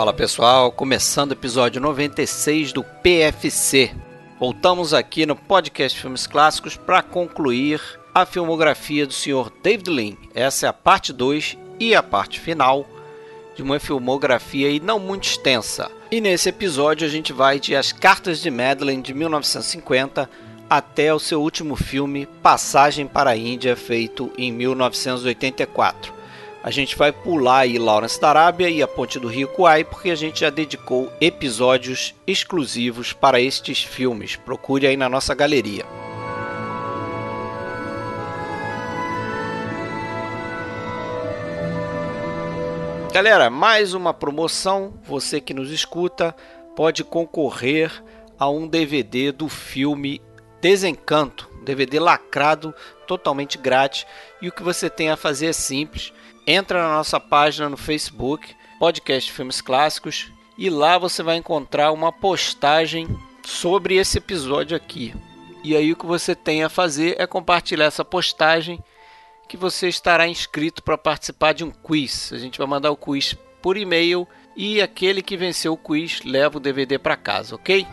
Fala pessoal, começando o episódio 96 do PFC. Voltamos aqui no podcast Filmes Clássicos para concluir a filmografia do Sr. David Lean. Essa é a parte 2 e a parte final de uma filmografia aí não muito extensa. E nesse episódio a gente vai de As Cartas de Madeleine de 1950 até o seu último filme, Passagem para a Índia, feito em 1984. A gente vai pular aí Lawrence da Arábia e a Ponte do Rio Kwai, porque a gente já dedicou episódios exclusivos para estes filmes. Procure aí na nossa galeria. Galera, mais uma promoção. Você que nos escuta pode concorrer a um DVD do filme Desencanto, DVD lacrado, totalmente grátis. E o que você tem a fazer é simples. Entra na nossa página no Facebook, Podcast Filmes Clássicos, e lá você vai encontrar uma postagem sobre esse episódio aqui. E aí o que você tem a fazer é compartilhar essa postagem que você estará inscrito para participar de um quiz. A gente vai mandar o quiz por e-mail e aquele que venceu o quiz leva o DVD para casa, ok?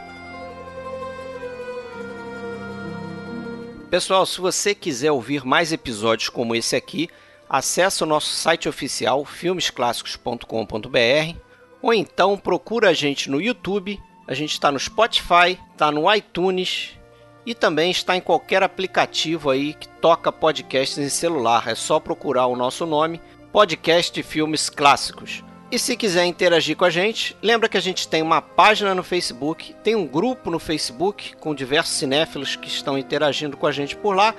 Pessoal, se você quiser ouvir mais episódios como esse aqui, acesse o nosso site oficial filmesclassicos.com.br ou então procura a gente no YouTube. A gente está no Spotify, está no iTunes e também está em qualquer aplicativo aí que toca podcasts em celular. É só procurar o nosso nome, Podcast Filmes Clássicos. E se quiser interagir com a gente, lembra que a gente tem uma página no Facebook, tem um grupo no Facebook com diversos cinéfilos que estão interagindo com a gente por lá.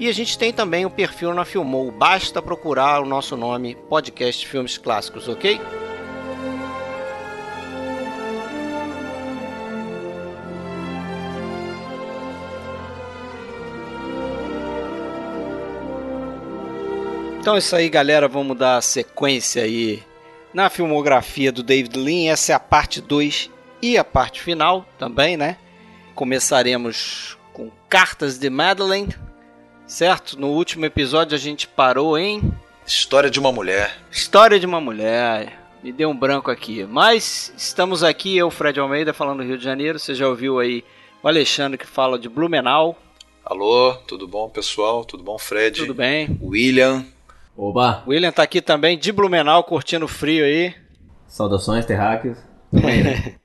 E a gente tem também o um perfil na Filmou. Basta procurar o nosso nome, Podcast Filmes Clássicos, ok? Então é isso aí, galera. Vamos dar sequência aí na filmografia do David Lean. Essa é a parte 2 e a parte final também, né? Começaremos com Cartas de Madeleine, certo? No último episódio a gente parou em História de uma Mulher. História de uma Mulher. Me deu um branco aqui. Mas estamos aqui, eu, Fred Almeida, falando do Rio de Janeiro. Você já ouviu aí o Alexandre que fala de Blumenau. Alô, tudo bom, pessoal? Tudo bom, Fred? Tudo bem. William. Oba! William tá aqui também de Blumenau, curtindo o frio aí. Saudações, terráqueos.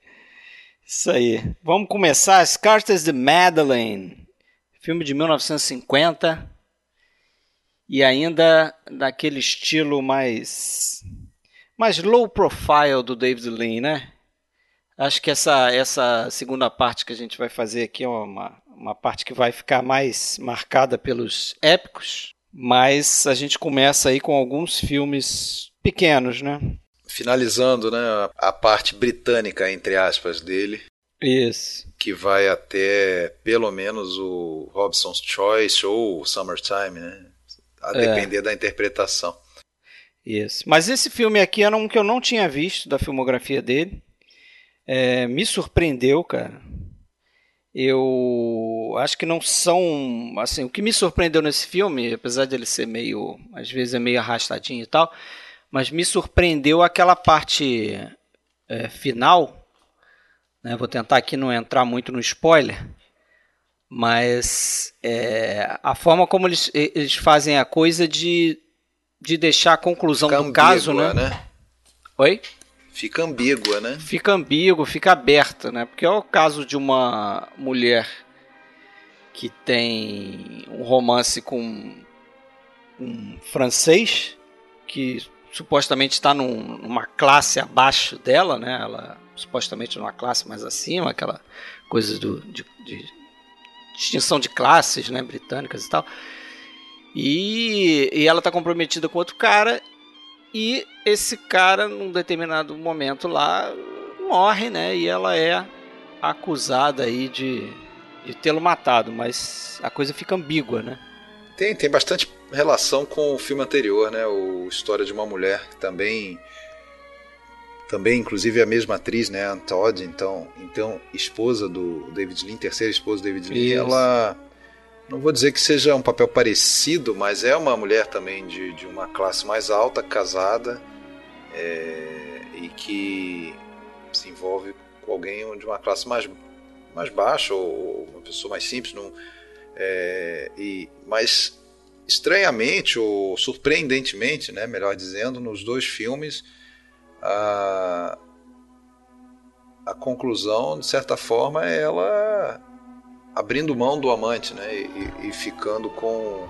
Isso aí. Vamos começar as Cartas de Madeleine. Filme de 1950. E ainda daquele estilo mais mais low profile do David Lean, né? Acho que essa essa segunda parte que a gente vai fazer aqui é uma, uma parte que vai ficar mais marcada pelos épicos mas a gente começa aí com alguns filmes pequenos, né? Finalizando, né, a parte britânica, entre aspas, dele. Isso. Que vai até pelo menos o Robson's Choice ou Summertime, né? A é. depender da interpretação. Isso. Mas esse filme aqui era um que eu não tinha visto da filmografia dele. É, me surpreendeu, cara eu acho que não são assim o que me surpreendeu nesse filme apesar de ele ser meio às vezes é meio arrastadinho e tal mas me surpreendeu aquela parte é, final né? vou tentar aqui não entrar muito no spoiler mas é, a forma como eles, eles fazem a coisa de, de deixar a conclusão Fica do ambígua, caso né? né oi Fica ambígua, né? Fica ambíguo, fica aberta, né? Porque é o caso de uma mulher que tem um romance com um francês que supostamente está num, numa classe abaixo dela, né? Ela supostamente numa classe mais acima, aquela coisa do, de, de distinção de classes, né? Britânicas e tal. E, e ela está comprometida com outro cara e esse cara, num determinado momento lá, morre, né? E ela é acusada aí de, de tê-lo matado, mas a coisa fica ambígua, né? Tem, tem bastante relação com o filme anterior, né? O História de uma Mulher, que também também inclusive a mesma atriz, né, Ann Todd, então, então esposa do David Lean, terceira esposa do David Lean, ela não vou dizer que seja um papel parecido, mas é uma mulher também de, de uma classe mais alta, casada, é, e, que se envolve com alguém de uma classe mais, mais baixa ou uma pessoa mais simples. Não, é, e, mas estranhamente ou surpreendentemente, né, melhor dizendo, nos dois filmes a, a conclusão, de certa forma, é ela abrindo mão do amante, né, e, e ficando com,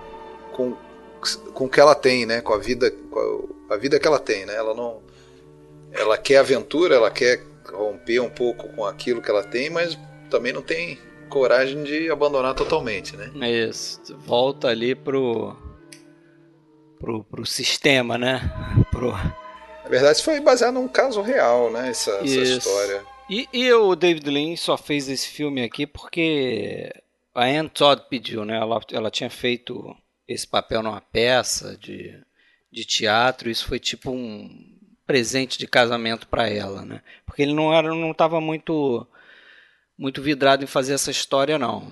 com com o que ela tem, né, com a vida, com a, a vida que ela tem, né, ela não, ela quer aventura, ela quer romper um pouco com aquilo que ela tem, mas também não tem coragem de abandonar totalmente, né? Isso, volta ali pro pro, pro sistema, né? Pro... Na verdade, isso foi baseado num caso real, né? Essa, essa história. E, e, o David Lean só fez esse filme aqui porque a Anne Todd pediu, né? Ela, ela tinha feito esse papel numa peça de, de teatro, isso foi tipo um presente de casamento para ela, né? Porque ele não era, não estava muito muito vidrado em fazer essa história, não.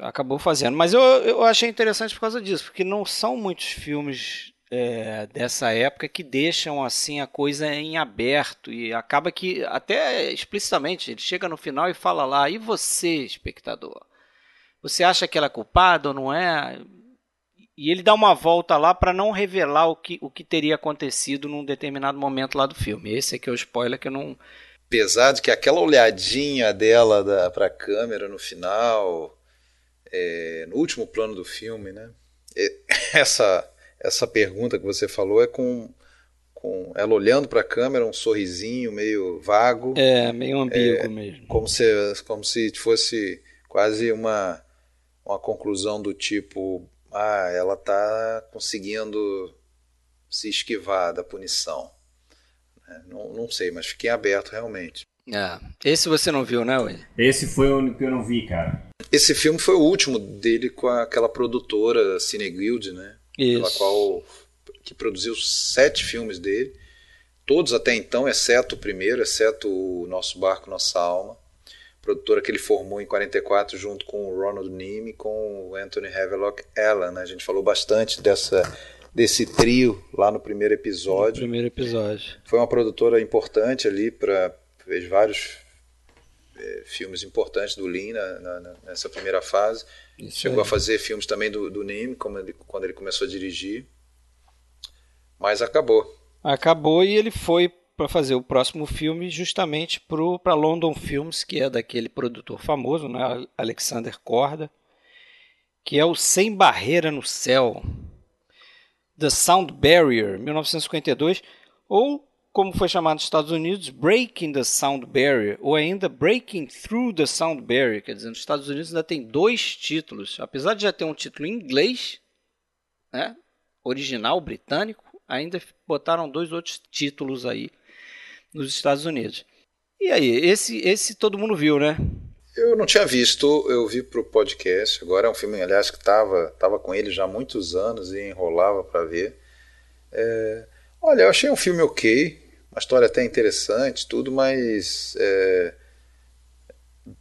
Acabou fazendo. Mas eu, eu achei interessante por causa disso, porque não são muitos filmes é, dessa época que deixam assim a coisa em aberto. E acaba que até explicitamente ele chega no final e fala lá e você espectador? Você acha que ela é culpada ou não é? E ele dá uma volta lá para não revelar o que, o que teria acontecido num determinado momento lá do filme. Esse aqui é o spoiler que eu não apesar de que aquela olhadinha dela da, pra câmera no final, é, no último plano do filme, né? essa, essa pergunta que você falou é com, com ela olhando para a câmera, um sorrisinho meio vago. É, meio ambíguo é, mesmo. Como se, como se fosse quase uma, uma conclusão do tipo: ah, ela está conseguindo se esquivar da punição. É, não, não sei, mas fiquei aberto realmente. É. Esse você não viu, né, William? Esse foi o único que eu não vi, cara. Esse filme foi o último dele com aquela produtora Cine Guild, né? Isso. Pela qual que produziu sete filmes dele, todos até então, exceto o primeiro, exceto o Nosso Barco, Nossa Alma. Produtora que ele formou em 44 junto com o Ronald Neame e com o Anthony Havelock Allen. Né? A gente falou bastante dessa desse trio lá no primeiro episódio. No primeiro episódio. Foi uma produtora importante ali para fez vários é, filmes importantes do Lean na, na, nessa primeira fase. Isso Chegou a fazer filmes também do, do como ele, quando ele começou a dirigir. Mas acabou. Acabou e ele foi para fazer o próximo filme justamente para London Films, que é daquele produtor famoso, né, Alexander Korda, que é o Sem Barreira no Céu. The Sound Barrier, 1952, ou como foi chamado nos Estados Unidos, Breaking the Sound Barrier, ou ainda Breaking Through the Sound Barrier, quer dizer, nos Estados Unidos ainda tem dois títulos, apesar de já ter um título em inglês, né, original britânico, ainda botaram dois outros títulos aí nos Estados Unidos. E aí, esse, esse todo mundo viu, né? Eu não tinha visto, eu vi pro podcast. Agora é um filme, aliás, que estava tava com ele já há muitos anos e enrolava para ver. É, olha, eu achei um filme ok, uma história até interessante, tudo, mas é,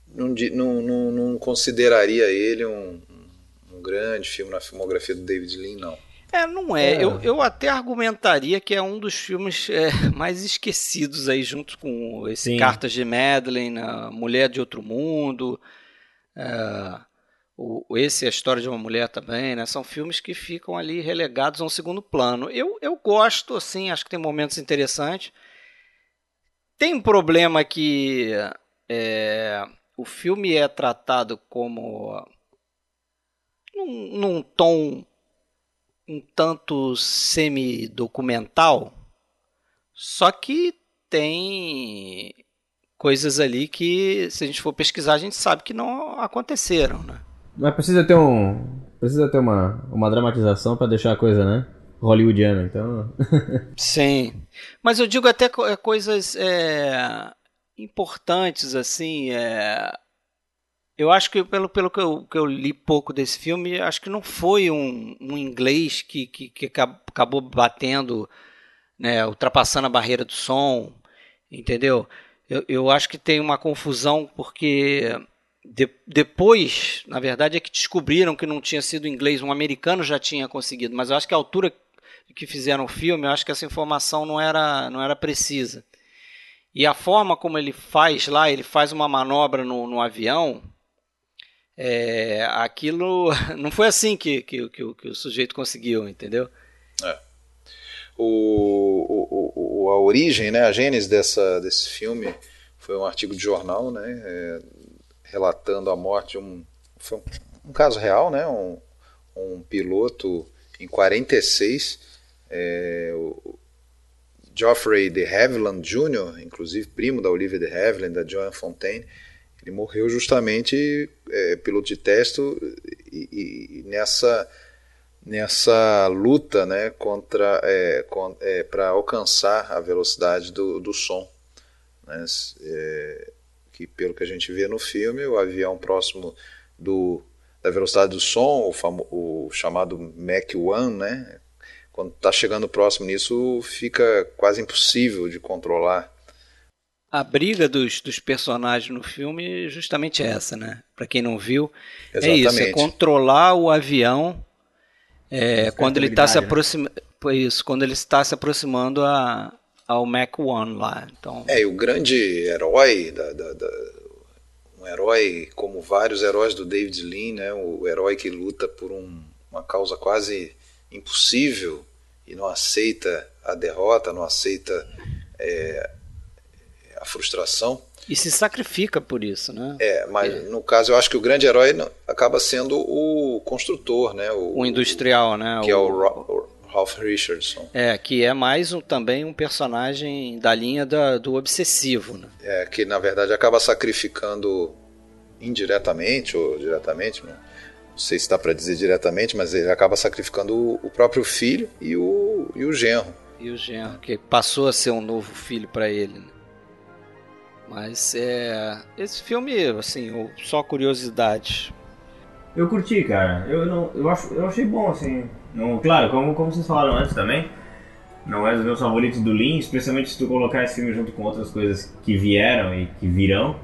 não, não, não, não, consideraria ele um, um grande filme na filmografia do David Lean, não. É, não é. é. Eu, eu até argumentaria que é um dos filmes é, mais esquecidos aí, junto com esse Sim. Cartas de Madeleine, a Mulher de Outro Mundo. É, o, esse é a história de uma mulher também, né? São filmes que ficam ali relegados a um segundo plano. Eu, eu gosto, assim, acho que tem momentos interessantes. Tem um problema que é, o filme é tratado como num, num tom um tanto semi-documental, só que tem coisas ali que, se a gente for pesquisar, a gente sabe que não aconteceram, né? Mas precisa ter um. Precisa ter uma, uma dramatização para deixar a coisa, né? Hollywoodiana, então. Sim. Mas eu digo até é, coisas é, importantes, assim. É, eu acho que, pelo, pelo que, eu, que eu li pouco desse filme, acho que não foi um, um inglês que, que, que acabou batendo, né, ultrapassando a barreira do som, entendeu? Eu, eu acho que tem uma confusão porque de, depois, na verdade, é que descobriram que não tinha sido inglês, um americano já tinha conseguido, mas eu acho que a altura que fizeram o filme, eu acho que essa informação não era, não era precisa. E a forma como ele faz lá, ele faz uma manobra no, no avião, é, aquilo não foi assim que, que, que, que, o sujeito conseguiu, entendeu? É. O, o, o, a origem, né, a gênese dessa, desse filme foi um artigo de jornal, né, é, relatando a morte um, foi um, um caso real, né, um, um piloto em 46, é, o Geoffrey de Havilland Jr., inclusive primo da Olivia de Havilland, da Joan Fontaine, ele morreu justamente é, piloto de teste e, e, nessa nessa luta, né, contra é, é, para alcançar a velocidade do, do som, né, é, que pelo que a gente vê no filme, o avião próximo do da velocidade do som, o, famo, o chamado Mach 1, né? Quando está chegando próximo nisso, fica quase impossível de controlar. A briga dos, dos personagens no filme é justamente essa, né? Para quem não viu, Exatamente. é isso, é controlar o avião é, quando ele está se aproximando, né? isso, quando ele está se aproximando a, ao Mach 1 lá. Então... É, e o grande herói da, da, da um herói como vários heróis do David Lean, né? o herói que luta por um, uma causa quase impossível e não aceita a derrota, não aceita é, a frustração. E se sacrifica por isso, né? É, mas é. no caso eu acho que o grande herói acaba sendo o construtor, né? O, o industrial, né? Que o, é o, Ralph Richardson. É, que é mais um, também um personagem da linha da, do obsessivo, né? É, que na verdade acaba sacrificando indiretamente ou diretamente, não, sei se está para dizer diretamente, mas ele acaba sacrificando o, o, próprio filho e o, e o genro. E o genro, que passou a ser um novo filho para ele. Né? Mas é. Esse filme, assim, só curiosidade. Eu curti, cara. Eu, não, eu, acho, eu achei bom, assim. Não, claro, como, como vocês falaram antes também, não é dos meus favoritos do Lean, especialmente se tu colocar esse filme junto com outras coisas que vieram e que virão.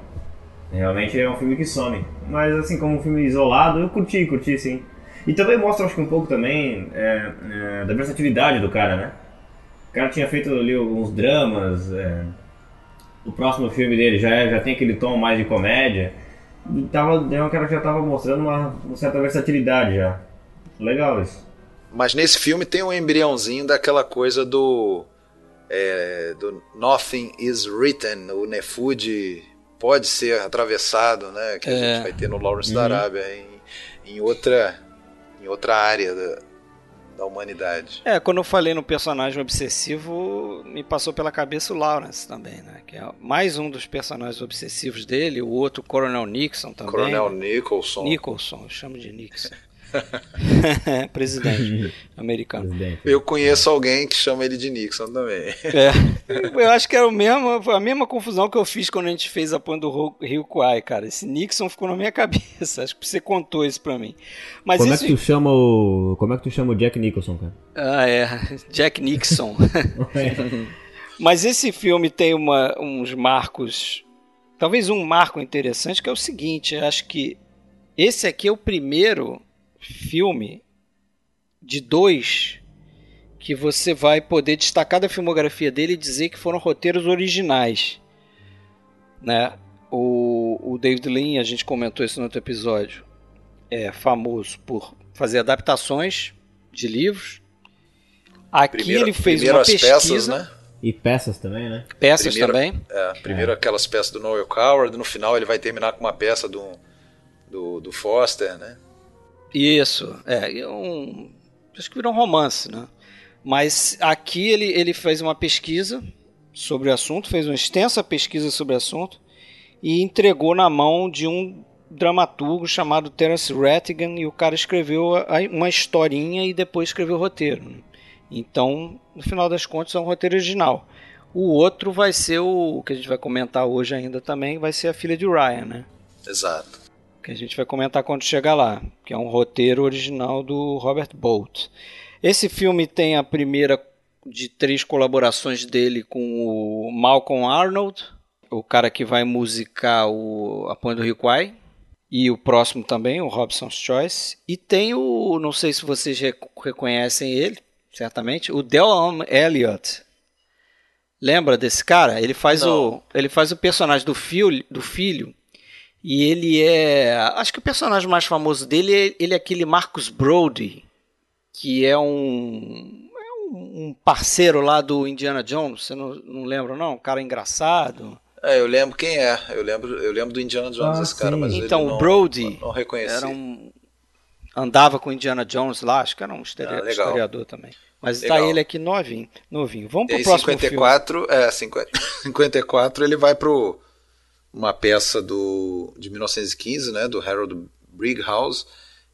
Realmente é um filme que some. Mas assim, como um filme isolado, eu curti, curti sim. E também mostra, acho que um pouco também é, é, da versatilidade do cara, né? O cara tinha feito ali alguns dramas. É, o próximo filme dele já, é, já tem aquele tom mais de comédia. E tava, é um cara já estava mostrando uma, uma certa versatilidade já. Legal isso. Mas nesse filme tem um embriãozinho daquela coisa do. É, do Nothing is Written, o Nefud pode ser atravessado, né? Que a gente é. vai ter no Lawrence uhum. da Arábia, em, em, outra, em outra área da, da humanidade. É, quando eu falei no personagem obsessivo, me passou pela cabeça o Lawrence também, né? Que é mais um dos personagens obsessivos dele, o outro Coronel Nixon também. Coronel Nicholson. Nicholson, eu chamo de Nixon. Presidente americano. Presidente. Eu conheço alguém que chama ele de Nixon também. É. Eu acho que era o mesmo, foi a mesma confusão que eu fiz quando a gente fez a ponte do Rio Kwai, cara. Esse Nixon ficou na minha cabeça. Acho que você contou isso pra mim. Mas como isso... é que tu chama o. Como é que tu chama o Jack Nicholson, cara? Ah, é. Jack Nixon. Mas esse filme tem uma, uns marcos. Talvez um marco interessante que é o seguinte: acho que esse aqui é o primeiro filme de dois que você vai poder destacar da filmografia dele e dizer que foram roteiros originais. Né? O, o David Lean, a gente comentou isso no outro episódio, é famoso por fazer adaptações de livros. Aqui primeiro, ele fez uma pesquisa. Peças, né? E peças também, né? Peças primeiro, também. É, primeiro é. aquelas peças do Noel Coward, no final ele vai terminar com uma peça do, do, do Foster, né? Isso, é, um, acho que virou um romance, né? Mas aqui ele, ele fez uma pesquisa sobre o assunto, fez uma extensa pesquisa sobre o assunto e entregou na mão de um dramaturgo chamado Terence Rattigan e o cara escreveu uma historinha e depois escreveu o roteiro. Né? Então, no final das contas, é um roteiro original. O outro vai ser o que a gente vai comentar hoje ainda também, vai ser a filha de Ryan, né? Exato que a gente vai comentar quando chegar lá, que é um roteiro original do Robert Bolt. Esse filme tem a primeira de três colaborações dele com o Malcolm Arnold, o cara que vai musicar o A Ponte do Rio Kwai, e o próximo também, o Robson's Choice. E tem o, não sei se vocês reconhecem ele, certamente, o Del Elliott. Lembra desse cara? Ele faz Não. o ele faz o personagem do filho, do filho. E ele é, acho que o personagem mais famoso dele é ele é aquele Marcus Brody, que é um é um um parceiro lá do Indiana Jones, você não, não lembra não? Um cara engraçado. É, eu lembro quem é. Eu lembro, eu lembro do Indiana Jones, Ah, esse cara, sim. mas Então, ele o não, Brody não, não reconheci. Era um andava com o Indiana Jones lá, acho que era um histori- Ah, historiador também. Mas tá Legal. ele aqui novinho, novinho. Vamos E pro aí, próximo 54, é, 50, 54 ele vai pro uma peça do de 1915, né, do Harold Brighouse,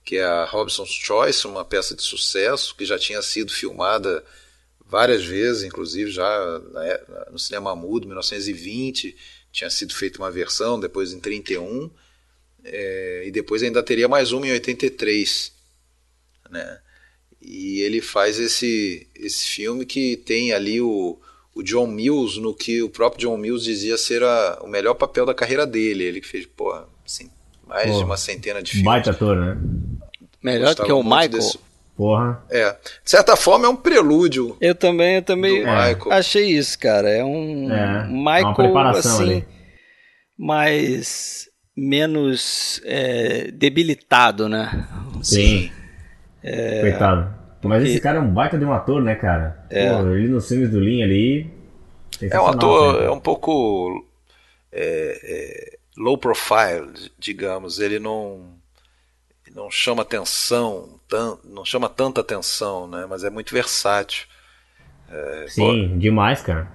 que é a Robson's Choice, uma peça de sucesso que já tinha sido filmada várias vezes, inclusive já na é- no cinema mudo, 1920, tinha sido feita uma versão, depois em 31, é, e depois ainda teria mais uma em 83, né? E ele faz esse, esse filme que tem ali o, o John Mills no que o próprio John Mills dizia ser a- o melhor papel da carreira dele. Ele que fez, porra, assim, mais Pô, de uma centena de filmes. Baita ator, né? Melhor do Gostava que o Michael. desse- Porra. É, de certa forma é um prelúdio Eu também, eu também do É. Michael. achei isso, cara. É um É, Michael uma preparação assim, ali. mais menos é, debilitado, né? Sim. Coitado. Mas esse porque- cara é um baita de um ator, né, cara? É. Pô, ele nos filmes do Lin ali. É um ator, sempre. é um pouco é, é, low profile, digamos. Ele não não chama atenção, tan- não chama tanta atenção, né? Mas é muito versátil. Sim, demais, cara.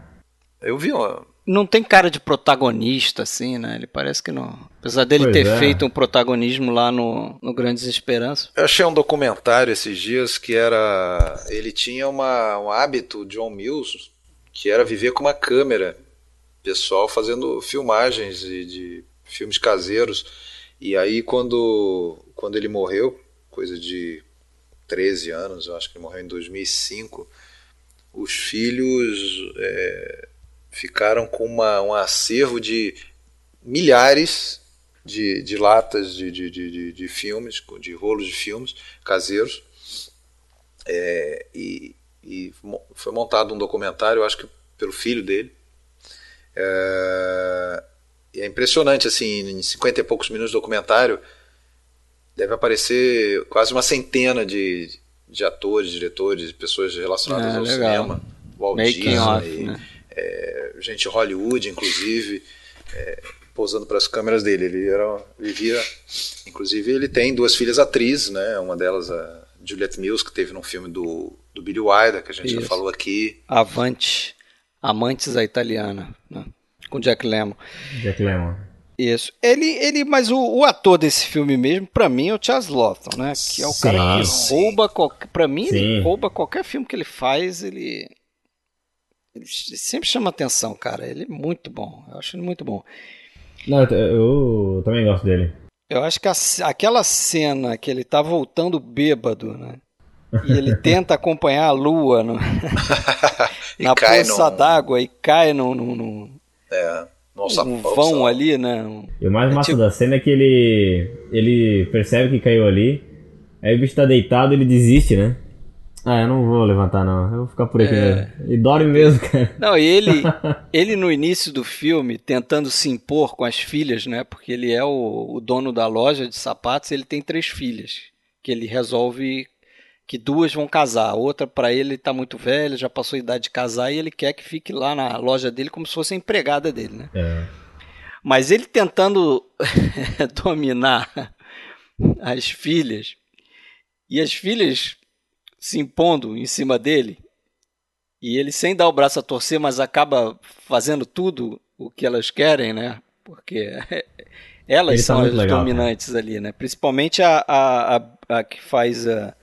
Eu vi uma, Não tem cara de protagonista, assim, né? Ele parece que não. Apesar dele Pois ter é. feito um protagonismo lá no, no Grandes Esperanças. Eu achei um documentário esses dias que era. Ele tinha uma, um hábito, John Mills, que era viver com uma câmera pessoal fazendo filmagens de, de filmes caseiros. E aí, quando, quando ele morreu, coisa de 13 anos, eu acho que ele morreu em 2005, os filhos é, ficaram com uma, um acervo de milhares de, de latas de, de, de, de, filmes, de rolos de filmes caseiros. É, e, e foi montado um documentário, acho que pelo filho dele. É, e é impressionante, assim, em 50 e poucos minutos de documentário, deve aparecer quase uma centena de, de atores, diretores, pessoas relacionadas Ah, ao legal. cinema. Walt Disney, off, né? É, gente de Hollywood, inclusive, é, posando para as câmeras dele. Ele era, vivia, inclusive, ele tem duas filhas atrizes, né? Uma delas a Juliette Mills, que teve num filme do, do Billy Wilder, que a gente já Isso. falou aqui. Avante. Amantes a italiana, né? Com Jack Lemmon. Jack Lemmon. Isso. Ele, ele, mas o, o ator desse filme mesmo, pra mim, é o Charles Lawton, né? Que é o Sim. cara que Sim. rouba qualquer. Pra mim, ele Sim. rouba qualquer filme que ele faz, ele. Ele sempre chama atenção, cara. Ele é muito bom. Eu acho ele muito bom. Não, eu, eu também gosto dele. Eu acho que a aquela cena que ele tá voltando bêbado, né? E ele tenta acompanhar a lua no- na poça d'água e cai num, num, num, É, vão ali, né? E o mais É massa tipo- da cena é que ele ele percebe que caiu ali, aí o bicho tá deitado ele desiste, né? Ah, eu não vou levantar não, eu vou ficar por aqui É. mesmo. E dorme mesmo, cara. Não, e ele, ele no início do filme, tentando se impor com as filhas, né? Porque ele é o, o dono da loja de sapatos, ele tem três filhas. Que ele resolve que duas vão casar. A outra, para ele, tá muito velha, já passou a idade de casar, e ele quer que fique lá na loja dele como se fosse a empregada dele, né? É. Mas ele tentando dominar as filhas e as filhas se impondo em cima dele e ele sem dar o braço a torcer, mas acaba fazendo tudo o que elas querem, né? Porque elas Ele tá são muito as legal, dominantes ali, né? Principalmente a, a, a, a que faz a,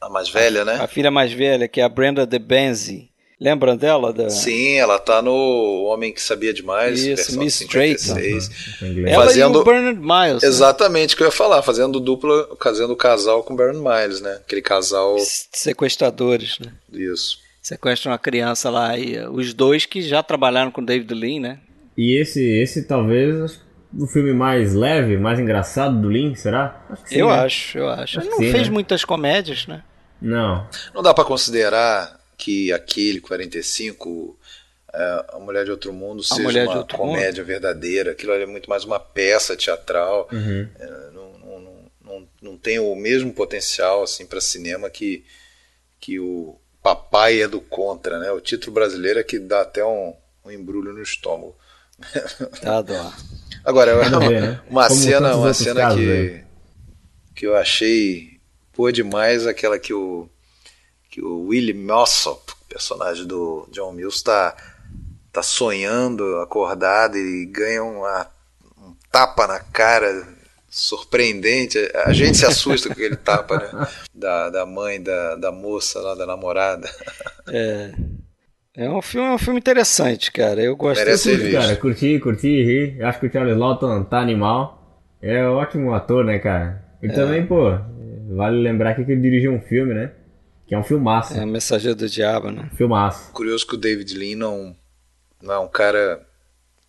a mais velha, né? a filha mais velha, que é a Brenda de Benzi. Lembram dela? Da... Sim, ela tá no Homem que Sabia Demais, Isso, Miss 56. Em inglês. Ela fazendo- e o Bernard Miles. né? Exatamente o que eu ia falar, fazendo dupla, fazendo o casal com Baron Miles, né? Aquele casal. Sequestradores, né? Isso. sequestram uma criança lá e uh, os dois que já trabalharam com David Lean, né? E esse, esse talvez o filme mais leve, mais engraçado do Lin, será? Acho que sim, eu né? acho, eu acho. Acho Ele não sim, fez né? muitas comédias, né? Não. Não dá pra considerar que aquele 45 é, A Mulher de Outro Mundo seja uma comédia mundo? verdadeira. Aquilo é muito mais uma peça teatral. Uhum. É, não, não, não, não, tem o mesmo potencial assim para cinema que, que o Papai é do Contra. Né? O título brasileiro é que dá até um, um embrulho no estômago. Dá dó. Agora, é uma, né? uma cena, uma cena casos, que, que eu achei boa demais, aquela que o, que o Willie Mossop, personagem do John Mills, está tá sonhando, acordado e ganha uma, um tapa na cara surpreendente. A gente se assusta com aquele tapa, né? Da, da mãe da, da moça lá, da namorada. É. É um filme, é um filme interessante, cara. Eu gosto Merece curti, cara. Curti, curti, ri. Acho que o Charles Lawton tá animal. É um ótimo ator, né, cara? E é. também, pô, vale lembrar que ele dirigiu um filme, né? Que é um filmaço. É, Mensageiro do Diabo, né? Filmaço. Curioso que o David Lean não, não é um cara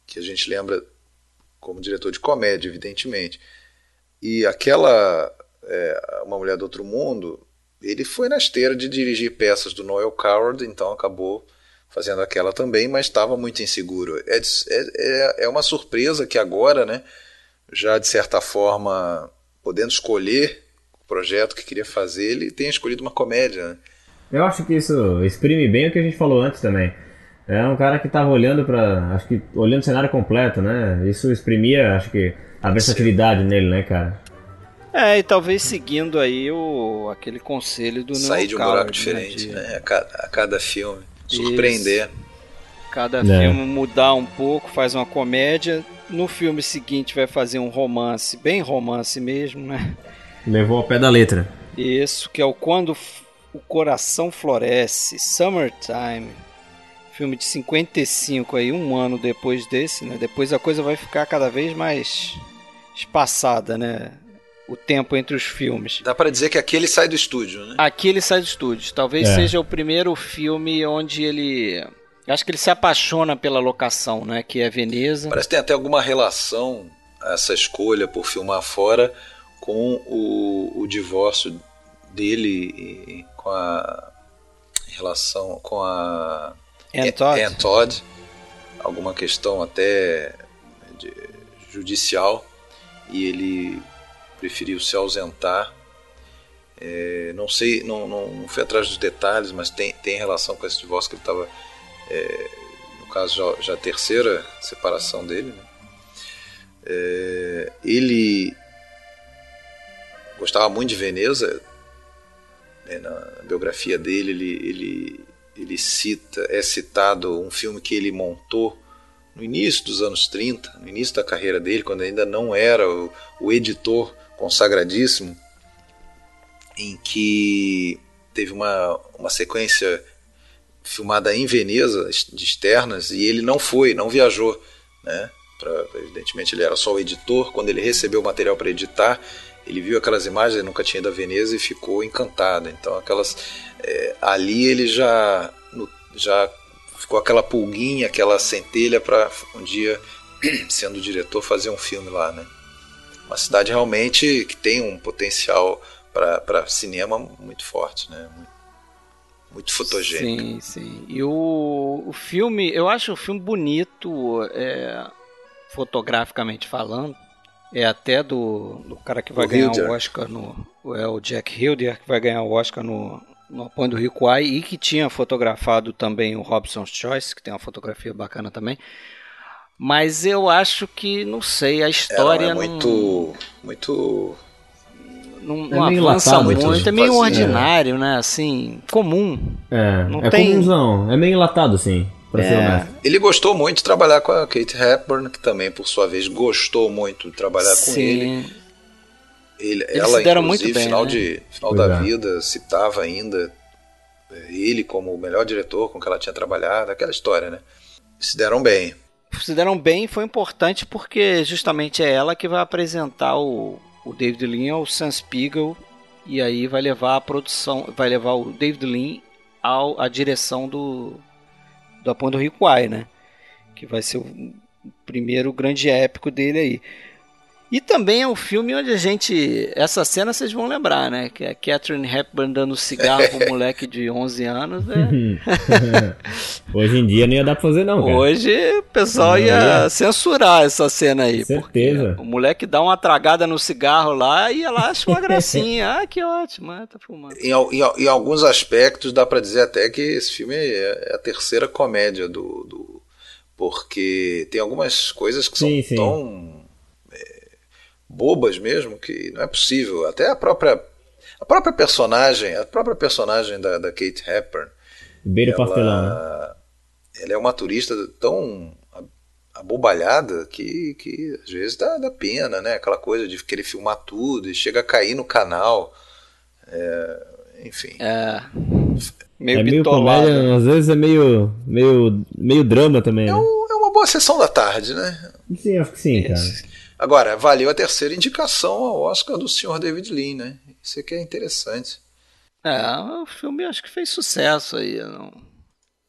que a gente lembra como diretor de comédia, evidentemente. E aquela é, Uma Mulher do Outro Mundo, ele foi na esteira de dirigir peças do Noel Coward, então acabou fazendo aquela também, mas estava muito inseguro. É, é, é uma surpresa que agora, né, já de certa forma, podendo escolher projeto que queria fazer, ele tenha escolhido uma comédia. Né? Eu acho que isso exprime bem o que a gente falou antes também. É um cara que estava olhando para, acho que olhando o cenário completo, né? Isso exprimia, acho que a versatilidade Sim. nele, né, cara? É, e talvez seguindo aí o aquele conselho do Sair de um buraco né, diferente, né? De... né? A, cada, a cada filme. Surpreender. Isso. Cada é. filme mudar um pouco, faz uma comédia. No filme seguinte vai fazer um romance, bem romance mesmo, né? Levou ao pé da letra. Isso, que é o Quando o Coração Floresce, Summertime. Filme de 55 aí, um ano depois desse, né? Depois a coisa vai ficar cada vez mais espaçada, né? o tempo entre os filmes. Dá para dizer que aqui ele sai do estúdio, né? Aqui ele sai do estúdio. Talvez é. seja o primeiro filme onde ele. Acho que ele se apaixona pela locação, né? Que é Veneza. Parece que tem até alguma relação essa escolha por filmar fora com o, o divórcio dele com a relação com a Ann Todd. Ann Todd. Alguma questão até judicial e ele preferiu se ausentar. É, não sei, não, não, não, fui atrás dos detalhes, mas tem, tem relação com esse divórcio que ele estava, é, no caso, já, já, a terceira separação dele. Né? É, ele gostava muito de Veneza, né, na biografia dele, ele, ele, ele cita, é citado um filme que ele montou no início dos anos 30, no início da carreira dele, quando ainda não era o, o editor consagradíssimo, em que teve uma, uma sequência filmada em Veneza, de externas, e ele não foi, não viajou. Né? Pra, evidentemente, ele era só o editor. Quando ele recebeu o material para editar, ele viu aquelas imagens, ele nunca tinha ido a Veneza e ficou encantado. Então, aquelas é, ali ele já, já ficou aquela pulguinha, aquela centelha para um dia, sendo diretor, fazer um filme lá. Né? uma cidade realmente que tem um potencial para cinema muito forte, né? Muito, muito fotogênico. Sim, sim. E o, o filme, eu acho o filme bonito, é, fotograficamente falando. É até do, do cara que vai o ganhar Hilder. o Oscar no. É o Jack Hilder, que vai ganhar o Oscar no, no Apoio do Rio Kwai e que tinha fotografado também o Robson's Choice, que tem uma fotografia bacana também. Mas eu acho que, não sei, a história. É, não é muito. Não, muito. Não, é não avança muito, muito é meio ordinário, é. né? Assim, comum. É, não é tem... comunzão, é meio enlatado, assim. Pra é. ser honesto. Ele gostou muito de trabalhar com a Kate Hepburn, que também, por sua vez, gostou muito de trabalhar Sim. com ele. ele Eles ela, se deram muito bem, final, né? de, final da é. vida, citava ainda é, ele como o melhor diretor com que ela tinha trabalhado, aquela história, né? Se deram bem se deram bem foi importante porque justamente é ela que vai apresentar o, o David Lean ao Sam Spiegel e aí vai levar a produção, vai levar o David Lean ao, a direção do do Apoio do Rio Kwai, né? Que vai ser o primeiro grande épico dele aí. E também é um filme onde a gente. Essa cena vocês vão lembrar, né? Que é a Catherine Hepburn dando cigarro pro moleque de 11 anos. Né? Hoje em dia não ia dar pra fazer, não, cara. Hoje o pessoal ia, censurar essa cena aí. Certeza. O moleque dá uma tragada no cigarro lá e ela acha uma gracinha. ah, que ótimo, ah, tá fumando. Em, em, em, alguns aspectos dá para dizer até que esse filme é a terceira comédia do. do porque tem algumas coisas que sim, são sim. tão bobas mesmo que não é possível. Até a própria a própria personagem, a própria personagem da, da Kate Hepburn, Beira ela, pastelão, né? ela é uma turista tão abobalhada que, que às vezes dá, dá pena, né? Aquela coisa de querer filmar tudo e chega a cair no canal. É, enfim. É. Meio é meio comédia, às vezes é meio, meio, meio drama também. É, né? um, é uma boa sessão da tarde, né? Sim, acho que sim, cara. Agora, valeu a terceira indicação ao Oscar do senhor David Lean, né? Isso aqui é interessante. É, o filme acho que fez sucesso aí. Não...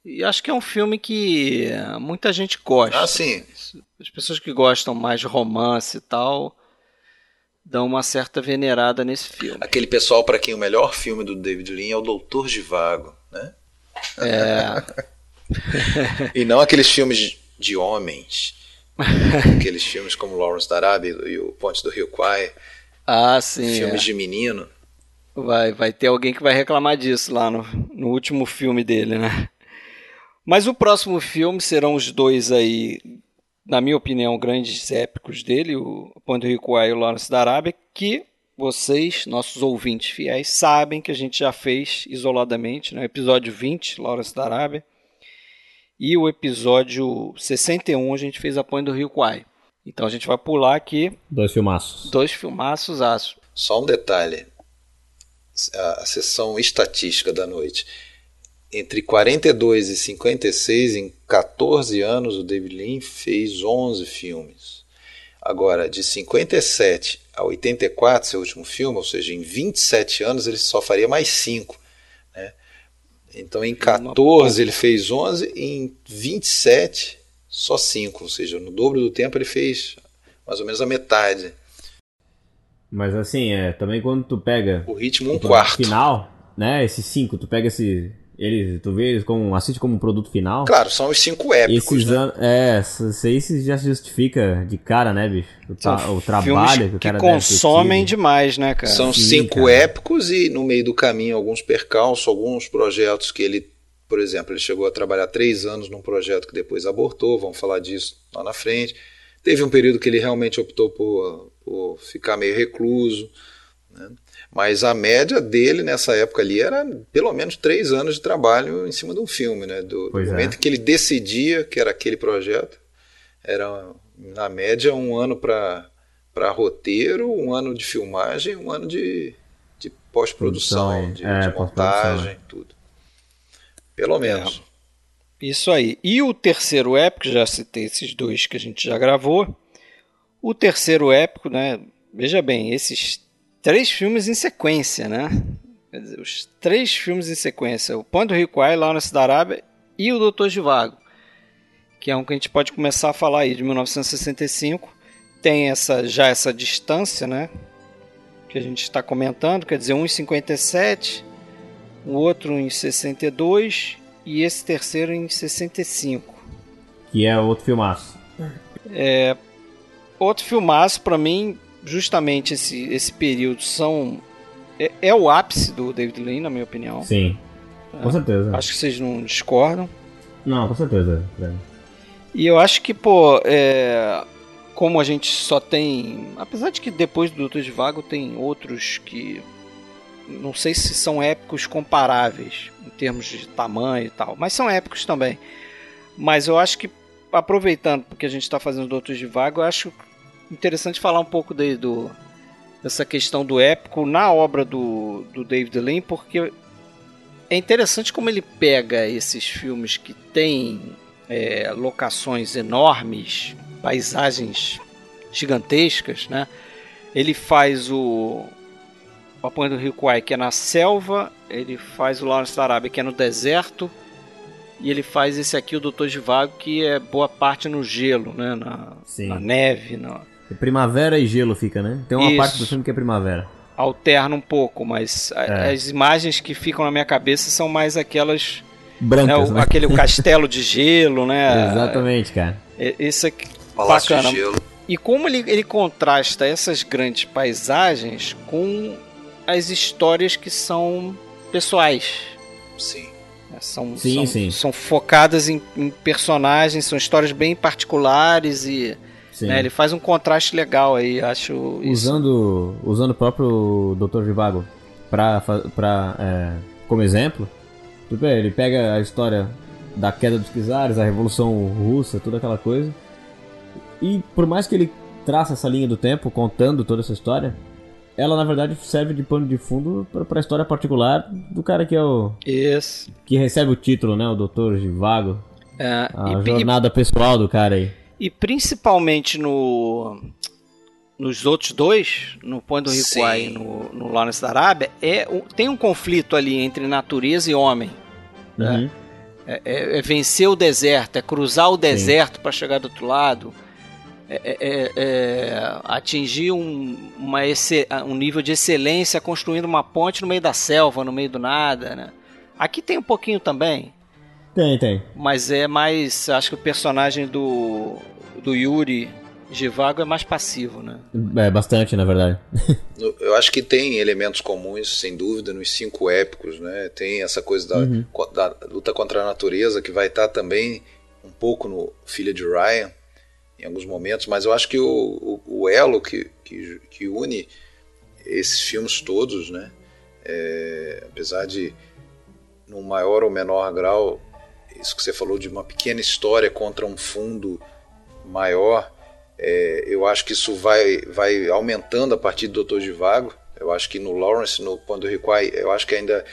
E acho que é um filme que muita gente gosta. Ah, sim. As pessoas que gostam mais de romance e tal dão uma certa venerada nesse filme. Aquele pessoal para quem o melhor filme do David Lean é o Doutor Givago, né? É. e não aqueles filmes de homens Aqueles filmes como Lawrence da Arábia e o Ponte do Rio Kwai. Ah, sim. Filmes é. de menino. Vai, vai ter alguém que vai reclamar disso lá no, no último filme dele, né? Mas o próximo filme serão os dois aí, na minha opinião, grandes épicos dele, o Ponte do Rio Kwai e o Lawrence da Arábia, que vocês, nossos ouvintes fiéis, sabem que a gente já fez isoladamente, no né? episódio 20, Lawrence da Arábia. E o episódio 61 a gente fez a Ponte do Rio Kwai. Então a gente vai pular aqui. Dois filmaços. Dois filmaços aço. Só um detalhe. A, a sessão estatística da noite. Entre 42 e 56, em 14 anos, o David Lean fez 11 filmes. Agora, de 57 a 84, seu último filme, ou seja, em 27 anos, ele só faria mais 5. Então em 14 ele fez 11, em 27 só 5, ou seja, no dobro do tempo ele fez mais ou menos a metade. Mas assim, é, também quando tu pega o ritmo um quarto. final, né, esses 5, tu pega esse eles, tu vê eles como, assiste como um produto final. Claro, são os cinco épicos. Esses né? É, isso aí já justifica de cara, né, bicho? O, tra o trabalho que o cara que consomem demais, né, cara? São Sim, cinco cara. épicos e no meio do caminho alguns percalços, alguns projetos que ele, por exemplo, ele chegou a trabalhar três anos num projeto que depois abortou, vamos falar disso lá na frente. Teve um período que ele realmente optou por, por ficar meio recluso. Né? Mas a média dele nessa época ali era pelo menos três anos de trabalho em cima de um filme, né? Do, do é. momento é. que ele decidia que era aquele projeto, era na média um ano para para roteiro, um ano de filmagem, um ano de, de pós-produção, de, é, de montagem, é. tudo. Pelo menos. É. Isso aí. E o terceiro épico, já citei esses dois que a gente já gravou. O terceiro épico, né? Veja bem, esses três filmes em sequência, né? Quer dizer, os três filmes em sequência: O Ponto do Rio Kwai, Lawrence da Arábia e O Doutor Vago, que é um que a gente pode começar a falar aí de 1965. Tem essa já essa distância, né? Que a gente está comentando, quer dizer, um em 57, o outro em 62 e esse terceiro em 65. Que é outro filmaço. É, outro filmaço para mim justamente esse, esse período são é, é, o ápice do David Lean, na minha opinião. Sim, é, com certeza. Acho que vocês não discordam. Não, com certeza. E eu acho que, pô, é, como a gente só tem. Apesar de que depois do Doutor de Vago tem outros que. Não sei se são épicos comparáveis em termos de tamanho e tal, mas são épicos também. Mas eu acho que, aproveitando porque a gente está fazendo Doutor de Vago, eu acho interessante falar um pouco de, do, dessa questão do épico na obra do, do David Lean, porque é interessante como ele pega esses filmes que têm é, locações enormes, paisagens gigantescas, né? Ele faz o o Apanha do Rio Kwai, que é na selva, ele faz o Lawrence da Arábia, que é no deserto, e ele faz esse aqui, o Doutor de Vago, que é boa parte no gelo, né? na, na neve, na, Primavera e gelo fica, né? Tem uma Isso. parte do filme que é primavera. Alterna um pouco, mas a- É. as imagens que ficam na minha cabeça são mais aquelas. Né, Brancas, o- né? Aquele castelo de gelo, né? Exatamente, cara. É, Esse aqui. Palácio Bacana. de Gelo. E como ele, ele contrasta essas grandes paisagens com as histórias que são pessoais. Sim. né? São, Sim, são, sim. são focadas em, em personagens, são histórias bem particulares e. né, ele faz um contraste legal aí, acho isso. usando, usando o próprio Dr. Givago pra, pra, é, como exemplo, tudo bem, ele pega a história da queda dos czares, a Revolução Russa, toda aquela coisa, e por mais que ele traça essa linha do tempo, contando toda essa história, ela na verdade serve de pano de fundo pra, pra história particular do cara que é o Isso. que recebe o título, né, o Dr. Givago, É, a e- e, jornada pessoal do cara aí. E principalmente no nos outros dois, no Ponte do. Riquai e no, no Lawrence da Arábia, é, tem um conflito ali entre natureza e homem. Uhum. É, é- é vencer o deserto, é cruzar o deserto para chegar do outro lado, é, é- é- é atingir um, uma exce- um nível de excelência construindo uma ponte no meio da selva, no meio do nada. Né? Aqui tem um pouquinho também, Tem, tem. mas é mais. Acho que o personagem do, do Yuri Givago é mais passivo. Né? É, bastante, na verdade. No- Eu acho que tem elementos comuns, sem dúvida, nos cinco épicos, né? Tem essa coisa da, Uhum. da luta contra a natureza que vai estar também um pouco no Filha de Ryan, em alguns momentos, mas eu acho que o, o, o elo que, que, que une esses filmes todos, né? É, apesar de, num maior ou menor grau, isso que você falou de uma pequena história contra um fundo maior, é, eu acho que isso vai, vai aumentando a partir do Dr. Givago. Eu acho que no Lawrence, no Quando Riquai, eu acho que ainda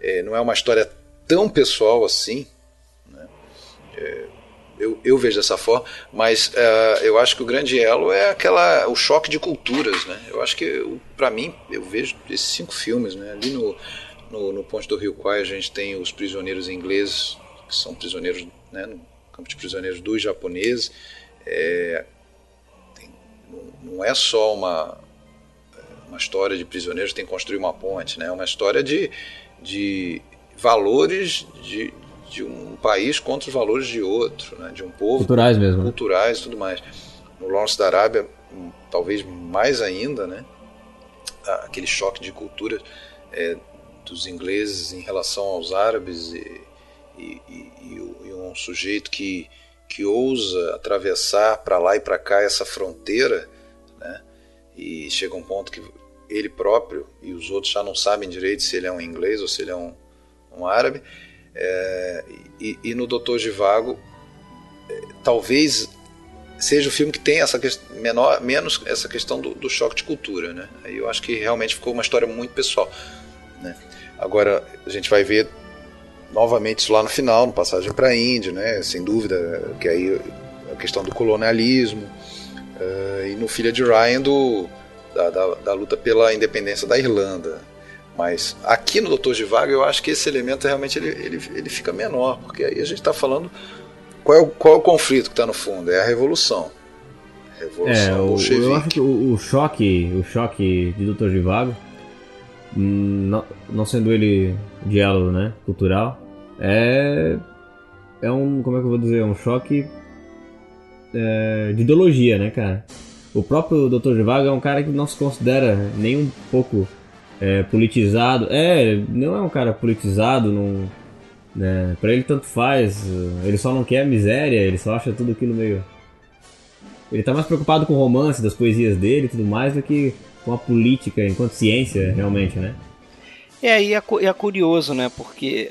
é, não é uma história tão pessoal assim. né? É, eu, eu vejo dessa forma, mas é, eu acho que o grande elo é aquela o choque de culturas, né? Eu acho que para mim eu vejo esses cinco filmes, né? Ali no no, no Ponte do Rio Quai a gente tem os prisioneiros ingleses que são prisioneiros, né? No campo de prisioneiros dos japoneses. É, tem- não, é só uma uma história de prisioneiros que tem que construir uma ponte, né? É uma história de, de valores de, de um país contra os valores de outro, né? De um povo Culturais mesmo. né? culturais e tudo mais. No Lawrence da Arábia, hum, talvez mais ainda, né? Aquele choque de cultura é, dos ingleses em relação aos árabes e, e, e- e um sujeito que, que ousa atravessar para lá e para cá essa fronteira, né? E chega um ponto que ele próprio e os outros já não sabem direito se ele é um inglês ou se ele é um, um árabe. É, e, e no Doutor Givago talvez seja o filme que tem essa menor, menos essa questão do, do choque de cultura, né? Aí eu acho que realmente ficou uma história muito pessoal, né? Agora a gente vai ver novamente isso lá no final, no passagem para a Índia, né? Sem dúvida que aí a questão do colonialismo eh, e no Filha de Ryan do da, da, da luta pela independência da Irlanda. Mas aqui no Doutor Givago eu acho que esse elemento realmente ele, ele, ele fica menor, porque aí a gente está falando qual é, o, qual é o conflito que está no fundo? É a revolução. É, Revolução o, bolchevique. eu acho que o, o choque, o choque de Dr. Givago, hum, não, não sendo ele diálogo, né, cultural, é é um, como é que eu vou dizer, um choque é, de ideologia, né, cara? O próprio Dr. Givago é um cara que não se considera nem um pouco é, politizado. É, não é um cara politizado, não, né, pra ele tanto faz, ele só não quer a miséria, ele só acha tudo aquilo meio ele tá mais preocupado com o romance das poesias dele e tudo mais do que com a política enquanto ciência, realmente, né? É, e é, é curioso, né? Porque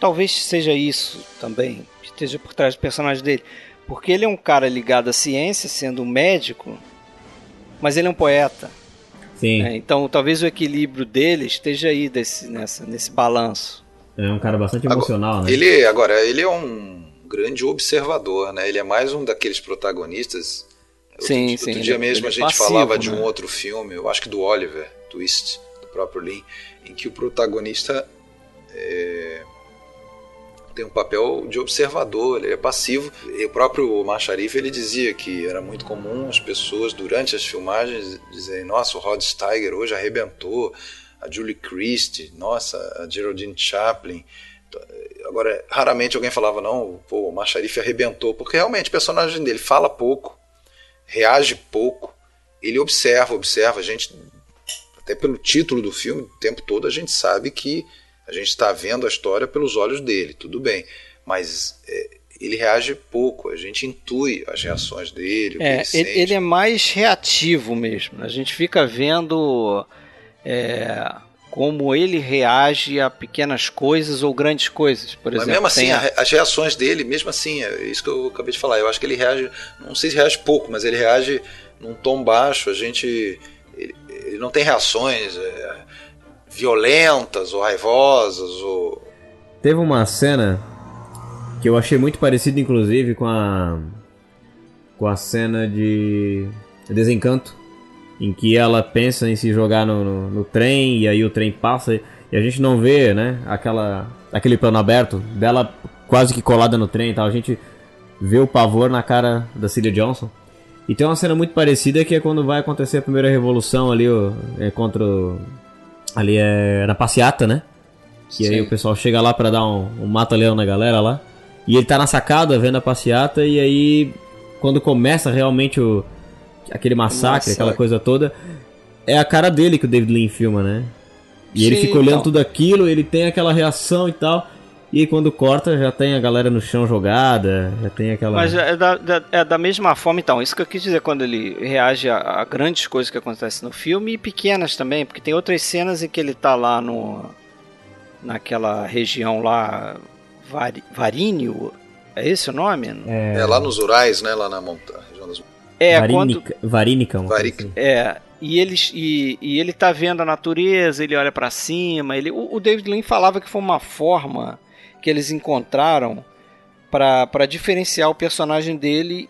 talvez seja isso também, que esteja por trás do personagem dele. Porque ele é um cara ligado à ciência, sendo um médico, mas ele é um poeta. Sim, né? Então talvez o equilíbrio dele esteja aí desse, nessa, nesse balanço. é um cara bastante Agora, emocional, né? Ele, agora, ele é um grande observador, né? Ele é mais um daqueles protagonistas. Sim, outro, sim, Outro ele dia é- mesmo ele a gente passivo, falava de né? um outro filme, eu acho que do Oliver Twist, do próprio Lin, em que o protagonista é, tem um papel de observador, ele é passivo. E o próprio Macharif ele dizia que era muito comum as pessoas durante as filmagens dizerem: "Nossa, o Rod Steiger hoje arrebentou, a Julie Christie, nossa, a Geraldine Chaplin". Agora, raramente alguém falava: "Não, pô, o Macharif arrebentou", porque realmente o personagem dele fala pouco, reage pouco, ele observa, observa, a gente até pelo título do filme, o tempo todo a gente sabe que a gente está vendo a história pelos olhos dele, tudo bem. Mas é, ele reage pouco, a gente intui as reações dele. É, ele, ele, é mais reativo mesmo. A gente fica vendo é, como ele reage a pequenas coisas ou grandes coisas, por Mas exemplo. mesmo assim, a... as reações dele, mesmo assim, é isso que eu acabei de falar. Eu acho que ele reage, não sei se reage pouco, mas ele reage num tom baixo. A gente. Ele, ele não tem reações. É, violentas ou raivosas ou teve uma cena que eu achei muito parecida inclusive com a com a cena de Desencanto em que ela pensa em se jogar no, no, no trem e aí o trem passa e a gente não vê né aquela aquele plano aberto dela quase que colada no trem e tal. A gente vê o pavor na cara da Celia Johnson. E tem uma cena muito parecida que é quando vai acontecer a primeira revolução ali o, é, contra o, Ali é na passeata, né? Que Sim. aí o pessoal chega lá para dar um, um mata-leão na galera lá. E ele tá na sacada vendo a passeata e aí quando começa realmente o aquele massacre, aquela coisa toda, é a cara dele que o David Lean filma, né? E Sim, ele fica olhando então. tudo aquilo, ele tem aquela reação e tal. E quando corta, já tem a galera no chão jogada, já tem aquela. Mas é da, da, é da mesma forma, então. Isso que eu quis dizer quando ele reage a, a, grandes coisas que acontecem no filme e pequenas também, porque tem outras cenas em que ele tá lá no. naquela região lá. Var, Varínio? É esse o nome? É... é lá nos Urais, né? Lá na montanha. É, Varínica, quando... Varínica, Varínica. Assim. É, e ele, e, e, ele tá vendo a natureza, ele olha para cima. Ele, o, o David Lean falava que foi uma forma que eles encontraram para diferenciar o personagem dele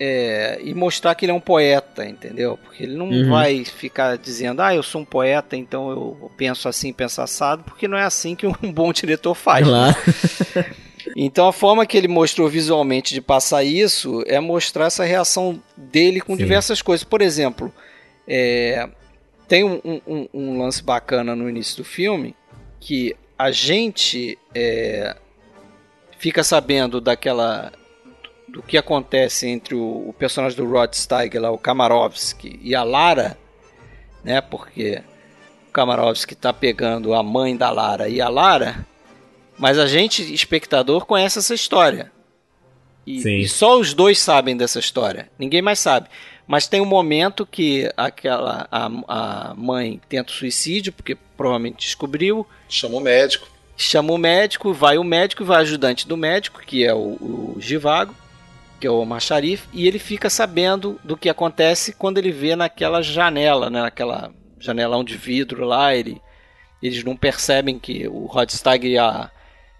é, e mostrar que ele é um poeta, entendeu? Porque ele não uhum. vai ficar dizendo, ah, eu sou um poeta, então eu penso assim, penso assado, porque não é assim que um bom diretor faz. Né? Claro. Né? Então a forma que ele mostrou visualmente de passar isso é mostrar essa reação dele com Sim. diversas coisas. Por exemplo, é, tem um, um, um, lance bacana no início do filme que a gente é, fica sabendo daquela do que acontece entre o, o, personagem do Rod Steiger, lá, o Kamarovski, e a Lara, né? Porque o Kamarovski está pegando a mãe da Lara e a Lara, mas a gente, espectador, conhece essa história. E, e, só os dois sabem dessa história. Ninguém mais sabe. Mas tem um momento que aquela a, a mãe tenta o suicídio, porque provavelmente descobriu. Chama o médico. Chama o médico, vai o médico, vai o ajudante do médico, que é o, o Givago, que é o Omar Sharif, e ele fica sabendo do que acontece quando ele vê naquela janela, né, naquela janelão de vidro lá, ele, eles não percebem que o Rod Steiger e a,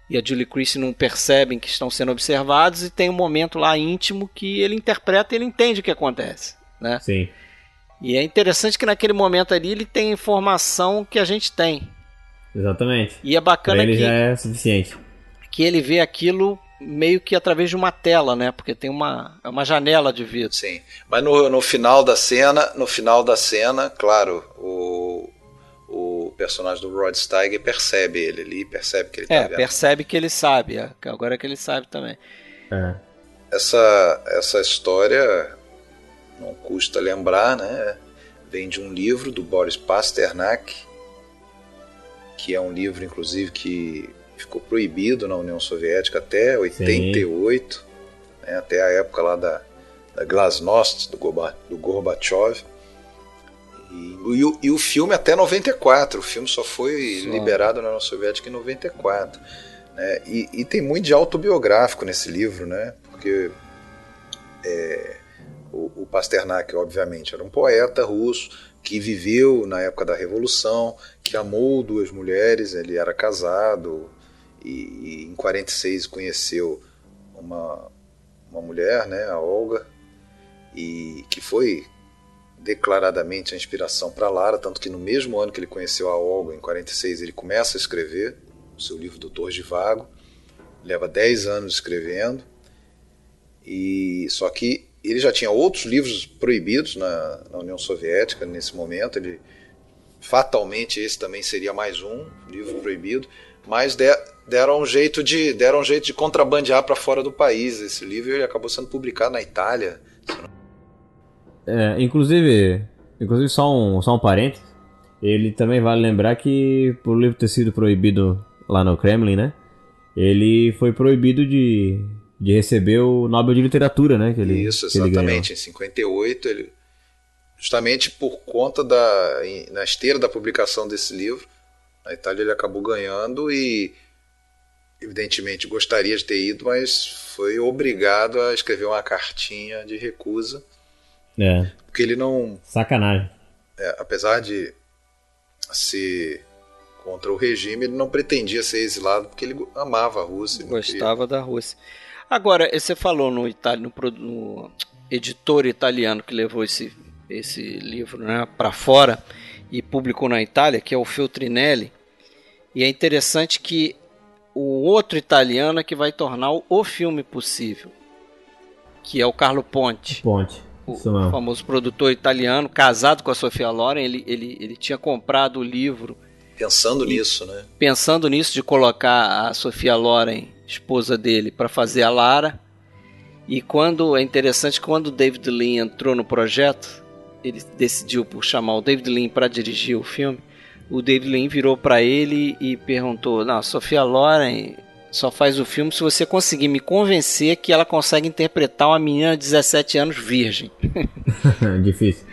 e a Julie Christie não percebem que estão sendo observados e tem um momento lá íntimo que ele interpreta e ele entende o que acontece, né? Sim. E é interessante que naquele momento ali ele tem informação que a gente tem. Exatamente. E é bacana pra ele que já é suficiente. Que ele vê aquilo meio que através de uma tela, né? Porque tem uma, é uma janela de vidro. Sim. Mas no, no final da cena, no final da cena, claro, o, o personagem do Rod Steiger percebe ele ali, percebe que ele tá é, vendo. percebe que ele sabe, é, agora é que ele sabe também. É. Essa, essa história, não custa lembrar, né? Vem de um livro do Boris Pasternak, que é um livro, inclusive, que ficou proibido na União Soviética até 88, né, até a época lá da, da Glasnost, do, do Gorbachev. E, e, o, e, o filme até 94, o filme só foi só. liberado na União Soviética em 94. Né? E, e, tem muito de autobiográfico nesse livro, né? Porque é, o, o Pasternak, obviamente, era um poeta russo que viveu na época da Revolução, que amou duas mulheres, ele era casado e, e em 46 conheceu uma, uma mulher, né, a Olga, e que foi declaradamente a inspiração para Lara, tanto que no mesmo ano que ele conheceu a Olga, em 46, ele começa a escrever o seu livro Doutor de Vago. leva 10 anos escrevendo. E só que ele já tinha outros livros proibidos na, na União Soviética nesse momento. Ele fatalmente esse também seria mais um livro proibido, mas de, deram um jeito de deram um jeito de contrabandear para fora do país esse livro. Ele acabou sendo publicado na Itália. É, inclusive, inclusive só um só um parênteses. Ele também vale lembrar que por o livro ter sido proibido lá no Kremlin, né? Ele foi proibido de de receber o Nobel de Literatura, né? Que ele, Isso, exatamente. Ele em 58, ele, justamente por conta da. na esteira da publicação desse livro, na Itália ele acabou ganhando e, evidentemente, gostaria de ter ido, mas foi obrigado a escrever uma cartinha de recusa. É. Porque ele não. Sacanagem. É, apesar de ser contra o regime, ele não pretendia ser exilado porque ele amava a Rússia. Gostava da Rússia. Agora, você falou no, Itali, no, no editor italiano que levou esse, esse livro né, para fora e publicou na Itália, que é o Feltrinelli. E é interessante que o outro italiano é que vai tornar o filme possível, que é o Carlo Ponte. Ponte. O famoso produtor italiano, casado com a Sofia Loren, ele, ele, ele tinha comprado o livro. Pensando nisso, né? Pensando nisso, de colocar a Sofia Loren esposa dele, para fazer a Lara. E quando é interessante, quando o David Lean entrou no projeto, ele decidiu por chamar o David Lean para dirigir o filme. O David Lean virou para ele e perguntou: "Não, Sofia Loren só faz o filme se você conseguir me convencer que ela consegue interpretar uma menina de 17 anos virgem." Difícil.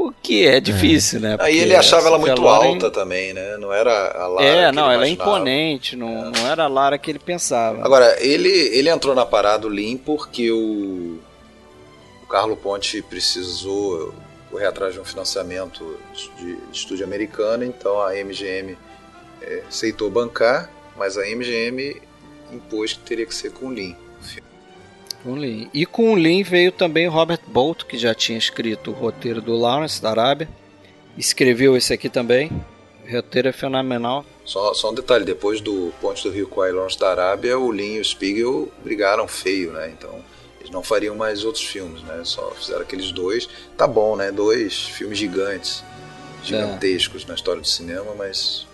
O que é difícil, é. né? Aí ele achava ela muito alta também, né? Não era a Lara. É, não, ela é imponente, não, é. não era a Lara que ele pensava. Agora, ele, ele entrou na parada do Lean porque o, o Carlo Ponte precisou correr atrás de um financiamento de, de estúdio americano, então a MGM é, aceitou bancar, mas a MGM impôs que teria que ser com o Lean. Com Lean. E com o Lean veio também Robert Bolt, que já tinha escrito o roteiro do Lawrence da Arábia. Escreveu esse aqui também. O roteiro é fenomenal. Só, só um detalhe, depois do Ponte do Rio Kwai Lawrence da Arábia, o Lean e o Spiegel brigaram feio, né? Então eles não fariam mais outros filmes, né? Só fizeram aqueles dois. Tá bom, né? Dois filmes gigantes, gigantescos é. na história do cinema, mas...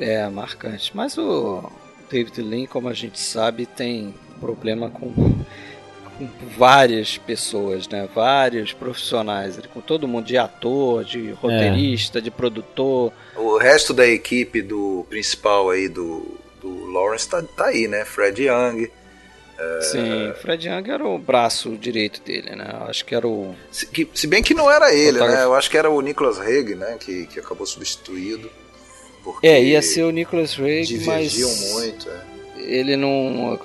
É, marcante. Mas o David Lean, como a gente sabe, tem problema com, com várias pessoas, né? Vários profissionais, com todo mundo, de ator, de roteirista, é. de produtor. O resto da equipe do principal aí do, do Lawrence tá, tá aí, né? Fred Young. É... Sim, Fred Young era o braço direito dele, né? Acho que era o. Se, que, se bem que não era ele, né? Eu acho que era o Nicholas Hague, né? Que, que acabou substituído. É, ia ser o Nicholas Hague, mas. muito, é. Ele não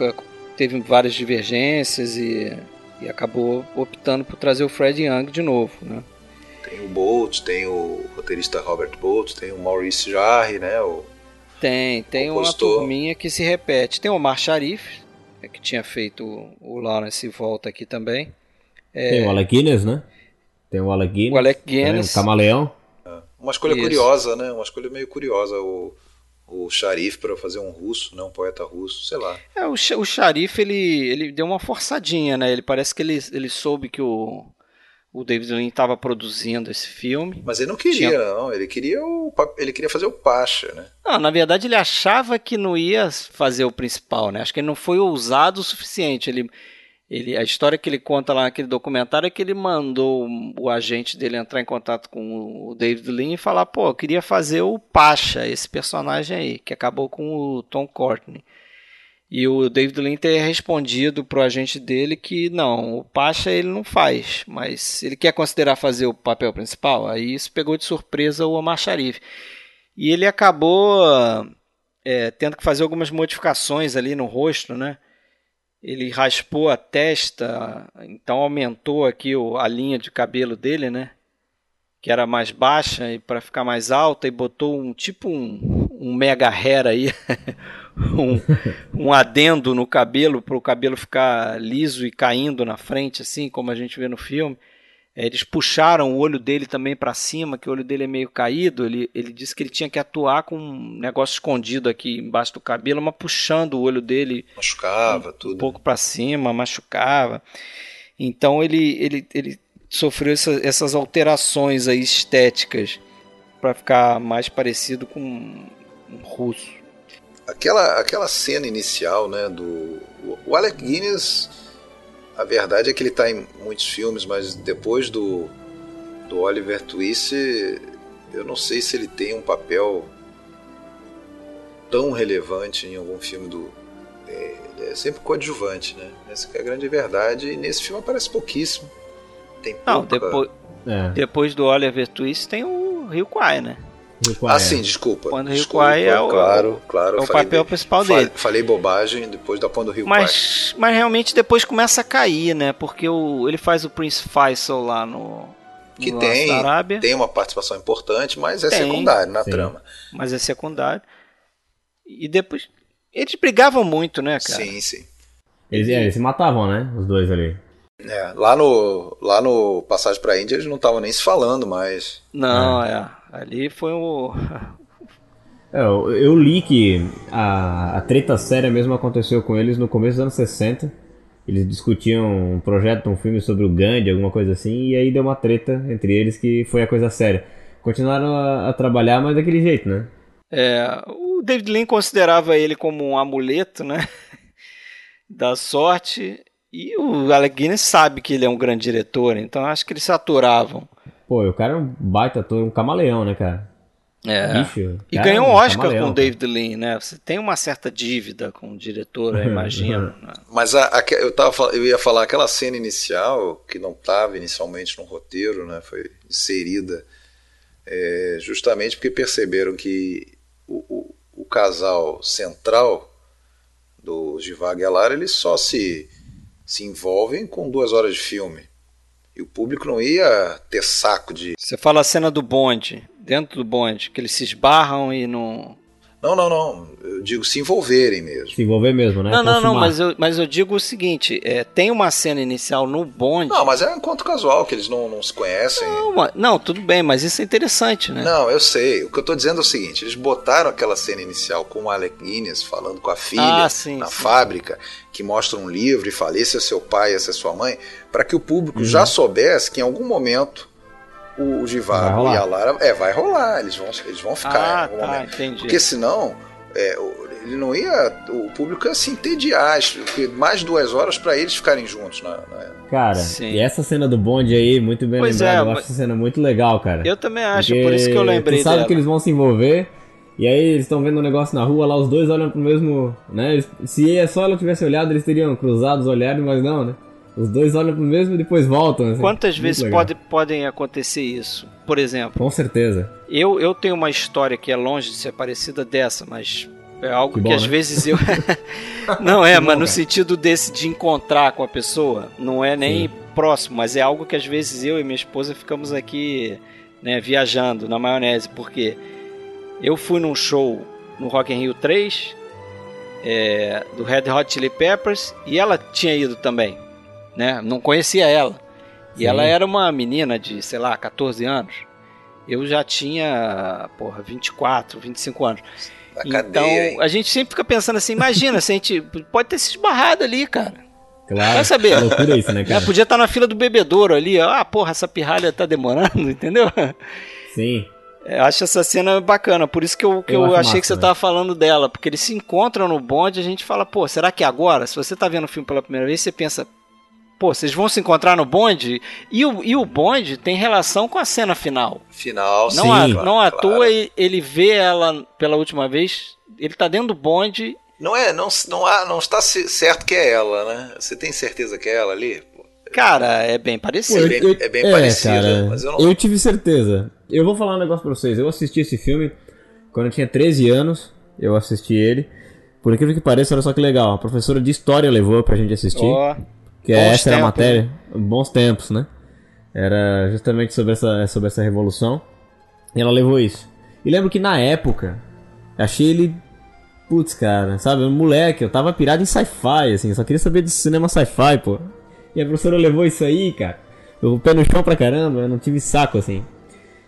teve várias divergências e, e acabou optando por trazer o Fred Young de novo, né? Tem o Bolt, tem o roteirista Robert Bolt, tem o Maurice Jarre, né? O tem, tem compostor. uma turminha que se repete. Tem o Omar Sharif, é, que tinha feito o Lawrence Volta aqui também. É... Tem o Alec Guinness, né? Tem o Alec Guinness. O Alec Guinness. o Camaleão. Uma escolha Isso. curiosa, né? Uma escolha meio curiosa. O o Sharif para fazer um russo, né, um poeta russo, sei lá. É, o, o Sharif ele, ele deu uma forçadinha, né? Ele parece que ele, ele soube que o, o David Lean estava produzindo esse filme. Mas ele não queria, Tinha... não. Ele queria o, ele queria fazer o Pacha, né? Não, na verdade ele achava que não ia fazer o principal, né? Acho que ele não foi ousado o suficiente. Ele ele, a história que ele conta lá naquele documentário é que ele mandou o agente dele entrar em contato com o David Lean e falar: pô, eu queria fazer o Pacha, esse personagem aí, que acabou com o Tom Courtney. E o David Lean ter respondido pro agente dele que não, o Pacha ele não faz, mas ele quer considerar fazer o papel principal. Aí isso pegou de surpresa o Omar Sharif. E ele acabou é, tendo que fazer algumas modificações ali no rosto, né? Ele raspou a testa, então aumentou aqui a linha de cabelo dele, né? Que era mais baixa e para ficar mais alta e botou um tipo um, um mega hair aí, um, um adendo no cabelo para o cabelo ficar liso e caindo na frente, assim como a gente vê no filme. É, eles puxaram o olho dele também para cima, que o olho dele é meio caído. Ele, ele disse que ele tinha que atuar com um negócio escondido aqui embaixo do cabelo, mas puxando o olho dele. Machucava, um, tudo. Um pouco para cima, machucava. Então ele, ele, ele sofreu essa, essas alterações aí estéticas para ficar mais parecido com um russo. Aquela, aquela cena inicial, né, do o Alec Guinness a verdade é que ele está em muitos filmes, mas depois do, do Oliver Twist, eu não sei se ele tem um papel tão relevante em algum filme do. É, ele é sempre coadjuvante, né? Essa é a grande verdade. E nesse filme aparece pouquíssimo. Tem pouca... Não, depois, é. depois do Oliver Twist tem o Rio Kwai, né? Ah, sim, desculpa. Quando o Rio Kwai é o, claro, claro, é o papel principal dele. Falei bobagem depois da ponta do Rio mas. Mas realmente depois começa a cair, né? Porque o, ele faz o Prince Faisal lá no. Que no tem, Arábia. tem uma participação importante, mas é tem, secundário na sim. trama. Mas é secundário. E depois. Eles brigavam muito, né, cara? Sim, sim. Eles, é, eles se matavam, né? Os dois ali. É, lá no, lá no Passagem pra Índia eles não estavam nem se falando mais. Não, é. é. Ali foi o. É, eu, eu, li que a, a treta séria mesmo aconteceu com eles no começo dos anos 60. Eles discutiam um projeto, um filme sobre o Gandhi, alguma coisa assim, e aí deu uma treta entre eles que foi a coisa séria. Continuaram a, a trabalhar, mas daquele jeito, né? É, o David Lean considerava ele como um amuleto, né? da sorte. E o Alec Guinness sabe que ele é um grande diretor, então acho que eles se aturavam. Pô, o cara é um baita ator, um camaleão, né, cara? É. Bicho, e cara, ganhou um um Oscar camaleão, com o David Lean, né? Você tem uma certa dívida com o diretor, eu imagino. né? Mas a, a, eu, tava, eu ia falar aquela cena inicial, que não estava inicialmente no roteiro, né? Foi inserida é, justamente porque perceberam que o, o, o casal central do Givag Alar, eles só se, se envolvem com duas horas de filme. E o público não ia ter saco de. Você fala a cena do bonde, dentro do bonde, que eles se esbarram e não. Não, não, não. Eu digo se envolverem mesmo. Se envolver mesmo, né? Não, não, não, Consumar. mas eu, mas eu digo o seguinte: é, tem uma cena inicial no bonde. Não, mas é um encontro casual, que eles não, não se conhecem. Não, não, tudo bem, mas isso é interessante, né? Não, eu sei. O que eu tô dizendo é o seguinte: eles botaram aquela cena inicial com o Alec Guinness falando com a filha Ah, sim, na sim. fábrica, que mostra um livro e fala: esse é seu pai, essa é sua mãe, para que o público Uhum. já soubesse que em algum momento o, Givago e a Lara. É, vai rolar, eles vão, eles vão ficar ah, tá, entendi. Porque senão. é, o- ele não ia. O público ia se entediar, porque mais duas horas para eles ficarem juntos. Na, na- Cara, Sim. e essa cena do bonde aí, muito bem Pois lembrado. é, eu mas- acho essa cena muito legal, cara. Eu também acho, por isso que eu lembrei tu sabe dela. que eles vão se envolver. E aí eles estão vendo um negócio na rua, lá os dois olham pro mesmo. né? Se é só ela tivesse olhado, eles teriam cruzado os olhares, mas não, né? Os dois olham pro mesmo e depois voltam. assim. Quantas Muito vezes legal. pode, podem acontecer isso? Por exemplo, Com certeza. eu, eu tenho uma história que é longe de ser parecida dessa, mas é algo Que que, bom, às né? vezes eu. não é, Que bom, mas no sentido desse de encontrar com a pessoa, não é nem próximo, mas é algo que às vezes eu e minha esposa ficamos aqui né, viajando na maionese, porque eu fui num show no Rock in Rio 3 é, do Red Hot Chili Peppers e ela tinha ido também, né? Não conhecia ela. E Sim. ela era uma menina de, sei lá, 14 anos. Eu já tinha, porra, 24, 25 anos. na então, cadeia. a gente sempre fica pensando assim, imagina se a gente pode ter se esbarrado ali, cara. Claro. Vai saber. Que loucura isso, né, cara? podia estar na fila do bebedouro ali, ah, porra, essa pirralha tá demorando, entendeu? Sim. Eu acho essa cena bacana, por isso que eu, que Eu eu, achei massa, que você né? tava falando dela, porque eles se encontram no bonde e a gente fala, pô, será que é agora? Se você tá vendo o filme pela primeira vez, você pensa, pô, vocês vão se encontrar no bonde? E o, e o bonde tem relação com a cena final. Final, Não, Sim. à, claro, não à claro. toa ele, vê ela pela última vez, ele tá dentro do bonde. Não é, não, não, há, não está certo que é ela, né? Você tem certeza que é ela ali? Cara, é bem Pô, parecido. bem- é bem parecido, mas eu não- tive certeza. Eu vou falar um negócio pra vocês. Eu assisti esse filme quando eu tinha 13 anos. Eu assisti ele. Por incrível que pareça, olha só que legal. A professora de história levou pra gente assistir. Ó, que bons essa era a matéria. Bons tempos, né? Era justamente sobre essa, sobre essa revolução. E ela levou isso. E lembro que na época, achei ele. Putz, cara, sabe? Um moleque, eu tava pirado em sci-fi, assim. Só queria saber de cinema sci-fi, pô. E a professora levou isso aí, cara. o pé no chão pra caramba, eu não tive saco assim.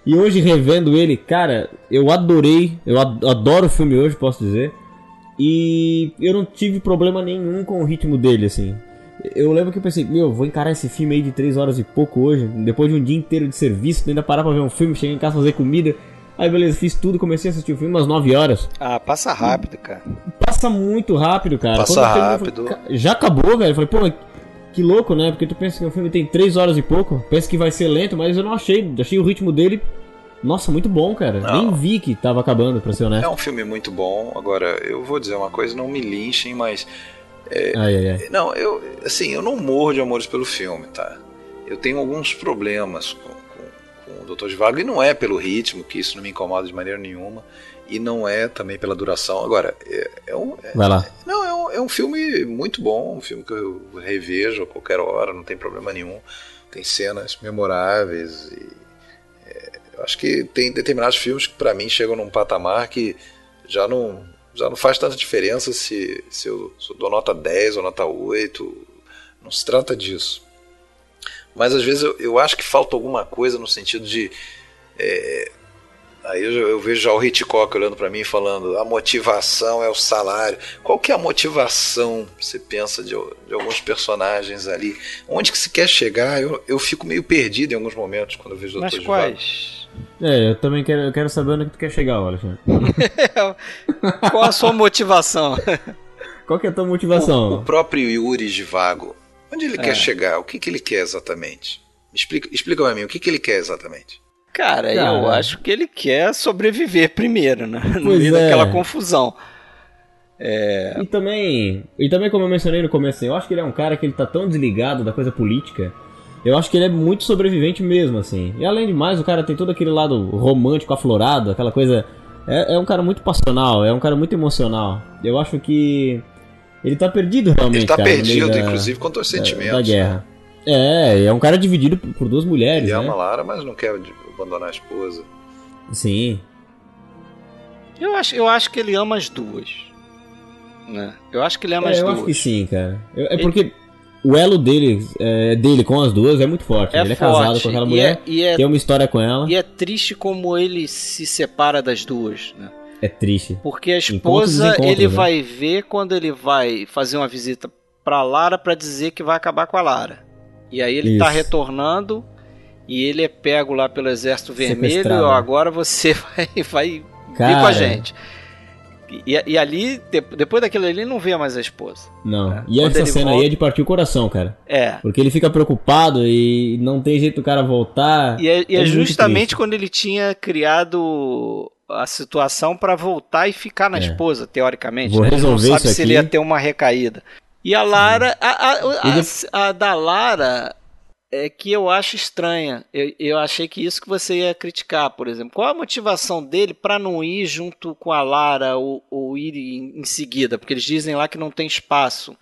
E hoje revendo ele, cara, eu adorei, eu adoro o filme hoje, posso dizer. E eu não tive problema nenhum com o ritmo dele, assim. Eu lembro que eu pensei, meu, vou encarar esse filme aí de 3 horas e pouco hoje, depois de um dia inteiro de serviço, ainda parar pra ver um filme, chegar em casa fazer comida. Aí beleza, fiz tudo, comecei a assistir o filme umas 9 horas. Ah, passa rápido, cara. Passa muito rápido, cara. Passa rápido. Falei, já acabou, velho. Falei, pô, que louco, né? Porque tu pensa que o filme tem 3 horas e pouco, pensa que vai ser lento, mas eu não achei. Achei o ritmo dele. Nossa, muito bom, cara. Não. Nem vi que tava acabando, pra ser honesto. É um filme muito bom. Agora, eu vou dizer uma coisa, não me linchem, mas. É, ai, ai, ai. Não, eu. Assim, eu não morro de amores pelo filme, tá? Eu tenho alguns problemas com o Dr. Zhivago, e não é pelo ritmo, que isso não me incomoda de maneira nenhuma, e não é também pela duração. Agora, é, é um. É, Vai lá. Não, é um, é um filme muito bom, um filme que eu revejo a qualquer hora, não tem problema nenhum. Tem cenas memoráveis e. É, eu acho que tem determinados filmes que para mim chegam num patamar que já não, já não faz tanta diferença se, se, eu, se eu dou nota 10 ou nota 8. Não se trata disso. Mas às vezes eu, eu acho que falta alguma coisa no sentido de. É, aí eu, eu, vejo já o Hitchcock olhando para mim e falando: a motivação é o salário. Qual que é a motivação, você pensa, de, de alguns personagens ali? Onde que se quer chegar? Eu, eu fico meio perdido em alguns momentos quando eu vejo o Mas quais? É, eu também quero, eu quero saber onde que tu quer chegar, Alexandre. Qual a sua motivação? Qual que é a tua motivação? O, o próprio Yuri de Vago Onde ele é. quer chegar? O que, que ele quer exatamente? Explica, explica pra mim, o que, que ele quer exatamente? Cara, Cara, eu acho que ele quer sobreviver primeiro, né? No meio é. daquela confusão. É... E também, e também como eu mencionei no começo, eu acho que ele é um cara que ele tá tão desligado da coisa política. Eu acho que ele é muito sobrevivente mesmo, assim. E além de mais, o cara tem todo aquele lado romântico, aflorado, aquela coisa. É, é um cara muito passional, é um cara muito emocional. Eu acho que ele tá perdido realmente. Ele tá cara, perdido, da, inclusive, quanto aos sentimentos. Da, guerra. Né? É, é um cara dividido por duas mulheres. Ele né? ama Lara, mas não quer abandonar a esposa. Sim. Eu acho, eu acho que ele ama as duas. Né? Eu acho que ele ama é, as eu duas. Eu acho que sim, cara. Eu, é ele... porque o elo dele, é, dele com as duas é muito forte. É ele forte. é casado com aquela mulher, e é, e é, tem uma história com ela. E é triste como ele se separa das duas, né? É triste. Porque a esposa ele né? vai ver quando ele vai fazer uma visita pra Lara para dizer que vai acabar com a Lara. E aí ele tá Isso. tá retornando e ele é pego lá pelo Exército Vermelho. Ó, agora você vai, vai Cara. vir com a gente. E, e, ali, depois daquilo ali, ele não vê mais a esposa. Não. Né? E essa cena volta... aí é de partir o coração, cara. É. Porque ele fica preocupado e não tem jeito do cara voltar. E é, e é, é justamente quando ele tinha criado a situação para voltar e ficar na é. esposa, teoricamente. Vou né? resolver não sabe se ele ia ter uma recaída. E a Lara, a, a, a, a, da Lara é que eu acho estranha. Eu, eu achei que isso que você ia criticar, por exemplo. Qual a motivação dele para não ir junto com a Lara ou, ou ir em, em seguida? Porque eles dizem lá que não tem espaço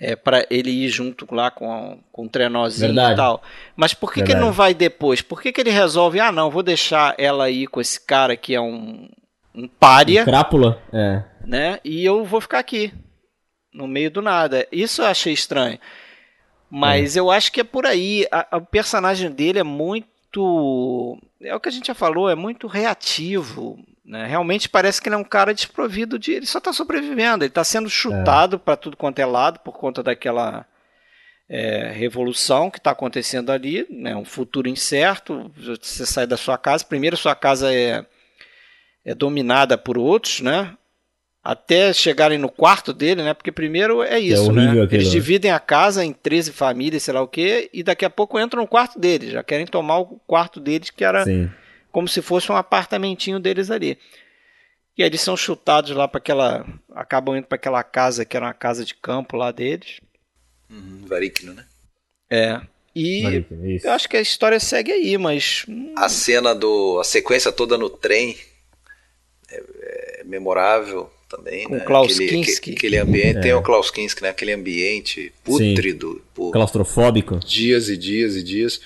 é, para ele ir junto lá com, com o trenózinho Verdade. e tal. Mas por que, que ele não vai depois? Por que, que ele resolve, ah não, vou deixar ela aí com esse cara que é um, um pária. Um crápula, é. Né? E eu vou ficar aqui, no meio do nada. Isso eu achei estranho. Mas é. eu acho que é por aí. A, a, o personagem dele é muito. É o que a gente já falou, é muito reativo. Né? Realmente parece que ele é um cara desprovido de. Ele só está sobrevivendo, ele está sendo chutado é. para tudo quanto é lado por conta daquela é, revolução que está acontecendo ali, né? um futuro incerto. Você sai da sua casa, primeiro sua casa é, é dominada por outros, né? Até chegarem no quarto dele, né? Porque primeiro é isso, é né? Aquilo, Eles né? dividem a casa em 13 famílias, sei lá o quê, e daqui a pouco entram no quarto deles. Já querem tomar o quarto deles, que era Sim como se fosse um apartamentinho deles ali. E aí eles são chutados lá para aquela. acabam indo para aquela casa que era uma casa de campo lá deles. Uhum, Varicno, né? É. E eu acho que a história segue aí, mas. Hum. A cena do. a sequência toda no trem é, é memorável também. Com né? Klaus aquele, Kinski. Aquele ambiente. É. Tem o Klaus Kinski, né? Aquele ambiente pútrido. Por Claustrofóbico. Dias e dias e dias.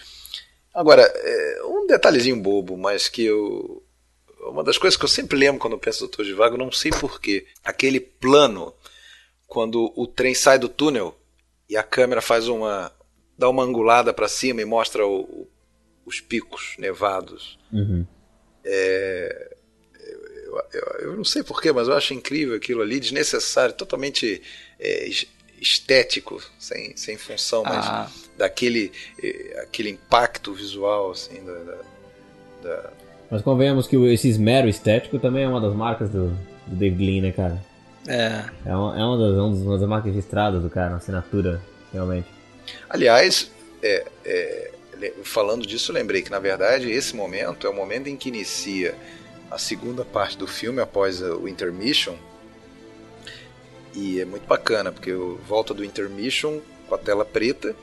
Agora, é, um detalhezinho bobo, mas que eu. Uma das coisas que eu sempre lembro quando eu penso no Doutor de Vago, não sei porquê. Aquele plano, quando o trem sai do túnel e a câmera faz uma dá uma angulada para cima e mostra o, o, os picos nevados. Uhum. É, eu, eu, eu, não sei porquê, mas eu acho incrível aquilo ali, desnecessário, totalmente é, estético, sem, sem função, mas ah. daquele é, aquele impacto visual assim da, da, da... Mas convenhamos que esse esmero estético também é uma das marcas do, do David Lean, né, cara? É. É uma, é uma, das, uma das marcas registradas do cara, uma assinatura, realmente. Aliás, é, é, falando disso, lembrei que na verdade esse momento é o momento em que inicia a segunda parte do filme após o intermission. E é muito bacana, porque volta do intermission com a tela preta.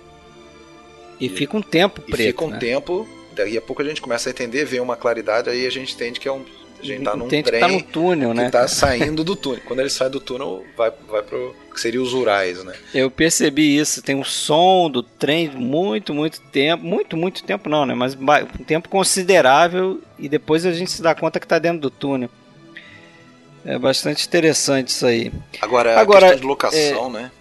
E, e fica um tempo preto. E fica um né? tempo, daí a pouco a gente começa a entender, vê uma claridade, aí a gente entende que é um, a gente tá num trem que tá no túnel, né? Que tá saindo do túnel. Quando ele sai do túnel, vai, vai pro que seria os Urais, né? Eu percebi isso. Tem um som do trem muito, muito tempo. Muito, muito tempo não, né? Mas um tempo considerável e depois a gente se dá conta que tá dentro do túnel. É bastante interessante isso aí. Agora, Agora a questão de locação, é... né?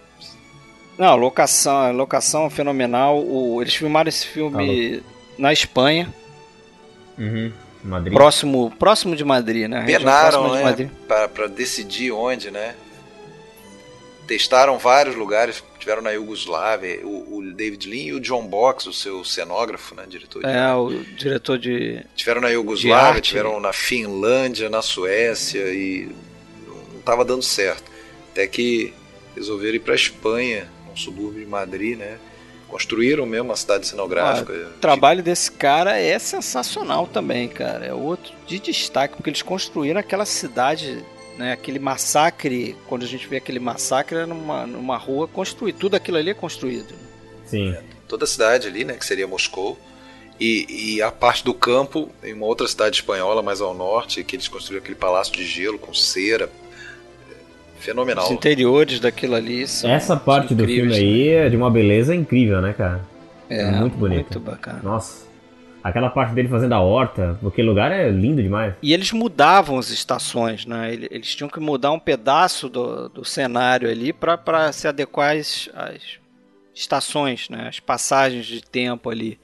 Não, locação, locação fenomenal. O, eles filmaram esse filme na Espanha. Uhum. Madrid. Próximo, próximo de Madrid, né? Penaram, né? Para decidir onde, né? Testaram vários lugares, tiveram na Iugoslávia, o, o, David Lean e o John Box, o seu cenógrafo, né, diretor de É, o diretor de Tiveram na Iugoslávia, tiveram na Finlândia, na Suécia e não estava dando certo. Até que resolveram ir para Espanha, um subúrbio de Madrid, né? Construíram mesmo a cidade cenográfica. Ah, o trabalho desse cara é sensacional também, cara. É outro de destaque, porque eles construíram aquela cidade, né? Aquele massacre, quando a gente vê aquele massacre, numa, numa rua construída. Tudo aquilo ali é construído. Sim. É, toda a cidade ali, né? Que seria Moscou. E, e, a parte do campo, em uma outra cidade espanhola mais ao norte, que eles construíram aquele palácio de gelo com cera, fenomenal. Os interiores daquilo ali são Essa parte do filme aí né? é de uma beleza incrível, né, cara? É, é muito bonito. Muito bacana. Nossa. Aquela parte dele fazendo a horta, aquele lugar é lindo demais. E eles mudavam as estações, né? Eles tinham que mudar um pedaço do, do cenário ali para se adequar às, às estações, né? As passagens de tempo ali.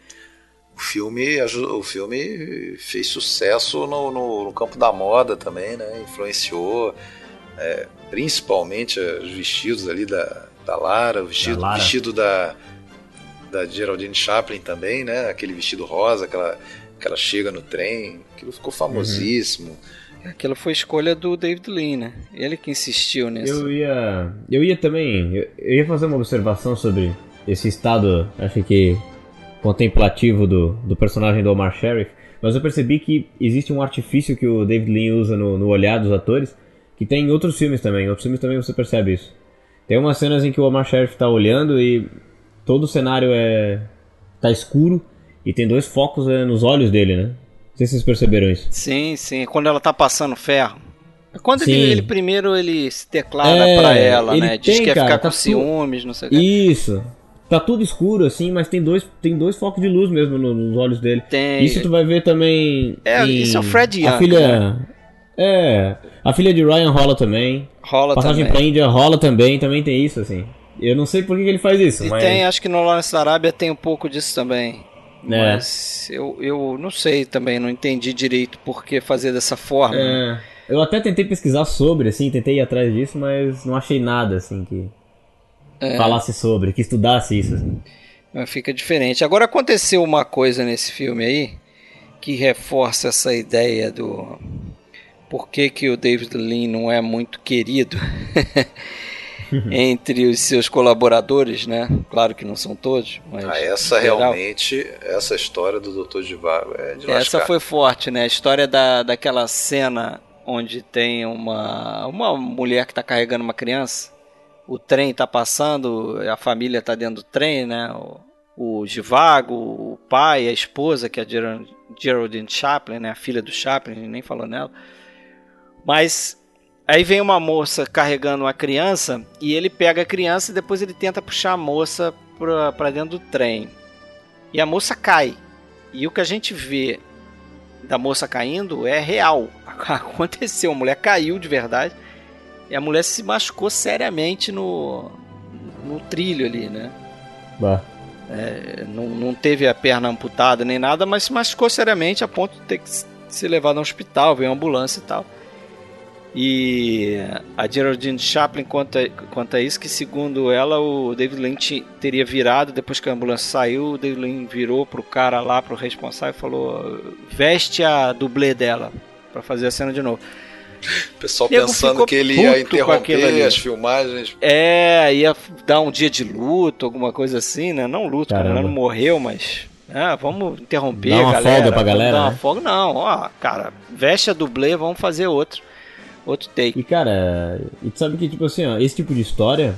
O filme, o filme fez sucesso no, no, no campo da moda também, né? Influenciou. É, principalmente os vestidos ali da, da Lara, o vestido da, Lara. vestido da, da Geraldine Chaplin também, né? Aquele vestido rosa, aquela, que ela chega no trem, aquilo ficou famosíssimo. Uhum. Aquilo foi escolha do David Lean, né? Ele que insistiu nisso. Eu ia, eu ia também, eu, eu ia fazer uma observação sobre esse estado, acho que contemplativo do, do personagem do Omar Sheriff, mas eu percebi que existe um artifício que o David Lean usa no, no olhar dos atores, que tem em outros filmes também. Em outros filmes também você percebe isso. Tem umas cenas em que o Omar Sheriff tá olhando e todo o cenário é tá escuro e tem dois focos é, nos olhos dele, né? Não sei se vocês perceberam isso. Sim, sim. Quando ela tá passando ferro. É quando ele, ele, primeiro ele se declara é, pra ela, né? Diz tem, que quer cara, ficar tá com ciúmes, não sei o que. Isso. Tá tudo escuro, assim, mas tem dois, tem dois focos de luz mesmo nos olhos dele. Tem. Isso tu vai ver também. É, em... isso é o Fred Young. A filha. Né? É. A filha de Ryan rola também. Rola Passagem também. pra Índia rola também, também tem isso, assim. Eu não sei por que, ele faz isso, e mas... tem, acho que no Lawrence da Arábia tem um pouco disso também. É. Mas eu, eu não sei também, não entendi direito por que fazer dessa forma. É. Eu até tentei pesquisar sobre, assim, tentei ir atrás disso, mas não achei nada, assim, que é. falasse sobre, que estudasse isso, assim. Fica diferente. Agora aconteceu uma coisa nesse filme aí que reforça essa ideia do por que, que o David Lean não é muito querido entre os seus colaboradores, né? Claro que não são todos, mas ah, essa realmente, essa história do Dr. Divago é de Essa foi forte, né? A história da, daquela cena onde tem uma uma mulher que está carregando uma criança, o trem está passando, a família está dentro do trem, né? O, o Givago, o pai, a esposa, que é a Geraldine Chaplin, né? A filha do Chaplin, nem falou nela mas aí vem uma moça carregando uma criança e ele pega a criança e depois ele tenta puxar a moça para dentro do trem. E a moça cai. E o que a gente vê da moça caindo é real. Aconteceu, a mulher caiu de verdade. E a mulher se machucou seriamente no, no trilho ali, né? Bah. É, não, não teve a perna amputada nem nada, mas se machucou seriamente a ponto de ter que ser levado ao hospital, veio uma ambulância e tal. E a Geraldine Chaplin conta, conta isso, que segundo ela, o David Lynch teria virado, depois que a ambulância saiu, o David Lynch virou pro cara lá, pro responsável, e falou, veste a dublê dela, para fazer a cena de novo. O pessoal pensando que ele ia interromper as filmagens. É, ia dar um dia de luto, alguma coisa assim, né? Não luto, Caramba. cara, não morreu, mas ah, vamos interromper, Dá uma galera. folga pra galera. Uma né? folga, não. Ó, cara, veste a dublê, vamos fazer outro. Outro take. E cara, e tu sabe que, tipo assim, ó, esse tipo de história,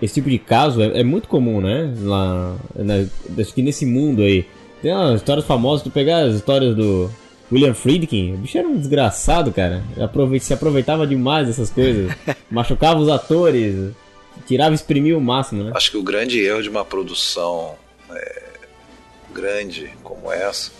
esse tipo de caso é, é muito comum, né? Lá, na, acho que nesse mundo aí. Tem umas histórias famosas, tu pegar as histórias do William Friedkin, o bicho era um desgraçado, cara. Se aproveitava demais dessas coisas. machucava os atores, tirava e exprimia o máximo, né? Acho que o grande erro de uma produção é, grande como essa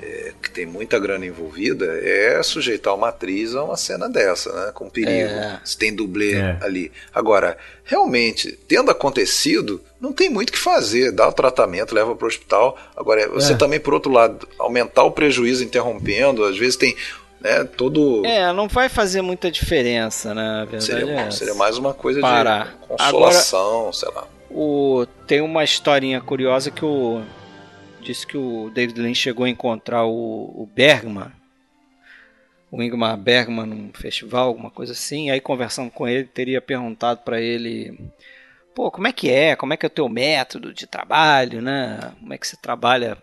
é, que tem muita grana envolvida, é sujeitar uma atriz a uma cena dessa, né? Com perigo. É. Se tem dublê é. ali. Agora, realmente, tendo acontecido, não tem muito o que fazer. Dá o tratamento, leva para o hospital. Agora, você é. também, por outro lado, aumentar o prejuízo interrompendo, às vezes tem. Né, todo... É, não vai fazer muita diferença, né? verdade seria, é seria mais uma coisa Parar. de consolação, Agora, sei lá. O, tem uma historinha curiosa que o disse que o David Lynch chegou a encontrar o, o Bergman, o Ingmar Bergman num festival, alguma coisa assim. Aí conversando com ele, teria perguntado para ele, pô, como é que é? Como é que é o teu método de trabalho, né? Como é que você trabalha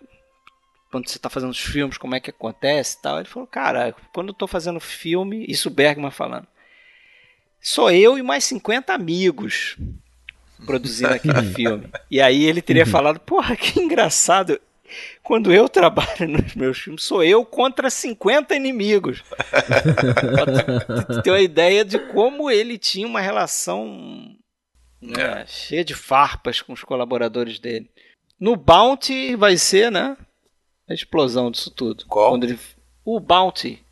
quando você está fazendo os filmes? Como é que acontece, e tal? Ele falou, cara, quando eu estou fazendo filme, isso o Bergman falando, sou eu e mais 50 amigos produzindo aquele filme. E aí ele teria falado, porra, que engraçado. Quando eu trabalho nos meus filmes, sou eu contra 50 inimigos. ter uma ideia de como ele tinha uma relação né, é. cheia de farpas com os colaboradores dele. No Bounty vai ser, né? A explosão disso tudo. Qual? Quando ele... O Bounty.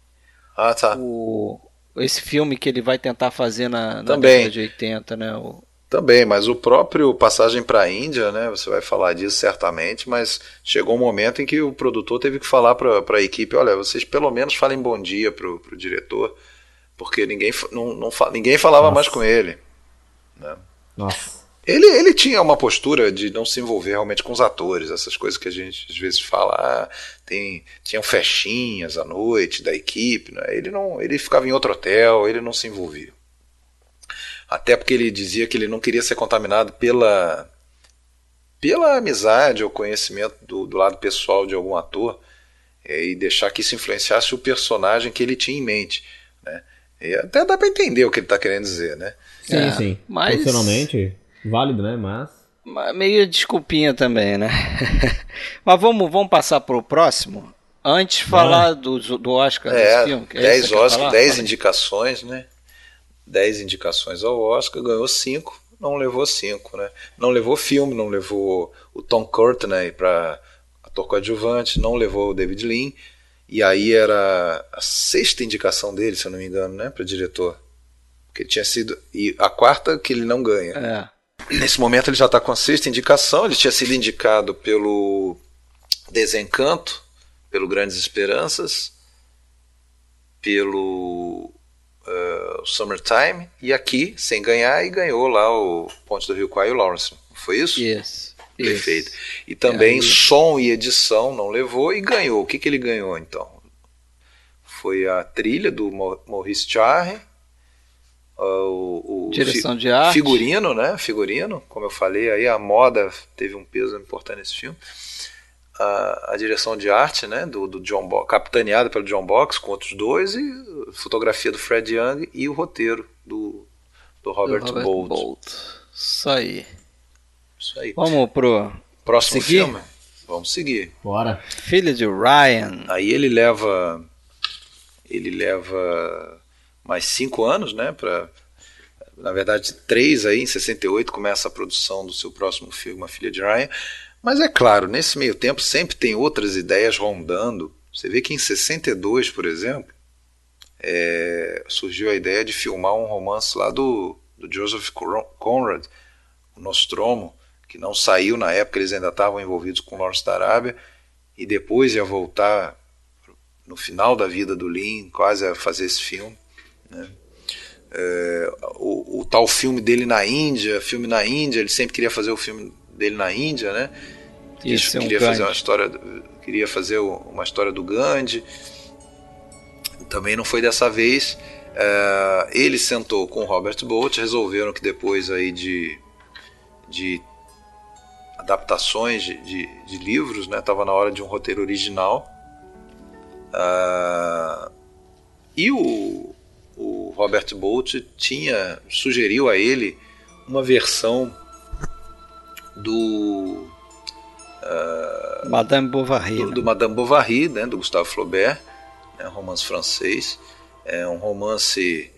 Ah, tá. O... Esse filme que ele vai tentar fazer na, na década de 80, né? O... Também, mas o próprio passagem para a Índia, né? Você vai falar disso certamente, mas chegou um momento em que o produtor teve que falar para a equipe, olha, vocês pelo menos falem bom dia pro, pro diretor, porque ninguém não, não ninguém falava Nossa. mais com ele. Né? Nossa. Ele, ele tinha uma postura de não se envolver realmente com os atores, essas coisas que a gente às vezes fala, ah, tem, tinham festinhas à noite da equipe, né? ele não, ele ficava em outro hotel, ele não se envolvia até porque ele dizia que ele não queria ser contaminado pela pela amizade ou conhecimento do, do lado pessoal de algum ator é, e deixar que isso influenciasse o personagem que ele tinha em mente, né? E até dá para entender o que ele está querendo dizer, né? Sim, é, sim. Mas... Profissionalmente, válido, né? Mas meio desculpinha também, né? Mas vamos, vamos passar para o próximo. Antes de falar do, do Oscar é, desse filme. 10 é Oscar, 10 indicações, né? 10 indicações ao Oscar, ganhou 5, não levou 5, né? Não levou filme, não levou o Tom Courtney para ator coadjuvante, não levou o David Lean, e aí era a sexta indicação dele, se eu não me engano, né, para diretor. Que tinha sido e a quarta que ele não ganha. É. Nesse momento ele já está com a sexta indicação, ele tinha sido indicado pelo Desencanto, pelo Grandes Esperanças, pelo uh, Summertime e aqui, sem ganhar, e ganhou lá o Ponte do Rio Quai e o Lawrence. Foi isso? Yes. Perfeito. E também som e edição não levou e ganhou. O que, que ele ganhou então? Foi a trilha do Maurice Jarre, uh, o, o direção de arte, figurino, né? Figurino, como eu falei, aí a moda teve um peso importante nesse filme a, a direção de arte né, do, do John Box, capitaneada pelo John Box com outros dois, e fotografia do Fred Young e o roteiro do, do Robert, do Robert Bolt. Bolt. Isso aí. Isso aí. Vamos pro próximo seguir? filme? Vamos seguir. Bora. Filho de Ryan. Aí ele leva ele leva mais cinco anos, né, para na verdade três aí em 68 começa a produção do seu próximo filme, A Filha de Ryan. Mas é claro, nesse meio tempo sempre tem outras ideias rondando. Você vê que em 62, por exemplo, é, surgiu a ideia de filmar um romance lá do, do Joseph Conrad, o Nostromo, que não saiu na época, eles ainda estavam envolvidos com Lawrence da Arábia, e depois ia voltar no final da vida do Lin, quase a fazer esse filme. Né? É, o, o, tal filme dele na Índia, filme na Índia, ele sempre queria fazer o filme dele na Índia, né? Isso, queria um fazer uma história, queria fazer uma história do Gandhi. Também não foi dessa vez. É, ele sentou com Robert Bolt, resolveram que depois aí de, de adaptações de, de, de livros, né? Tava na hora de um roteiro original. Uh, e o, o Robert Bolt tinha sugeriu a ele uma versão do uh, Madame Bovary, do, né? do, Madame Bovary, né, do Gustave Flaubert, né, romance francês, é um romance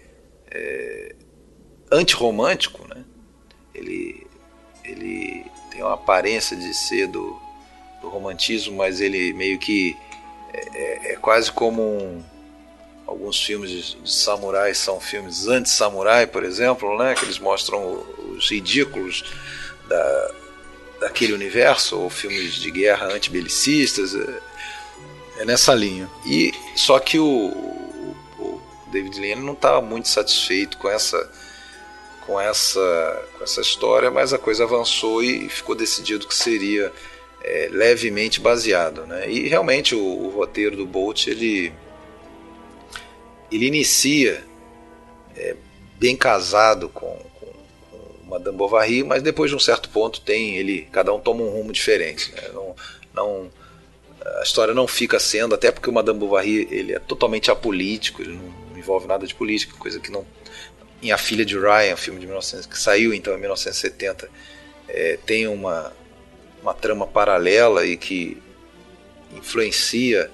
é, antirromântico, né? Ele ele tem uma aparência de ser do, do romantismo, mas ele meio que é, é, é quase como um, alguns filmes de, de samurais são filmes anti-samurai, por exemplo, né, que eles mostram os ridículos da, daquele universo, ou filmes de guerra anti-belicistas, é, é, nessa linha. E só que o, o, David Lean não estava muito satisfeito com essa com essa com essa história, mas a coisa avançou e ficou decidido que seria é, levemente baseado, né? E realmente o, o roteiro do Bolt ele ele inicia é, bem casado com Madame Bovary, mas depois de um certo ponto tem ele, cada um toma um rumo diferente. Né? Não, não, a história não fica sendo, até porque o Madame Bovary ele é totalmente apolítico, ele não envolve nada de política, coisa que não. Em A Filha de Ryan, filme de 1900, que saiu então em 1970, é, tem uma, uma trama paralela e que influencia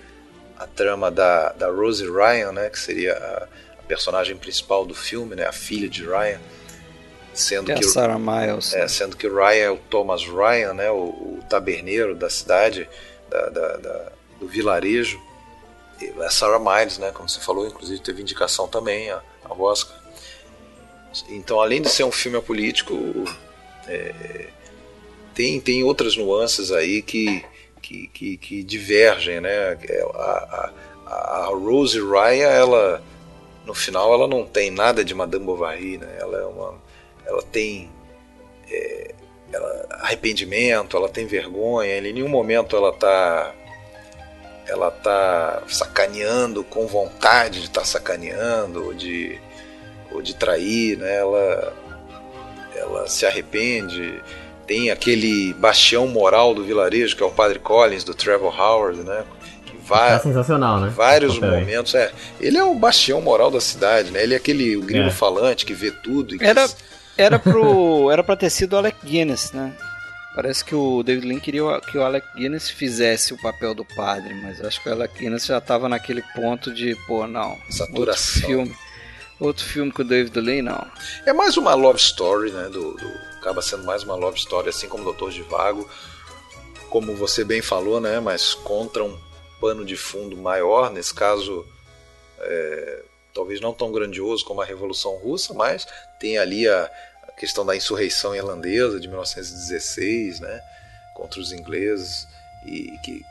a trama da, da Rosie Ryan, né, que seria a, a, personagem principal do filme, né, a filha de Ryan, sendo que, é que Sarah Miles, é, sendo que o Ryan é o Thomas Ryan, né, o, o taberneiro da cidade, da, da, da, do vilarejo, e a Sarah Miles, né, como você falou, inclusive teve indicação também a, a Oscar. Então, além de ser um filme apolítico, é, tem, tem outras nuances aí que que, que, que divergem, né? A, a, a Rose Raya, ela no final ela não tem nada de Madame Bovary, né? Ela é uma, ela tem é, ela, arrependimento, ela tem vergonha. Em nenhum momento ela está ela tá sacaneando com vontade de estar tá sacaneando ou de ou de trair, né? Ela ela se arrepende tem aquele bastião moral do vilarejo, que é o Padre Collins, do Trevor Howard, né? Que vai, é sensacional, né? Vários momentos, é. Ele é o bastião moral da cidade, né? Ele é aquele o grilo é. falante que vê tudo. Que... Era, era, pro, era pra ter sido o Alec Guinness, né? Parece que o David Lynn queria que o Alec Guinness fizesse o papel do padre, mas acho que o Alec Guinness já estava naquele ponto de, pô, não. Saturação. Outro filme, outro filme com o David Lynn, não. É mais uma love story, né? Do, do acaba sendo mais uma love story, assim como Doutor de Vago, como você bem falou, né? Mas contra um pano de fundo maior, nesse caso, é, talvez não tão grandioso como a Revolução Russa, mas tem ali a, a questão da insurreição irlandesa de 1916, né? Contra os ingleses e que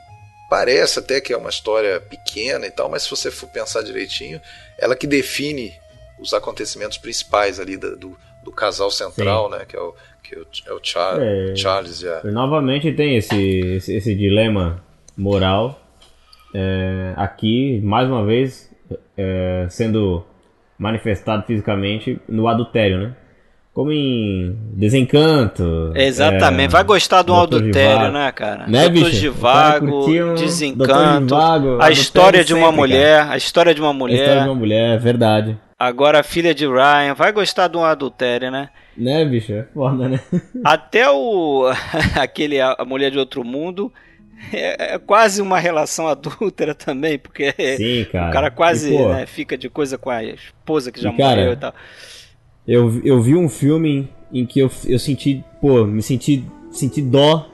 parece até que é uma história pequena e tal, mas se você for pensar direitinho, ela que define os acontecimentos principais ali do, do do casal central, Sim. né? Que é o, que é o, Char é, Charles e a... Novamente tem esse, esse, esse dilema moral é, aqui, mais uma vez, é, sendo manifestado fisicamente no adultério, né? Como em Desencanto. Exatamente. É, Vai gostar do adultério, né, cara? Né, Doutor de Vago, um Desencanto, a história de uma sempre, mulher, cara. a história de uma mulher. A história de uma mulher, verdade. Agora a filha de Ryan vai gostar de um adultério, né? Né, bicho? É foda, né? Até o. aquele A Mulher de Outro Mundo. É, é quase uma relação adúltera também, porque Sim, cara. o cara quase e, né, fica de coisa com a esposa que já e, cara, morreu e tal. Eu, eu vi um filme em que eu, eu senti, pô, me senti, senti dó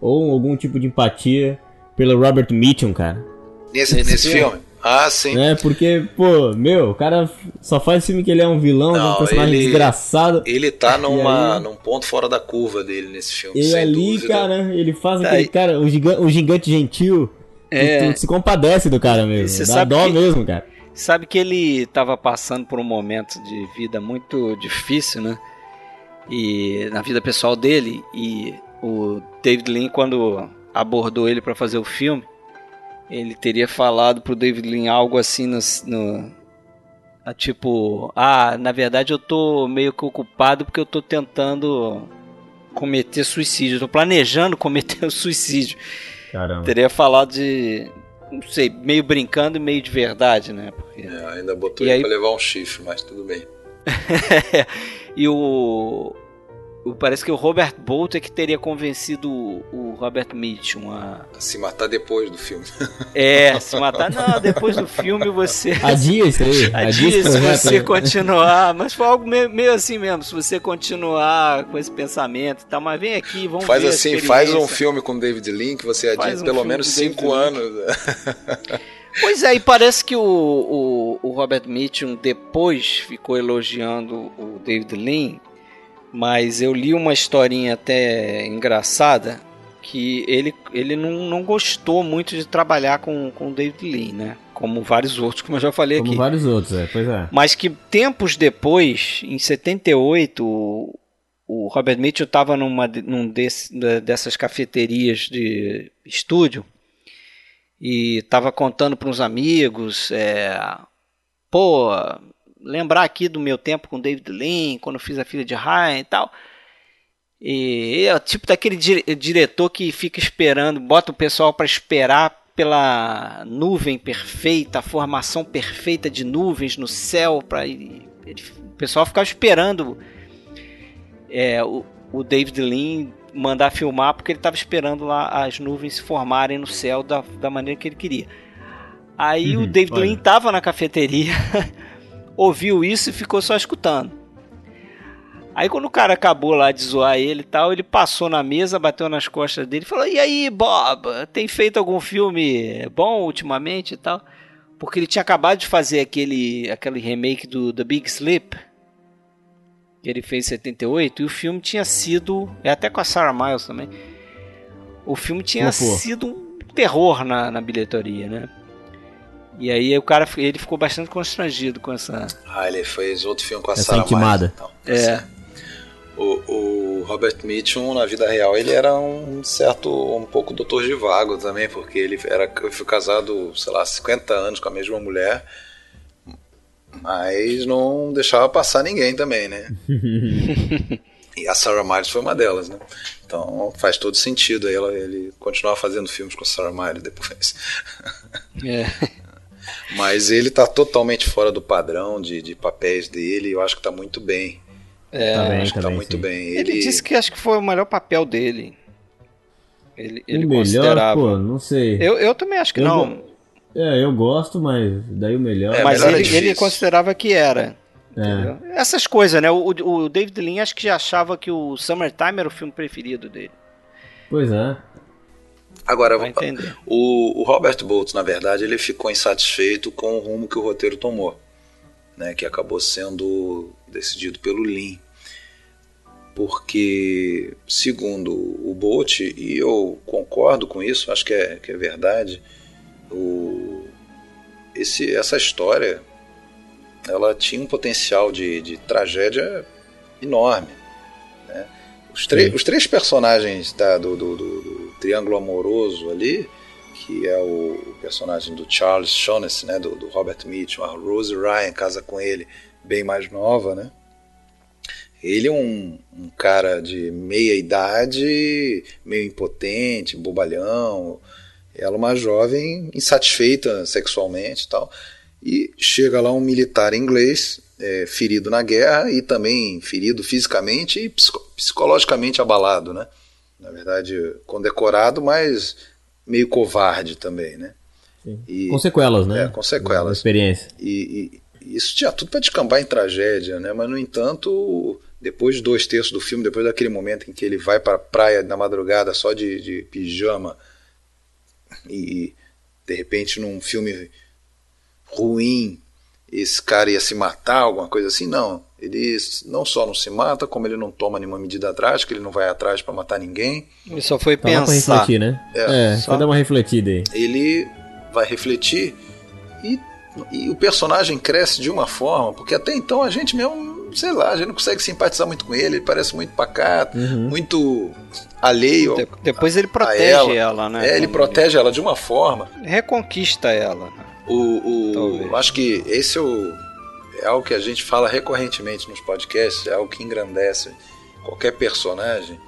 ou algum tipo de empatia pelo Robert Mitchum, cara. Nesse, nesse, nesse filme? filme? Ah, sim. Né? Porque, pô, meu, o cara só faz filme que ele é um vilão, Não, um personagem ele- desgraçado. Ele tá numa, aí? num ponto fora da curva dele nesse filme, E sem ali, dúvida. cara, ele faz Tá aquele aí. cara, o gigante, o gigante gentil. É. Tu, se compadece do cara mesmo. você Dá sabe dó que- mesmo, cara. Sabe que ele estava passando por um momento de vida muito difícil, né? E na vida pessoal dele e o David Lean quando abordou ele para fazer o filme, ele teria falado pro David Lean algo assim no, no a tipo, ah, na verdade eu tô meio que ocupado porque eu tô tentando cometer suicídio, eu tô planejando cometer o suicídio. Caramba. Teria falado de não sei, meio brincando e meio de verdade, né? Porque É, ainda botou E ele aí- pra levar um chifre, mas tudo bem. e o, o- Parece que o Robert Bolt é que teria convencido o, Robert Mitchum a. A se matar depois do filme. É, se matar. Não, depois do filme você. Adia isso aí. Adia se você continuar. Mas foi algo meio, meio assim mesmo. Se você continuar com esse pensamento e tal. Mas vem aqui, vamos Faz ver. a assim, faz um filme com David Lean que você adia Faz um pelo menos David cinco Lean. anos. Pois é, e parece que o, o, o Robert Mitchum depois ficou elogiando o David Lean, mas eu li uma historinha até engraçada que ele, ele não, não gostou muito de trabalhar com, o David Lean, né? Como vários outros, como eu já falei Como aqui. vários outros, é. Pois é. Mas que tempos depois, em 78, o, o Robert Mitchum estava numa num desse, dessas cafeterias de estúdio e estava contando para uns amigos, é, pô, lembrar aqui do meu tempo com David Lean, quando fiz a filha de Ryan e tal. E é o tipo daquele dire- diretor que fica esperando, bota o pessoal para esperar pela nuvem perfeita, a formação perfeita de nuvens no céu, para o pessoal ficar esperando é, o, o David Lean mandar filmar, porque ele estava esperando lá as nuvens se formarem no céu da, da maneira que ele queria. Aí o Uhum, David olha. Lean estava na cafeteria, ouviu isso e ficou só escutando. Aí quando o cara acabou lá de zoar ele e tal, ele passou na mesa, bateu nas costas dele e falou: E aí, Bob, tem feito algum filme bom ultimamente e tal? Porque ele tinha acabado de fazer aquele, aquele remake do The Big Sleep, que ele fez em 78, e o filme tinha sido. É até com a Sarah Miles também. O filme tinha Flopou. sido um terror na, na bilheteria, né? E aí o cara ele ficou bastante constrangido com essa. Ah, ele fez outro filme com a Essa Sarah intimada. Miles, então. É. O, o Robert Mitchum, na vida real, ele era um certo, um pouco doutor de vago também, porque ele era, foi casado, sei lá, 50 anos com a mesma mulher, mas não deixava passar ninguém também, né? e a Sarah Miles foi uma delas, né? Então faz todo sentido aí ela, ele continuar fazendo filmes com a Sarah Miles depois. É. Mas ele tá totalmente fora do padrão de, de papéis dele, eu acho que tá muito bem. É, Tá bem, acho que tá tá bem, muito sim. bem. Ele, disse que acho que foi o melhor papel dele. Ele, ele o melhor, considerava. pô, não sei. Eu, eu também acho que Eu não. É, eu gosto, mas daí o melhor. É, mas melhor é ele, difícil. ele considerava que era. É. Essas coisas, né? O, o David Lean acho que já achava que o Summertime era o filme preferido dele. Pois é. Agora, o, o Robert Bolt, na verdade, ele ficou insatisfeito com o rumo que o roteiro tomou, né, que acabou sendo decidido pelo Lean. Porque, segundo o Bolt, e eu concordo com isso, acho que é, que é verdade, o, esse, essa história ela tinha um potencial de, de tragédia enorme. né? Os, os três personagens do, do- do- do triângulo amoroso ali, que é o personagem do Charles Shaughnessy, né, do, do Robert Mitchum, a Rose Ryan casa com ele, bem mais nova, né? Ele é um, um cara de meia idade, meio impotente, bobalhão. Ela é uma jovem insatisfeita sexualmente e tal. E chega lá um militar inglês, é, ferido na guerra e também ferido fisicamente e psico- psicologicamente abalado, né? Na verdade, condecorado, mas meio covarde também, né? E- Com sequelas, né? É, com sequelas. Da experiência. e, e isso tinha tudo para descambar em tragédia, né? Mas no entanto, depois de dois terços do filme, depois daquele momento em que ele vai para a praia na madrugada só de, de pijama e de repente num filme ruim, esse cara ia se matar, alguma coisa assim, não. Ele não só não se mata, como ele não toma nenhuma medida drástica, ele não vai atrás para matar ninguém. Ele só foi Tava pra pensar. refletir, né? É, É, só- dar uma refletida aí. Ele vai refletir e, e o personagem cresce de uma forma, porque até então a gente mesmo, sei lá, a gente não consegue simpatizar muito com ele, ele parece muito pacato, Uhum. muito alheio. De- Depois ele protege ela, né? É, ele protege ela de uma forma. ele Reconquista ela. O, o- acho que esse é, o, é algo que a gente fala recorrentemente nos podcasts, é algo que engrandece qualquer personagem,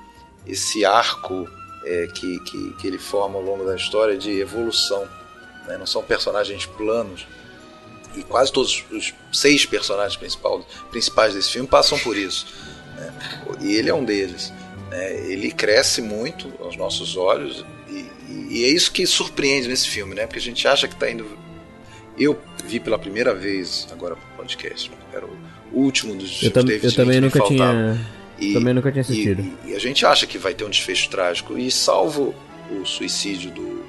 esse arco é, que, que, que ele forma ao longo da história de evolução. né? Não são personagens planos. E quase todos os seis personagens principal, principais desse filme passam por isso. né? E ele é um deles. né? Ele cresce muito aos nossos olhos e, e- e é isso que surpreende nesse filme, né? Porque a gente acha que está indo eu vi pela primeira vez agora pro podcast. Era o último dos Eu, tam- David eu também nunca faltava. tinha. E, Também nunca tinha assistido. e- e a gente acha que vai ter um desfecho trágico. E salvo o suicídio do,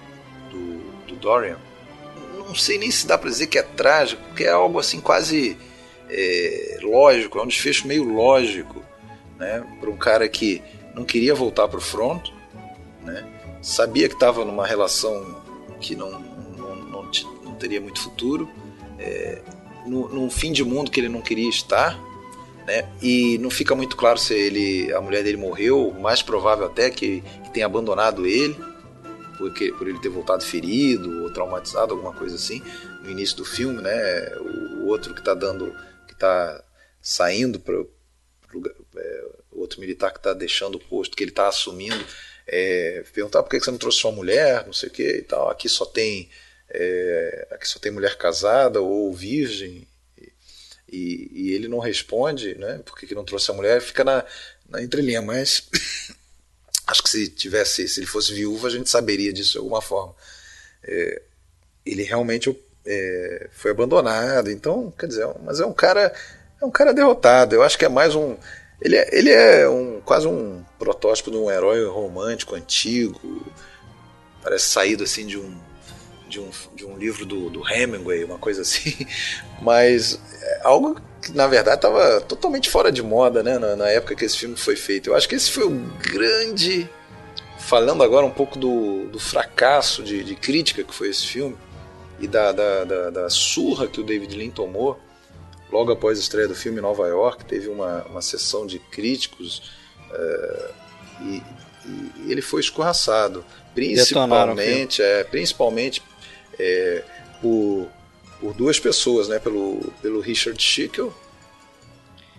do, do Dorian, não sei nem se dá pra dizer que é trágico, porque é algo assim quase é, lógico, é um desfecho meio lógico, né? Para um cara que não queria voltar pro front, né? Sabia que estava numa relação que não, teria muito futuro, é, no, num fim de mundo que ele não queria estar, né? E não fica muito claro se ele, a mulher dele morreu, mais provável até que, que tenha abandonado ele, porque por ele ter voltado ferido ou traumatizado, alguma coisa assim, no início do filme, né? O, o outro que está dando, que está saindo para o outro militar que está deixando o posto, que ele está assumindo, é, perguntar por que você não trouxe sua mulher, não sei o que e tal. Aqui só tem é, aqui só tem mulher casada ou virgem e, e ele não responde, né? Por que, não trouxe a mulher? Fica na, na entrelinha, mas acho que se tivesse, se ele fosse viúva, a gente saberia disso de alguma forma. É, ele realmente é, foi abandonado, então, quer dizer, mas é um cara, é um cara derrotado. Eu acho que é mais um, ele é, ele é um quase um protótipo de um herói romântico antigo, parece saído assim de um de um, de um livro do, do Hemingway, uma coisa assim, mas é algo que na verdade estava totalmente fora de moda, né, na, na, época que esse filme foi feito. Eu acho que esse foi o grande, falando agora um pouco do, do fracasso de, de, crítica que foi esse filme e da, da, da, da, surra que o David Lean tomou logo após a estreia do filme em Nova York, teve uma, uma sessão de críticos uh, e, e, ele foi escorraçado, principalmente, é, principalmente é, por, por, duas pessoas, né? Pelo, pelo Richard Schickel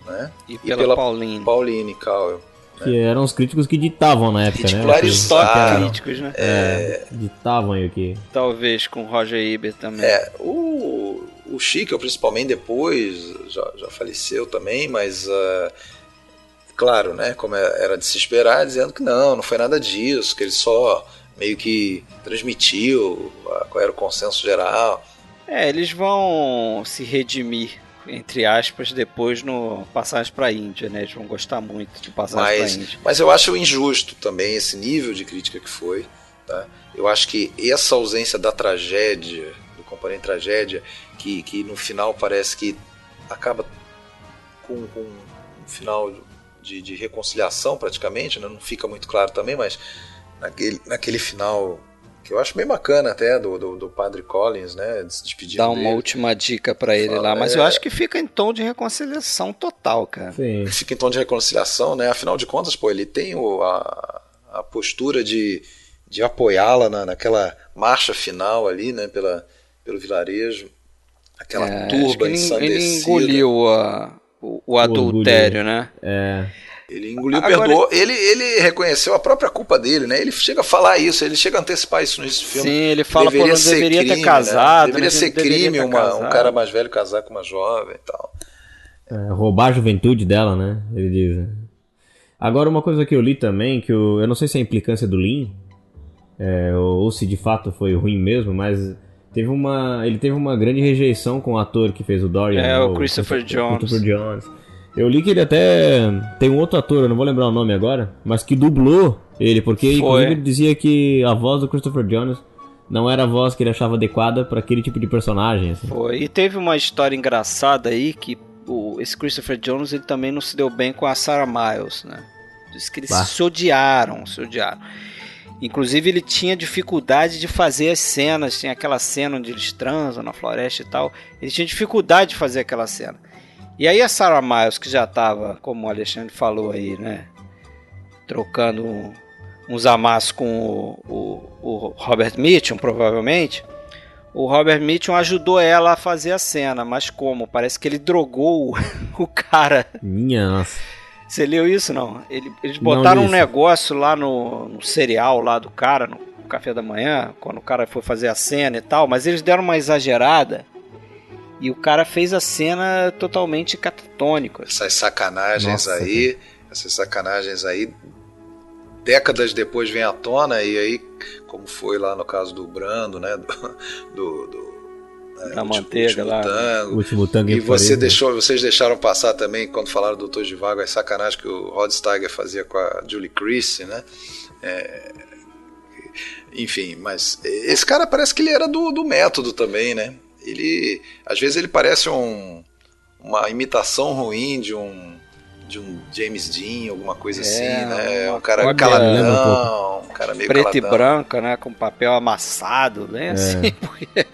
né? e, pela, e pela Pauline. Pauline Cowell. Que eram os críticos que ditavam na época, né? Os top críticos, né? É, ditavam aí o que. Talvez com Roger Ebert também. É, o, o Schickel, principalmente depois, já, já faleceu também, mas. Uh, claro, né? Como era de se esperar, dizendo que não, não foi nada disso, que ele só meio que transmitiu qual era o consenso geral. É, eles vão se redimir, entre aspas, depois no Passagem para a Índia, né? Eles vão gostar muito de Passagem para a Índia. Mas eu acho injusto também esse nível de crítica que foi. Tá? Eu acho que essa ausência da tragédia, do componente tragédia, que, que no final parece que acaba com, com um final de, de reconciliação praticamente, né? não fica muito claro também, mas naquele, naquele final que eu acho bem bacana até do, do, do Padre Collins, né, se despedindo Dá uma dele. última dica para ele Fala, lá, mas é... eu acho que fica em tom de reconciliação total, cara. Sim. Fica em tom de reconciliação, né? Afinal de contas, pô, ele tem o, a, a postura de, de apoiá-la na, naquela marcha final ali, né, pela, pelo vilarejo, aquela é, turba ele, ensandecida. ele engoliu a, o, o adultério, né? É. Ele engoliu, Agora- perdoou. Ele, ele reconheceu a própria culpa dele, né? Ele chega a falar isso, ele chega a antecipar isso nesse filme. Sim, ele fala, pô, deveria não ser deveria crime, ter casado. Né? Deveria né? ser deveria crime ter uma- um cara mais velho casar com uma jovem e tal. É, roubar a juventude dela, né? Ele diz. né? Agora, uma coisa que eu li também, que eu, eu não sei se é a implicância do Lin, é, ou, ou se de fato foi ruim mesmo, mas teve uma, ele teve uma grande rejeição com o ator que fez o Dorian. É, né, o Christopher Jones. Christopher Jones. Eu li que ele até tem um outro ator, eu não vou lembrar o nome agora, mas que dublou ele, porque Foi. inclusive ele dizia que a voz do Christopher Jones não era a voz que ele achava adequada para aquele tipo de personagem. Assim. Foi. E teve uma história engraçada aí que o, esse Christopher Jones ele também não se deu bem com a Sarah Miles, né? Diz que eles bah. se odiaram, se odiaram. Inclusive ele tinha dificuldade de fazer as cenas, tinha aquela cena onde eles transam na floresta e tal. Ele tinha dificuldade de fazer aquela cena. E aí a Sarah Miles, que já estava, como o Alexandre falou aí, né? Trocando uns amassos com o, o, o Robert Mitchum, provavelmente. O Robert Mitchum ajudou ela a fazer a cena, mas como? Parece que ele drogou o cara. Minha nossa. Você leu isso não? Ele, eles botaram não, um negócio lá no, no cereal lá do cara, no café da manhã, quando o cara foi fazer a cena e tal, mas eles deram uma exagerada e o cara fez a cena totalmente catatônica. Essas sacanagens Nossa, aí, essas sacanagens aí, décadas depois vem à tona e aí, como foi lá no caso do Brando, né, do, do é, da manteiga lá. Tango. último tango e você deixou, vocês deixaram passar também, quando falaram do Doutor Vago, as sacanagem que o Rod Steiger fazia com a Julie Christie, né? É, enfim, mas esse cara parece que ele era do, do método também, né? Ele, às vezes ele parece um, uma imitação ruim de um de um James Dean, alguma coisa é, assim, né? Um cara caladão, um cara meio preto caladão. e branco, né? Com papel amassado, bem é. assim, porque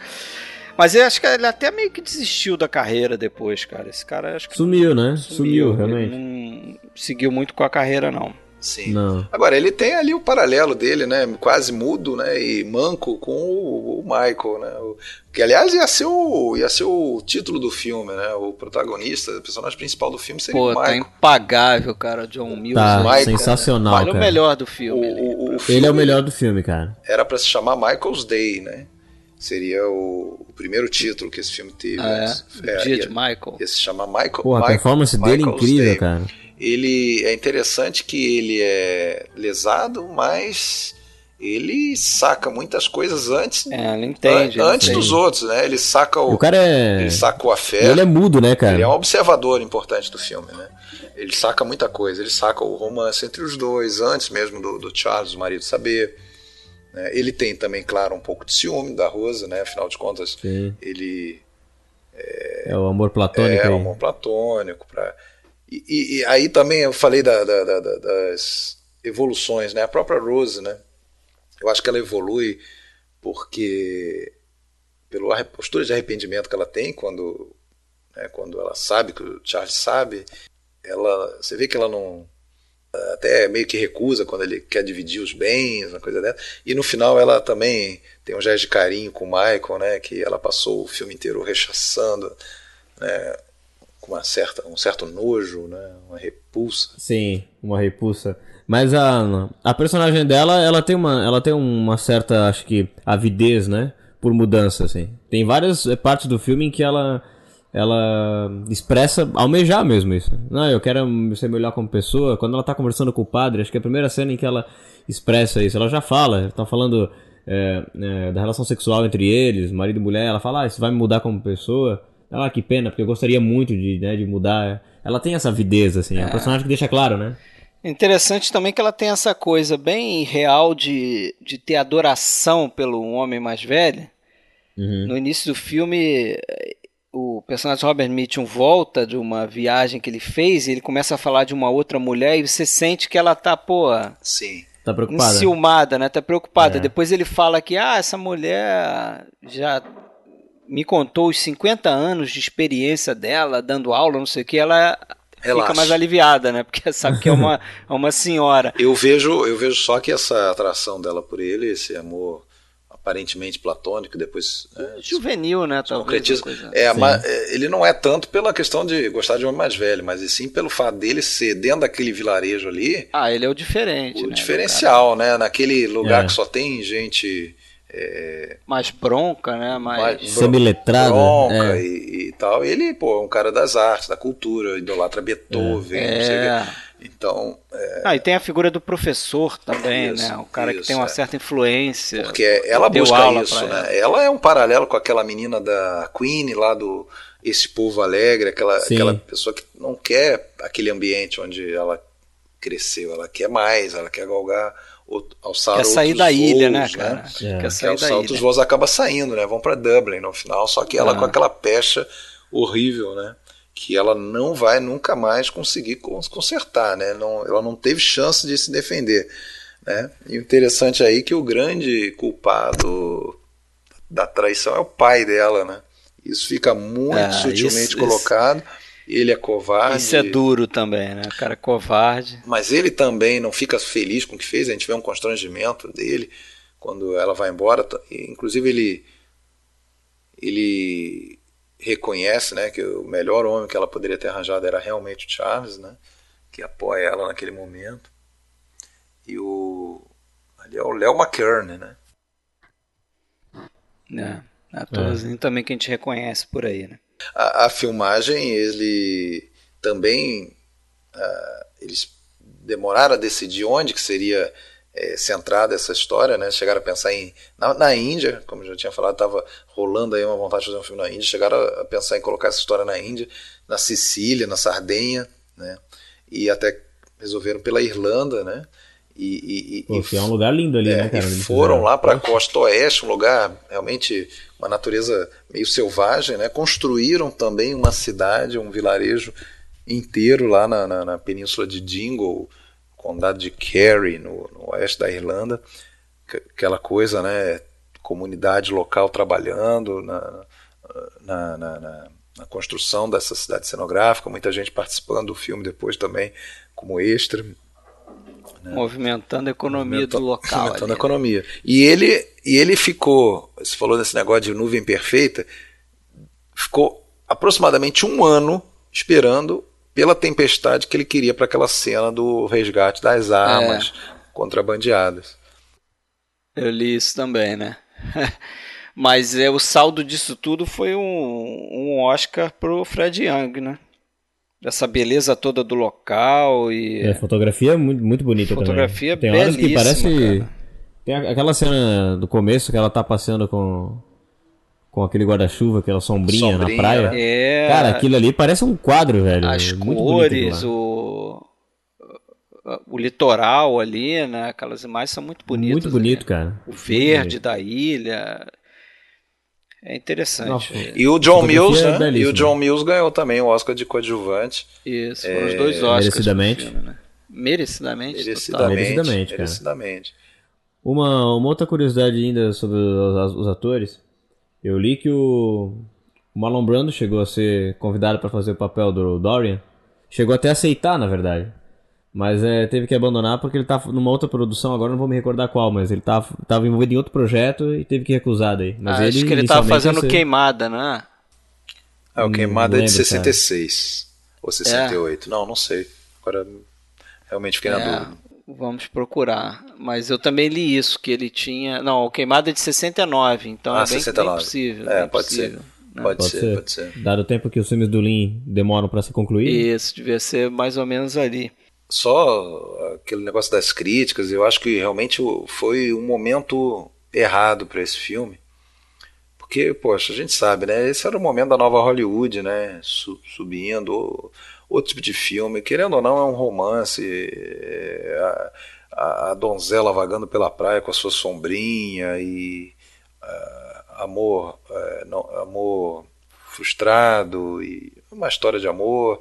mas eu acho que ele até meio que desistiu da carreira depois, cara. Esse cara acho que. Sumiu, né? Sumiu, sumiu realmente. Não seguiu muito com a carreira, não. Sim. Não. Agora, ele tem ali o paralelo dele, né? Quase mudo, né? E manco com o, o Michael, né? O, que, aliás, ia ser, o, ia ser o título do filme, né? O protagonista, o personagem principal do filme seria Pô, o tá Michael. tá impagável, cara. John Mills. Tá, Michael, sensacional, Ele é o melhor do filme. O, o, filme ele é o melhor do filme, cara. Era para se chamar Michael's Day, né? Seria o, o, primeiro título que esse filme teve. Ah, é? é, Dia de Michael. Ia se chama Michael. Pô, a performance dele é incrível, Day. cara. Ele é interessante que ele é lesado, mas ele saca muitas coisas antes. É, ele entende. antes ele dos outros, né? Ele saca o. O cara é. Ele sacou a fé. Ele é mudo, né, cara? Ele é um observador importante do filme, né? Ele saca muita coisa. Ele saca o romance entre os dois, antes mesmo do, do Charles, o marido, saber né? Ele tem também, claro, um pouco de ciúme da Rosa, né? afinal de contas, Sim. ele. É, é, o amor platônico. É, o amor platônico. Pra... E, e, aí também eu falei da, da, da, das evoluções, né? A própria Rose, né? Eu acho que ela evolui porque pela postura de arrependimento que ela tem quando, né, quando ela sabe que o Charles sabe, ela, você vê que ela não até meio que recusa quando ele quer dividir os bens, uma coisa dessa. E no final ela também tem um gesto de carinho com o Michael, né, que ela passou o filme inteiro rechaçando, né, com uma certa, um certo nojo, né, uma repulsa. Sim, uma repulsa. Mas a, a personagem dela, ela tem uma, ela tem uma certa, acho que, avidez, né, por mudança, assim. Tem várias partes do filme em que ela ela expressa almejar mesmo isso. Não, eu quero ser melhor como pessoa. Quando ela tá conversando com o padre, acho que é a primeira cena em que ela expressa isso. Ela já fala, tá falando é, é, da relação sexual entre eles, marido e mulher. Ela fala, ah, isso vai me mudar como pessoa. Ah, que pena, porque eu gostaria muito de, né, de mudar. Ela tem essa avidez, assim. É um personagem que deixa claro, né? Interessante também que ela tem essa coisa bem real de, de ter adoração pelo homem mais velho. Uhum. No início do filme, o personagem Robert Mitchum volta de uma viagem que ele fez e ele começa a falar de uma outra mulher e você sente que ela tá, pô. Sim. Tá preocupada. Enciumada, né? Tá preocupada. É. Depois ele fala que, ah, essa mulher já me contou os 50 anos de experiência dela, dando aula, não sei o que, ela Relaxa. fica mais aliviada, né? Porque sabe que é uma, é uma senhora. Eu vejo, eu vejo só que essa atração dela por ele, esse amor aparentemente platônico, depois. Né, Juvenil, né? Talvez. É, mas, é, ele não é tanto pela questão de gostar de um homem mais velho, mas sim pelo fato dele ser dentro daquele vilarejo ali. Ah, ele é o diferente. O né, diferencial, né? Naquele lugar é. que só tem gente. É, mais bronca, né? Mais, semiletrada. Bronca é. e, e, tal. Ele, pô, é um cara das artes, da cultura, idolatra Beethoven, é. não sei o que. Então. É... Ah, e tem a figura do professor também, isso, né? O cara isso, que tem uma é. certa influência. Porque ela busca isso, né? Ela. ela. é um paralelo com aquela menina da Queen lá do Esse Povo Alegre, aquela, aquela pessoa que não quer aquele ambiente onde ela cresceu, ela quer mais, ela quer galgar alçar Quer sair outros da ilha, né, voos, cara? É. Quer Que sair alçar da outros ilha. voos acaba saindo, né? Vão para Dublin no final, só que ela Ah. com aquela pecha horrível, né? Que ela não vai nunca mais conseguir cons- consertar, né? Não, ela não teve chance de se defender, né? E o interessante aí é que o grande culpado da traição é o pai dela, né? Isso fica muito Ah, sutilmente isso- colocado. Ele é covarde. Isso é duro também, né? O cara é covarde. Mas ele também não fica feliz com o que fez, a gente vê um constrangimento dele quando ela vai embora. Inclusive ele ele reconhece, né, que o melhor homem que ela poderia ter arranjado era realmente o Charles, né, que apoia ela naquele momento. E o ali é o Léo McKern, né? né? Atorzinho também que a gente reconhece por aí, né? A, a filmagem, ele também ah, eles demoraram a decidir onde que seria eh, centrada essa história, né? Chegaram a pensar em na, na Índia, como já tinha falado, estava rolando aí uma vontade de fazer um filme na Índia. Chegaram a pensar em colocar essa história na Índia, na Sicília, na Sardenha, né? E até resolveram pela Irlanda, né? E, e- Pô, e é um lugar lindo ali, é, né, cara? e foram lá para a costa oeste, um lugar realmente uma natureza meio selvagem, né? Construíram também uma cidade, um vilarejo inteiro lá na, na- na península de Dingle, condado de Kerry, no, no oeste da Irlanda. Que- Aquela coisa, né? Comunidade local trabalhando na, na, na- na- na construção dessa cidade cenográfica, muita gente participando do filme depois também como extra. Movimentando a economia do local. Aumentando ali, a né? economia. E ele, e ele ficou, você falou desse negócio de nuvem perfeita, ficou aproximadamente um ano esperando pela tempestade que ele queria para aquela cena do resgate das armas contrabandeadas. Eu li isso também, né? Mas é, o saldo disso tudo foi um, um Oscar pro Fred Young, né? Dessa beleza toda do local e. É, fotografia é muito, muito bonita Fotografia também. Tem horas que parece... cara. Tem aquela cena do começo que ela tá passeando com... Com aquele guarda-chuva, aquela sombrinha, Sombrinha, na praia. né? É, Cara, aquilo ali parece um quadro, velho. as muito bonito aquilo cores, o. O litoral ali, né? Aquelas imagens são muito bonitas. Muito bonito, ali. cara. O verde da ilha. É interessante. Nossa, E o John Fotografia Mills, é né? E o John Mills ganhou também o Oscar de coadjuvante. Isso, foram os dois Oscars. merecidamente. filme, né? Merecidamente. Merecidamente. Merecidamente, cara. merecidamente. Uma, uma outra curiosidade ainda sobre os, os atores. Eu li que o, o Marlon Brando chegou a ser convidado para fazer o papel do Dorian. Chegou até a aceitar, na verdade. Mas é, teve que abandonar porque ele tá numa outra produção, agora não vou me recordar qual, mas ele tava, tava envolvido em outro projeto e teve que recusar daí. Mas Ah, ele, acho que ele tava fazendo ser- queimada, né? Ah, o Hum, Queimada é de lembro, cara. 66 ou 68. Não, não sei. Agora realmente fiquei na É, dúvida. vamos procurar. Mas eu também li isso, que ele tinha. Não, o queimada é de 69, então Ah, é bem, 69. bem possível. É, bem pode possível, ser. né? Pode, Pode ser, ser. pode ser. Dado o tempo que os filmes do Lean demoram para se concluir. Isso, devia ser mais ou menos ali. Só aquele negócio das críticas, eu acho que realmente foi um momento errado para esse filme. Porque, poxa, a gente sabe, né? Esse era o momento da nova Hollywood, né? Su- subindo, ou- outro tipo de filme. Querendo ou não, é um romance. é, a, a- donzela vagando pela praia com a sua sombrinha e ah, amor, é, não- amor frustrado e uma história de amor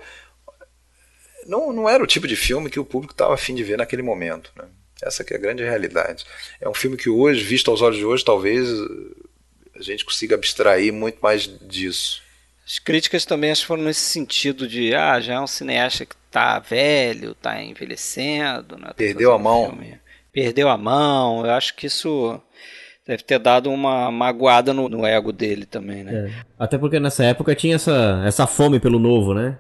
não, não era o tipo de filme que o público estava afim de ver naquele momento. Né? Essa que é a grande realidade. É um filme que hoje, visto aos olhos de hoje, talvez a gente consiga abstrair muito mais disso. As críticas também acho foram nesse sentido de, ah, já é um cineasta que tá velho, tá envelhecendo, né? Tá Perdeu a mão. filme. Perdeu a mão. Eu acho que isso deve ter dado uma magoada no, no ego dele também, né? É. Até porque nessa época tinha essa, essa fome pelo novo, né?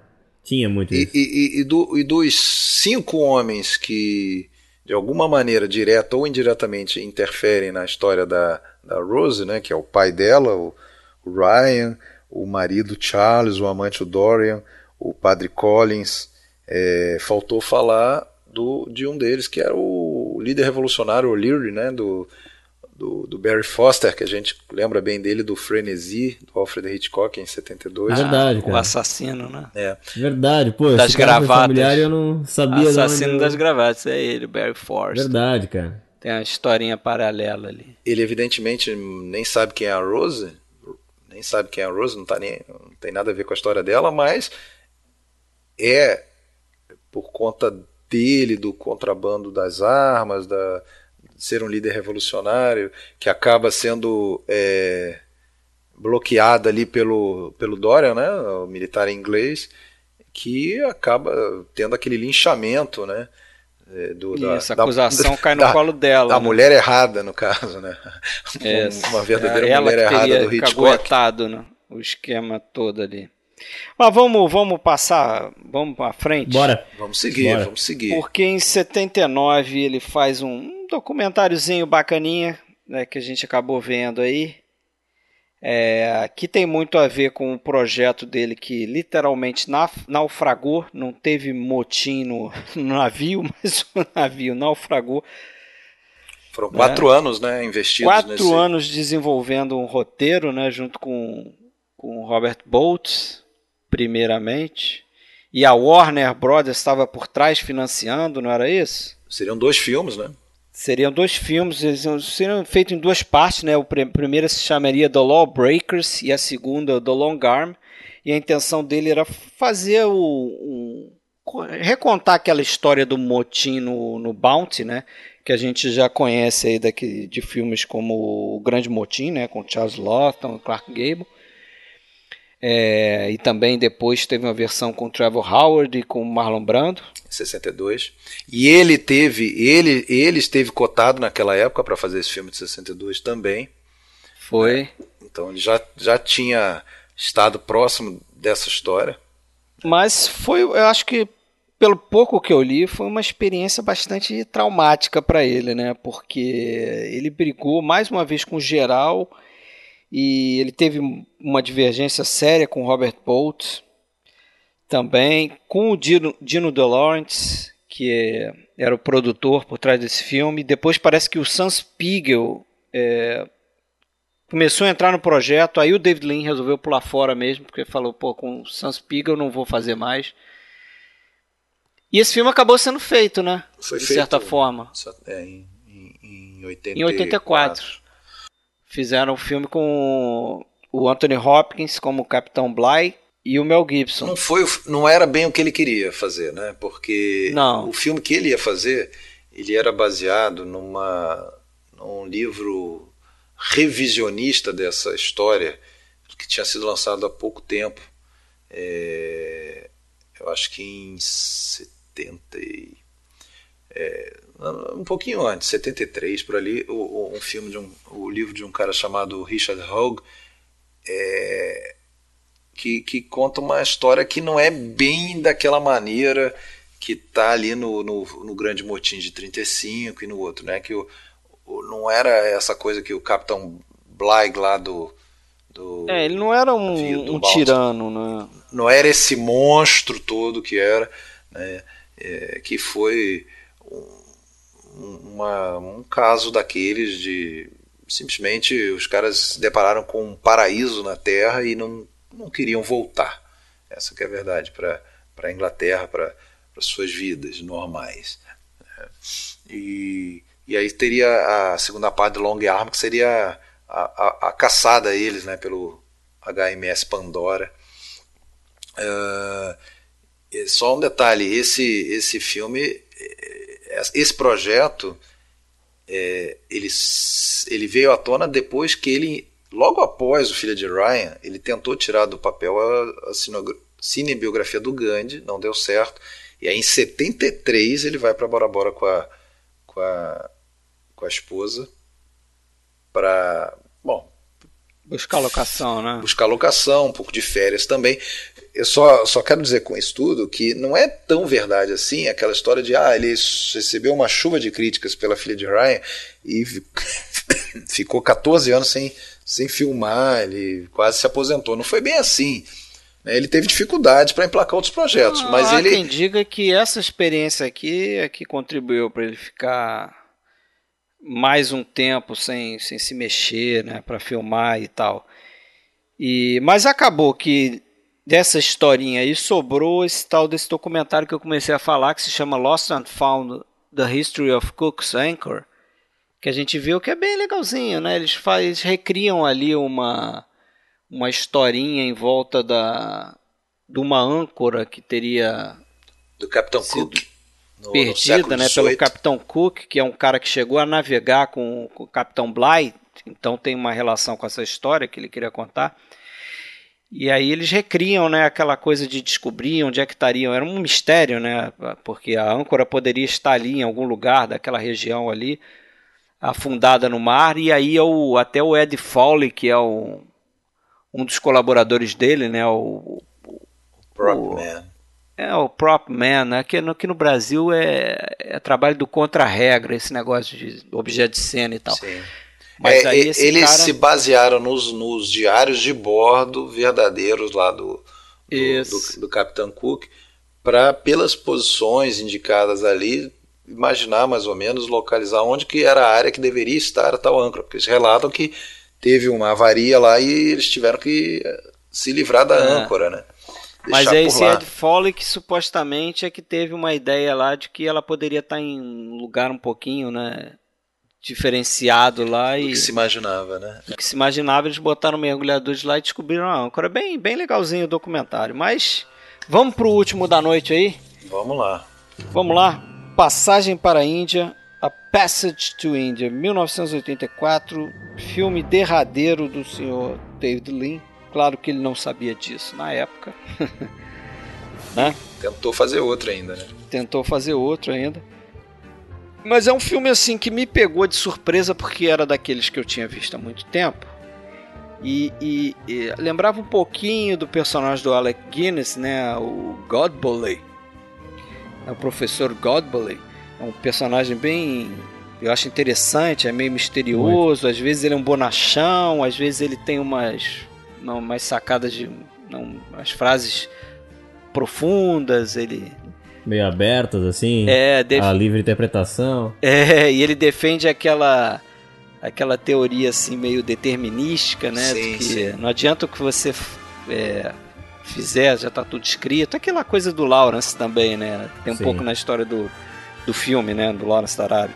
Tinha muito E, isso. e- e- do- e dos cinco homens que, de alguma maneira, direta ou indiretamente, interferem na história da, da Rose, né, que é o pai dela, o, o Ryan, o marido Charles, o amante o Dorian, o padre Collins, é, faltou falar do, de um deles, que era o líder revolucionário O'Leary, né, do, do, do Barry Foster, que a gente lembra bem dele do Frenesi, do Alfred Hitchcock, em 72. Verdade, O cara. assassino, né? É. Verdade, pô. Das gravatas. familiar eu não sabia Assassino onde- das gravatas, é ele, Barry Forster. Verdade, cara. Tem uma historinha paralela ali. Ele evidentemente nem sabe quem é a Rose, nem sabe quem é a Rose, não, tá nem, não tem nada a ver com a história dela, mas é por conta dele, do contrabando das armas, da ser um líder revolucionário, que acaba sendo é, bloqueada ali pelo, pelo Dorian, né, o militar inglês, que acaba tendo aquele linchamento, né? É, do, Isso, da, a acusação da, cai no da, colo dela. Da né? mulher errada, no caso, né? É, uma verdadeira ela mulher errada do Hitchcock. Né? O esquema todo ali. Mas vamos, vamos passar, vamos para frente. Bora. Vamos seguir, Bora. vamos seguir. Porque em 79 ele faz um documentáriozinho bacaninha, né, que a gente acabou vendo aí, é, que tem muito a ver com o projeto dele que literalmente naufragou, não teve motim no, no navio, mas o navio naufragou. Foram quatro né? anos, né, investidos Quatro nesse... anos desenvolvendo um roteiro, né, junto com, com Robert Boltz, primeiramente. E a Warner Brothers estava por trás financiando, não era isso? Seriam dois filmes, né? Seriam dois filmes, eles seriam feitos em duas partes, né? O primeiro se chamaria The Lawbreakers e a segunda The Long Arm. E a intenção dele era fazer o, um, recontar aquela história do motim no, no Bounty, né? Que a gente já conhece aí daqui de filmes como O Grande Motim, né? Com Charles Lawton, Clark Gable. É, e também depois teve uma versão com Trevor Howard e com Marlon Brando. 62. E ele teve, ele, ele esteve cotado naquela época para fazer esse filme de 62 também. Foi. Né? Então ele já, já tinha estado próximo dessa história. Mas foi, eu acho que pelo pouco que eu li, foi uma experiência bastante traumática para ele, né? Porque ele brigou mais uma vez com o geral e ele teve uma divergência séria com Robert Bolt também, com o Dino, Dino DeLaurentis, que é, era o produtor por trás desse filme. Depois parece que o Sam Spiegel é, começou a entrar no projeto, aí o David Lean resolveu pular fora mesmo, porque falou, pô, com o Sam Spiegel não vou fazer mais. E esse filme acabou sendo feito, né? Foi de feito, certa forma. É, em, em, em 84. Em 84. Fizeram um filme com o Anthony Hopkins como Capitão Bly e o Mel Gibson. Não foi, não era bem o que ele queria fazer, né? Porque não. o filme que ele ia fazer, ele era baseado numa num livro revisionista dessa história que tinha sido lançado há pouco tempo. É, eu acho que em 70 é, um pouquinho antes, 73 por ali, o, um filme de um, o livro de um cara chamado Richard Hogue, é, que, que conta uma história que não é bem daquela maneira que está ali no, no, no, Grande Motim de 35 e no outro, né? Que o, o, não era essa coisa que o Capitão Bligh lá do, do é, ele não era um, um tirano, né? Não era esse monstro todo que era, né? É, que foi uma, um caso daqueles de simplesmente os caras se depararam com um paraíso na Terra e não, não queriam voltar. Essa que é a verdade para a Inglaterra, para suas vidas normais. E, e aí teria a segunda parte do Long Arm, que seria a, a, a caçada a eles né, pelo HMS Pandora. Uh, só um detalhe, esse, esse filme esse projeto é, ele, ele veio à tona depois que ele, logo após o Filho de Ryan, ele tentou tirar do papel a, a cinebiografia do Gandhi, não deu certo. E aí em 73 ele vai para Bora Bora com a, com a, com a esposa para, bom, buscar locação, né? Buscar locação, um pouco de férias também eu só, só quero dizer com isso tudo que não é tão verdade assim aquela história de ah, ele recebeu uma chuva de críticas pela filha de Ryan e ficou 14 anos sem, sem filmar, ele quase se aposentou. Não foi bem assim. Né? Ele teve dificuldades para emplacar outros projetos, ah, mas ele. quem diga que essa experiência aqui é que contribuiu para ele ficar mais um tempo sem, sem se mexer, né, para filmar e tal. E, mas acabou que dessa historinha aí sobrou esse tal desse documentário que eu comecei a falar que se chama Lost and Found: The History of Cook's Anchor, que a gente viu que é bem legalzinho, né? Eles, faz, recriam ali uma uma historinha em volta da de uma âncora que teria do Capitão Cook no, perdida, no né, pelo Capitão Cook, que é um cara que chegou a navegar com, com o Capitão Bligh, então tem uma relação com essa história que ele queria contar. E aí eles recriam, né, aquela coisa de descobrir onde é que estariam. Era um mistério, né, porque a âncora poderia estar ali em algum lugar daquela região ali, afundada no mar. E aí o, até o Ed Fowley, que é o, um dos colaboradores dele, né, o, o Prop Man. É, o Prop Man, né, que, no, que no Brasil é, é trabalho do contra-regra, esse negócio de objeto de cena e tal. Sim. Mas é, eles cara... se basearam nos, nos, diários de bordo verdadeiros lá do, do, do, do Capitão Cook, para pelas posições indicadas ali imaginar mais ou menos localizar onde que era a área que deveria estar a tal âncora, porque eles relatam que teve uma avaria lá e eles tiveram que eh, se livrar da é. âncora, né? Deixar Mas é esse Ed Foley que supostamente é que teve uma ideia lá de que ela poderia estar em um lugar um pouquinho, né? Diferenciado lá do e que se imaginava, né? Do que se imaginava, eles botaram mergulhadores lá e descobriram a âncora. Bem, bem legalzinho o documentário. Mas vamos pro último da noite aí? Vamos lá. Vamos lá. Passagem para a Índia, A Passage to India, 1984, filme derradeiro do senhor David Lean. Claro que ele não sabia disso na época. né? Tentou fazer outro ainda, né? Tentou fazer outro ainda. Mas é um filme assim que me pegou de surpresa porque era daqueles que eu tinha visto há muito tempo. E, e, e lembrava um pouquinho do personagem do Alec Guinness, né? O Godboley. É o professor Godboley. É um personagem bem. Eu acho interessante, é meio misterioso. Muito. Às vezes ele é um bonachão, às vezes ele tem umas, umas sacadas de. Não, umas frases profundas. Ele meio abertas, assim. É, def... a livre interpretação. É, e ele defende aquela aquela teoria assim meio determinística, né? Sim, que sim. não adianta o que você é, fizer, já está tudo escrito. Aquela coisa do Lawrence também, né? Tem um sim. pouco na história do, do filme, né? Do Lawrence Tarari.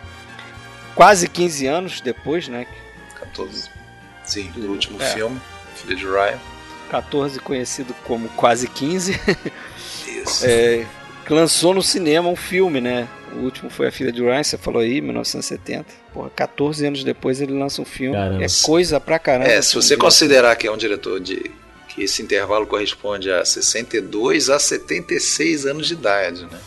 Quase 15 anos depois, né? 14. Sim, do último é. filme, Filho de Ryan. 14 conhecido como Quase 15. Isso. É, lançou no cinema um filme, né? O último foi A Filha de Ryan, você falou aí, 1970. Porra, 14 anos depois ele lança um filme. Caramba. É coisa pra caramba. É, se você considerar que é um diretor de. que esse intervalo corresponde a 62 a 76 anos de idade, né?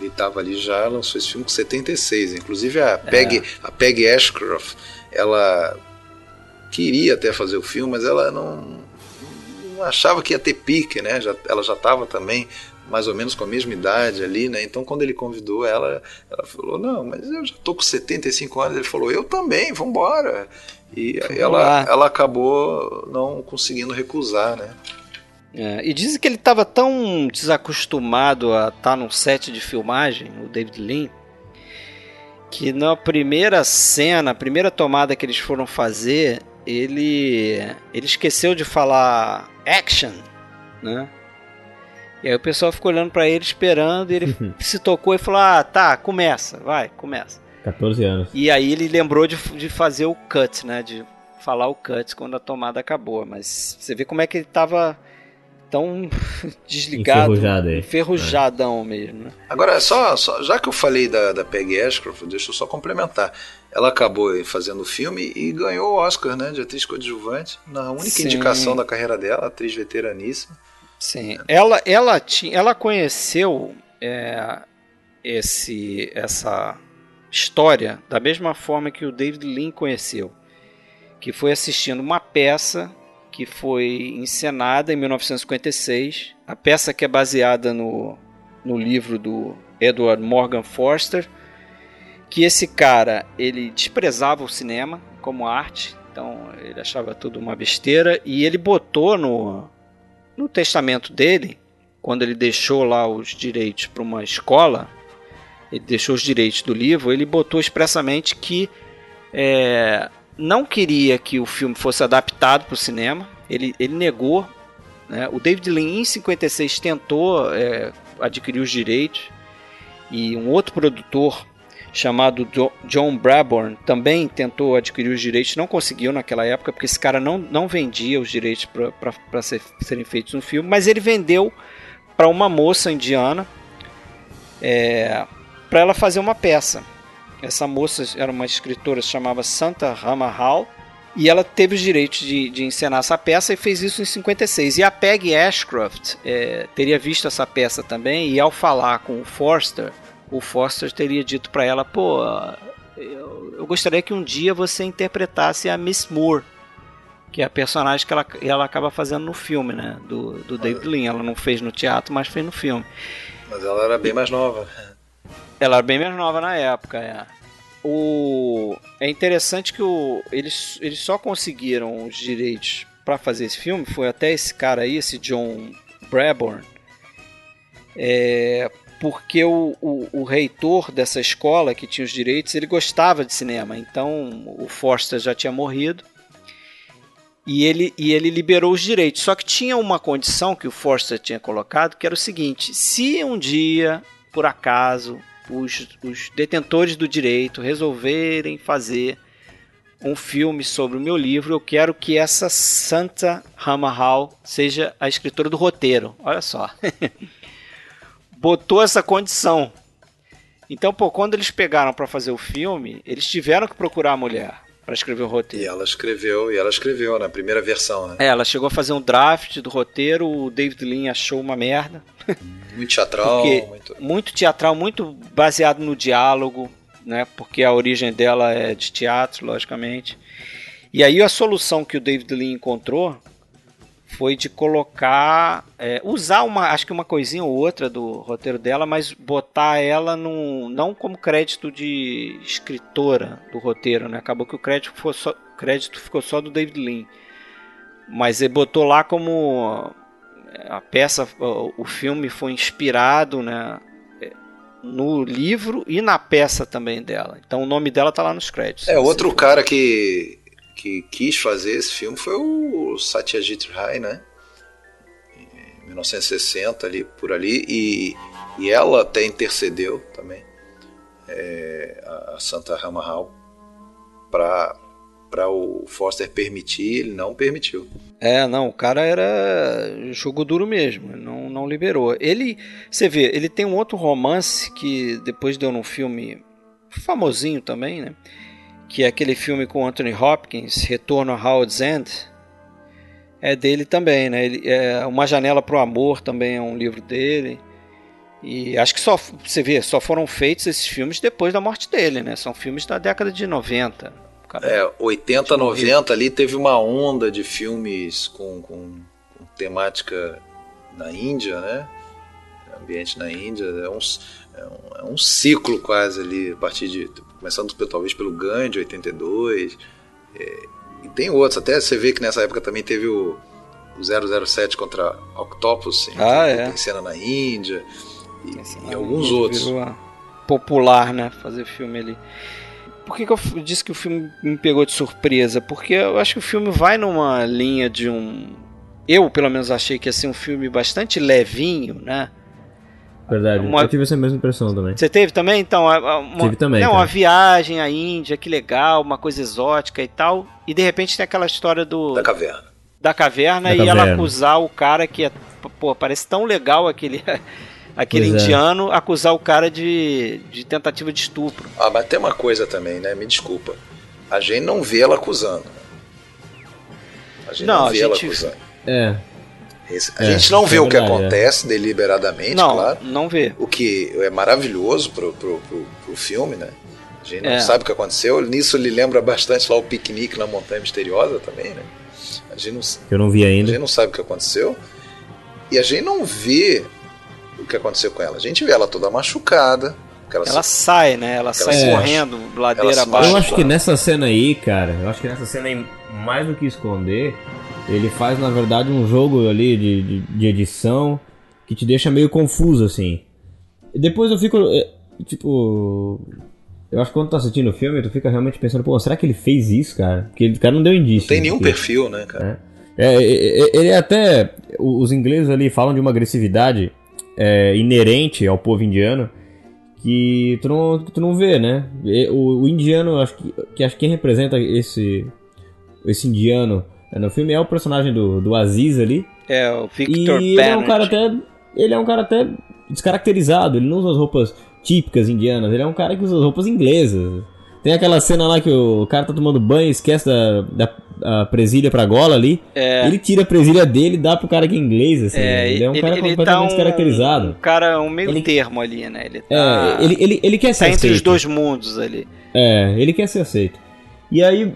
Ele estava ali já, lançou esse filme com 76. Inclusive a Peg, é. a Peg Ashcroft, ela queria até fazer o filme, mas ela não, não achava que ia ter pique, né? Já, ela já estava também mais ou menos com a mesma idade ali, né? Então quando ele convidou ela, ela falou: "Não, mas eu já tô com 75 anos". Ele falou: "Eu também, vamos embora". E ela, ela acabou não conseguindo recusar, né? É, e dizem que ele estava tão desacostumado a estar tá num set de filmagem, o David Lean, que na primeira cena, a primeira tomada que eles foram fazer, ele ele esqueceu de falar action, né? E aí o pessoal ficou olhando para ele, esperando, e ele se tocou e falou: Ah, tá, começa, vai, começa. 14 anos. E aí ele lembrou de, de fazer o cut, né? De falar o cut quando a tomada acabou. Mas você vê como é que ele tava tão desligado. Enferrujado aí. Enferrujadão é. mesmo, né? Agora, só, só, já que eu falei da, da Peggy Ashcroft, deixa eu só complementar. Ela acabou fazendo o filme e ganhou o Oscar, né? De atriz coadjuvante, na única Sim. indicação da carreira dela, atriz veteraníssima. Sim, ela, ela, tinha, ela conheceu é, esse, essa história da mesma forma que o David Lean conheceu, que foi assistindo uma peça que foi encenada em 1956, a peça que é baseada no, no livro do Edward Morgan Forster, que esse cara ele desprezava o cinema como arte, então ele achava tudo uma besteira e ele botou no no testamento dele, quando ele deixou lá os direitos para uma escola, ele deixou os direitos do livro, ele botou expressamente que é, não queria que o filme fosse adaptado para o cinema. Ele, ele negou. Né? O David Lean, em 56, tentou é, adquirir os direitos e um outro produtor chamado John Braborn também tentou adquirir os direitos, não conseguiu naquela época, porque esse cara não, não vendia os direitos para ser, serem feitos no filme, mas ele vendeu para uma moça indiana é, para ela fazer uma peça. Essa moça era uma escritora, se chamava Santa Rama Hall, e ela teve os direitos de, de encenar essa peça e fez isso em 56. E a Peggy Ashcroft é, teria visto essa peça também, e ao falar com o Forster, o Forster teria dito para ela: pô, eu, eu, gostaria que um dia você interpretasse a Miss Moore, que é a personagem que ela, ela acaba fazendo no filme, né? Do, do David Lean. Ela não fez no teatro, mas fez no filme. Mas ela era bem mais nova. Ela era bem mais nova na época, é. O... É interessante que o... eles, eles só conseguiram os direitos para fazer esse filme, foi até esse cara aí, esse John Braborn, é, porque o, o, o, reitor dessa escola que tinha os direitos, ele gostava de cinema, então o Forster já tinha morrido e ele, e ele liberou os direitos. Só que tinha uma condição que o Forster tinha colocado, que era o seguinte: se um dia, por acaso, os, os detentores do direito resolverem fazer um filme sobre o meu livro, eu quero que essa Santa Rama Hall seja a escritora do roteiro. Olha só. Botou essa condição. Então, pô, quando eles pegaram para fazer o filme, eles tiveram que procurar a mulher para escrever o roteiro. E ela escreveu, e ela escreveu na primeira versão, né? É, ela chegou a fazer um draft do roteiro, o David Lean achou uma merda. Muito teatral, muito... muito teatral, muito baseado no diálogo, né? Porque a origem dela é de teatro, logicamente. E aí a solução que o David Lean encontrou foi de colocar, é, usar uma, acho que uma coisinha ou outra do roteiro dela, mas botar ela num, não como crédito de escritora do roteiro, né? Acabou que o crédito, foi só, crédito ficou só do David Lean, mas ele botou lá como é, a peça, o filme foi inspirado, né? No livro e na peça também dela. Então o nome dela tá lá nos créditos. É, outro cara que que quis fazer esse filme foi o Satyajit Ray, né? Em 1960 ali por ali e, e ela até intercedeu também é, a Santa Ramahal para para o Foster permitir, ele não permitiu. É, não, o cara era jogo duro mesmo, não, não liberou. Ele, você vê, ele tem um outro romance que depois deu num filme famosinho também, né? Que é aquele filme com Anthony Hopkins, Retorno a Howard's End, é dele também, né? Ele, é Uma Janela para o Amor também é um livro dele. E acho que só você vê, só foram feitos esses filmes depois da morte dele, né? São filmes da década de 90. Cara, é, 80, 90 ali teve uma onda de filmes com, com, com temática na Índia, né? Ambiente na Índia, é um, é um, é um ciclo quase ali, a partir de começando talvez pelo Gandhi, 82, é, e tem outros, até você vê que nessa época também teve o, o 007 contra Octopus, ah, é. tem cena na Índia, e, e alguns outros. Popular, né, fazer filme ali. Por que, que eu disse que o filme me pegou de surpresa? Porque eu acho que o filme vai numa linha de um. Eu, pelo menos, achei que ia ser um filme bastante levinho, né? Verdade, uma... eu tive essa mesma impressão também. Você teve também? Então, uma, tive também, não, uma viagem à Índia, que legal, uma coisa exótica e tal. E de repente tem aquela história do. Da caverna. Da caverna da e caverna. ela acusar o cara que é. Pô, parece tão legal aquele. aquele pois é. indiano é. acusar o cara de, de tentativa de estupro. Ah, mas tem uma coisa também, né? Me desculpa. A gente não vê ela acusando. A gente não, não vê gente... ela acusando. É. A é, gente não vê é o que acontece é. deliberadamente, não, claro. Não vê. O que é maravilhoso pro, pro, pro, pro filme, né? A gente não é. sabe o que aconteceu. Nisso ele lembra bastante lá o piquenique na Montanha Misteriosa também, né? A gente não, Eu não vi ainda. A gente não sabe o que aconteceu. E a gente não vê o que aconteceu com ela. A gente vê ela toda machucada. Ela, ela se... sai, né? Ela, ela sai correndo, ladeira abaixo. Eu acho que nessa cena aí, cara, eu acho que nessa cena aí, mais do que esconder, ele faz, na verdade, um jogo ali de, de, de edição que te deixa meio confuso, assim. E depois eu fico, é, tipo... Eu acho que quando tu tá assistindo o filme, tu fica realmente pensando, pô, será que ele fez isso, cara? Porque o cara não deu indício. Não tem nenhum porque, perfil, né, cara? É. É, é, é, ele é até. Os ingleses ali falam de uma agressividade é, inerente ao povo indiano que tu não, tu não vê, né? O, o indiano, acho que, que acho que quem representa esse esse indiano no filme é o personagem do, do Aziz ali. É, o Victor E ele é um cara até ele é um cara até descaracterizado, ele não usa as roupas típicas indianas, ele é um cara que usa as roupas inglesas. Tem aquela cena lá que o cara tá tomando banho, esquece da, da presilha pra gola ali. É. Ele tira a presilha dele e dá pro cara que é inglês, assim. É, ele é um ele- cara ele completamente tá um- descaracterizado. Um cara, um meio Ele- termo ali, né? Ele tá, É, ele, ele, ele quer ser tá entre os dois mundos ali. É, ele quer ser aceito. E aí,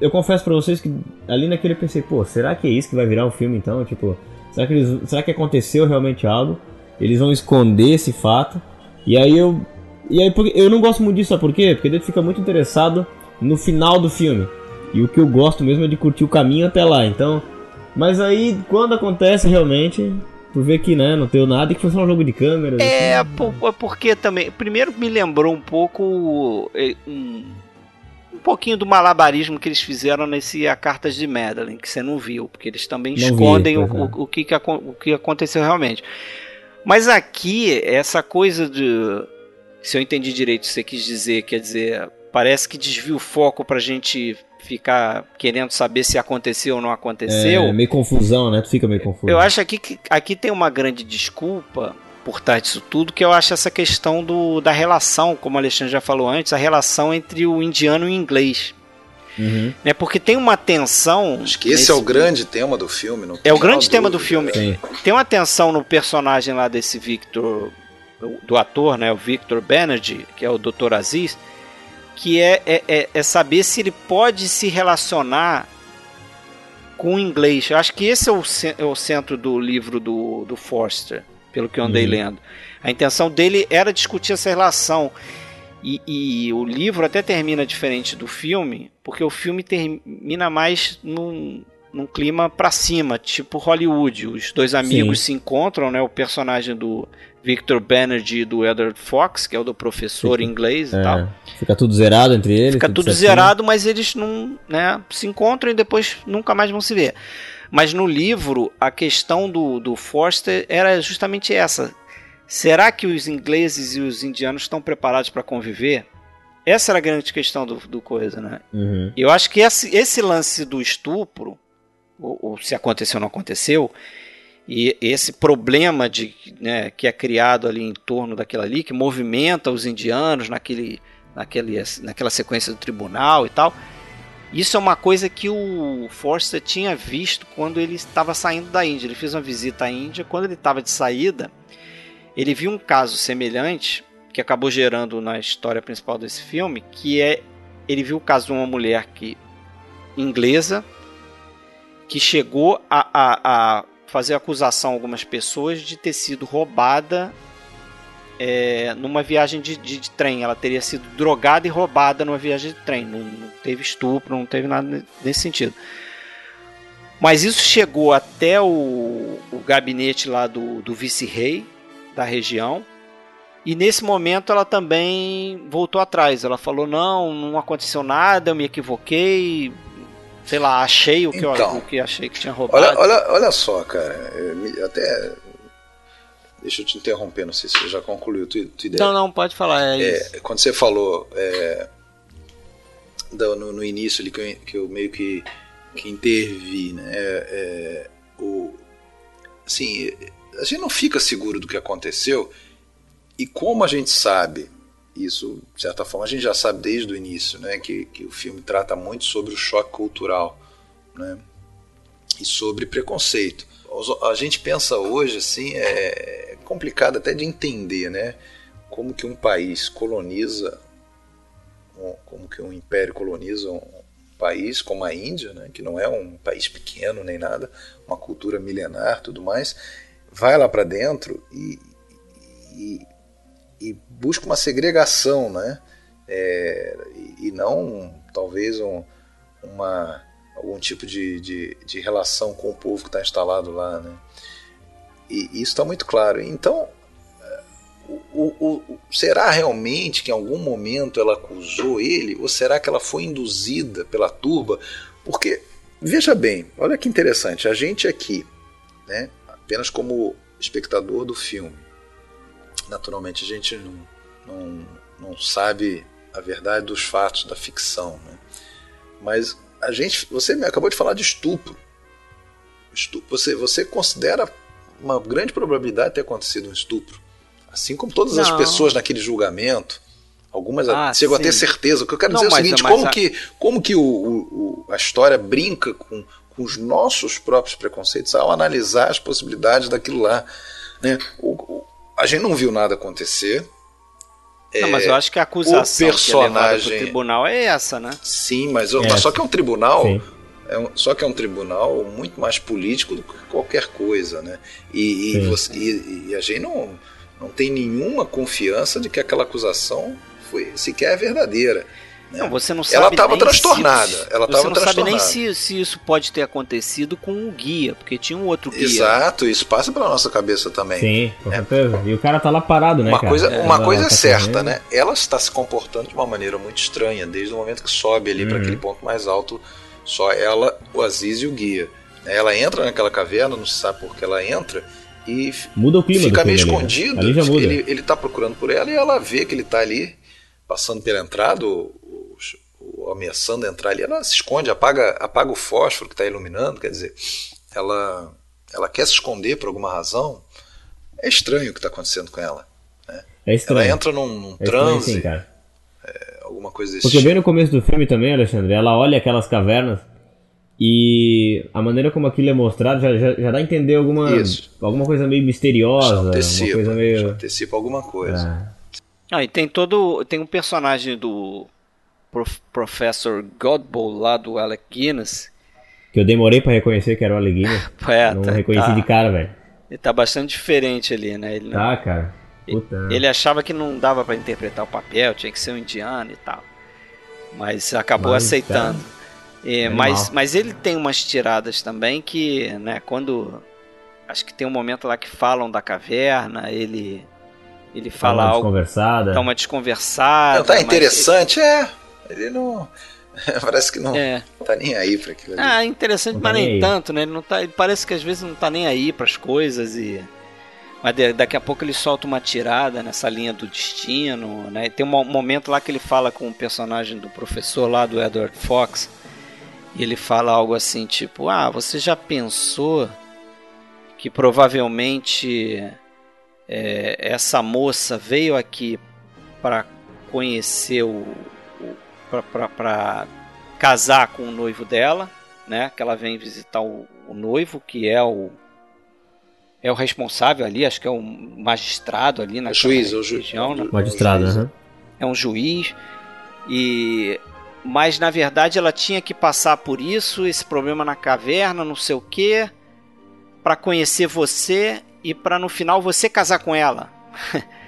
eu confesso pra vocês que ali naquele eu pensei, pô, será que é isso que vai virar um filme então? Tipo, será que, eles, será que aconteceu realmente algo? Eles vão esconder esse fato? E aí eu. E aí porque- eu não gosto muito disso, sabe por quê? Porque daí tu fica muito interessado no final do filme. E o que eu gosto mesmo é de curtir o caminho até lá. Então. Mas aí, quando acontece realmente, tu vê que né, não deu nada e que foi só um jogo de câmeras. É, assim. po- é porque também. Primeiro me lembrou um pouco. eh, um pouquinho do malabarismo que eles fizeram nesse A Cartas de Madeline, que você não viu, porque eles também Não vi, escondem o, pois é. o, o que, que, o que aconteceu realmente. Mas aqui, essa coisa de. Se eu entendi direito, você quis dizer, quer dizer, parece que desvia o foco pra gente ficar querendo saber se aconteceu ou não aconteceu. É, meio confusão, né? Tu fica meio confuso. Eu acho aqui que aqui tem uma grande desculpa por trás disso tudo, que eu acho essa questão do, da relação, como o Alexandre já falou antes, a relação entre o indiano e o inglês. Uhum. Né? Porque tem uma tensão. Acho que esse nesse- é o grande tema do filme. não É o grande menor tema do dúvida. filme. Sim. Tem uma tensão no personagem lá desse Victor, do, ator, né? O Victor Banerjee, que é o Dr. Aziz, que é, é, é- é saber se ele pode se relacionar com o inglês. Eu acho que esse é o, ce- é o centro do livro do, do Forster, pelo que eu andei Uhum. lendo. A intenção dele era discutir essa relação. E, e o livro até termina diferente do filme, porque o filme termina mais num, num clima pra cima, tipo Hollywood. Os dois amigos Sim. se encontram, né? O personagem do Victor Banerjee e do Edward Fox, que é o do professor Fica- inglês e É, tal. Fica tudo zerado entre eles. Fica tudo certinho. zerado, mas eles não né, se encontram e depois nunca mais vão se ver. Mas no livro, a questão do, do Forster era justamente essa. Será que os ingleses e os indianos estão preparados para conviver? Essa era a grande questão do, do coisa, né? Uhum. Eu acho que esse, esse lance do estupro, ou, ou se aconteceu ou não aconteceu, e esse problema de, né, que é criado ali em torno daquilo ali, que movimenta os indianos naquele, naquele, naquela sequência do tribunal e tal, isso é uma coisa que o Forster tinha visto quando ele estava saindo da Índia. Ele fez uma visita à Índia. Quando ele estava de saída, ele viu um caso semelhante que acabou gerando na história principal desse filme, que é ele viu o caso de uma mulher que inglesa que chegou a, a, a fazer acusação a algumas pessoas de ter sido roubada é, numa viagem de, de- de trem. Ela teria sido drogada e roubada numa viagem de trem. Não, não teve estupro, não teve nada nesse sentido. Mas isso chegou até o, o gabinete lá do, do vice-rei da região. E nesse momento ela também voltou atrás. Ela falou: não, não aconteceu nada, eu me equivoquei. Sei lá, achei o que, eu, Então. o que achei que tinha roubado. Olha, olha, olha só, cara. me- Até. Deixa eu te interromper, não sei se você já concluiu tua, tua ideia. Não, não, pode falar. É. É, quando você falou é, do- no, no início ali que eu, que eu meio que, que intervi, né? É, é, o, assim, a gente não fica seguro do que aconteceu e como a gente sabe isso, de certa forma, a gente já sabe desde o início, né? Que, que o filme trata muito sobre o choque cultural, né? E sobre preconceito. A gente pensa hoje, assim, é complicado até de entender, né? como que um país coloniza, como que um império coloniza um país como a Índia, né, que não é um país pequeno nem nada, uma cultura milenar, tudo mais, vai lá para dentro e, e, e busca uma segregação, né, É, e, e não talvez um, uma algum tipo de, de, de relação com o povo que está instalado lá, né. E isso está muito claro. Então, o, o- o- será realmente que em algum momento ela acusou ele? Ou será que ela foi induzida pela turba? Porque, veja bem, olha que interessante, a gente aqui, né, apenas como espectador do filme, naturalmente a gente não, não, não sabe a verdade dos fatos, da ficção. Né? Mas a gente, você me acabou de falar de estupro. estupro você, você considera uma grande probabilidade de ter acontecido um estupro. Assim como todas não. as pessoas naquele julgamento, algumas ah, chegam sim. a ter certeza. O que eu quero não, dizer é o seguinte: como, a... que, como que o, o, a história brinca com, com os nossos próprios preconceitos ao analisar as possibilidades daquilo lá. Né? O, a gente não viu nada acontecer. Não, é, mas eu acho que a acusação o personagem... que é tribunal é essa, né? Sim, mas, eu, é. mas só que é um tribunal. É um, só que é um tribunal muito mais político do que qualquer coisa, né? E, e, você, e, e a gente não, não tem nenhuma confiança de que aquela acusação foi sequer verdadeira. Não, você não sabe ela estava transtornada. Se, ela você não sabe nem se, se isso pode ter acontecido com o guia, porque tinha um outro guia. Exato, isso passa pela nossa cabeça também. Sim, com é. certeza. E o cara tá lá parado, né? Uma cara? coisa, é, uma coisa é tá certa, né? Ela está se comportando de uma maneira muito estranha, desde o momento que sobe ali uhum. para aquele ponto mais alto, só ela, o Aziz e o guia. Ela entra naquela caverna, não se sabe por que ela entra e muda o clima fica meio ali, né? escondido. Ali já muda. Ele, ele tá procurando por ela e ela vê que ele tá ali passando pela entrada, ameaçando entrar ali, ela se esconde, apaga, apaga o fósforo que está iluminando, quer dizer, ela, ela quer se esconder por alguma razão. É estranho o que está acontecendo com ela. Né? É estranho. Ela entra num, num é transe. Sim, cara. É, alguma coisa desse Porque tipo. bem no começo do filme também, Alexandre, ela olha aquelas cavernas e a maneira como aquilo é mostrado já, já, já dá a entender alguma, alguma coisa meio misteriosa. Já antecipa, uma coisa meio... já antecipa alguma coisa. É. Ah, e tem todo. Tem um personagem do Prof, Professor Godbowl lá do Alec Guinness. Que eu demorei para reconhecer que era o Alec Guinness. é, não tá, reconheci tá, de cara, velho. Ele tá bastante diferente ali, né? Ele tá, não, cara. Puta. Ele achava que não dava para interpretar o papel, tinha que ser um indiano e tal. Mas acabou mas, aceitando. É, mas, mas ele tem umas tiradas também que, né, quando. Acho que tem um momento lá que falam da caverna, ele ele fala algo. Desconversada. Tá uma desconversada. Não, tá interessante, ele... é. Ele não. parece que não é. tá nem aí pra aquilo ali. Ah, interessante, não mas tá nem aí. tanto, né? Ele, não tá, ele parece que às vezes não tá nem aí pras coisas e. Mas daqui a pouco ele solta uma tirada nessa linha do destino, né? Tem um momento lá que ele fala com o personagem do professor lá do Edward Fox. E ele fala algo assim, tipo: Ah, você já pensou que provavelmente é, essa moça veio aqui para conhecer o para casar com o noivo dela, né? Que ela vem visitar o, o, noivo, que é o é o responsável ali, acho que é o magistrado ali na juiz, região, né? magistrado, uhum. é um juiz e mas na verdade ela tinha que passar por isso, esse problema na caverna, não sei o que, para conhecer você e para no final você casar com ela.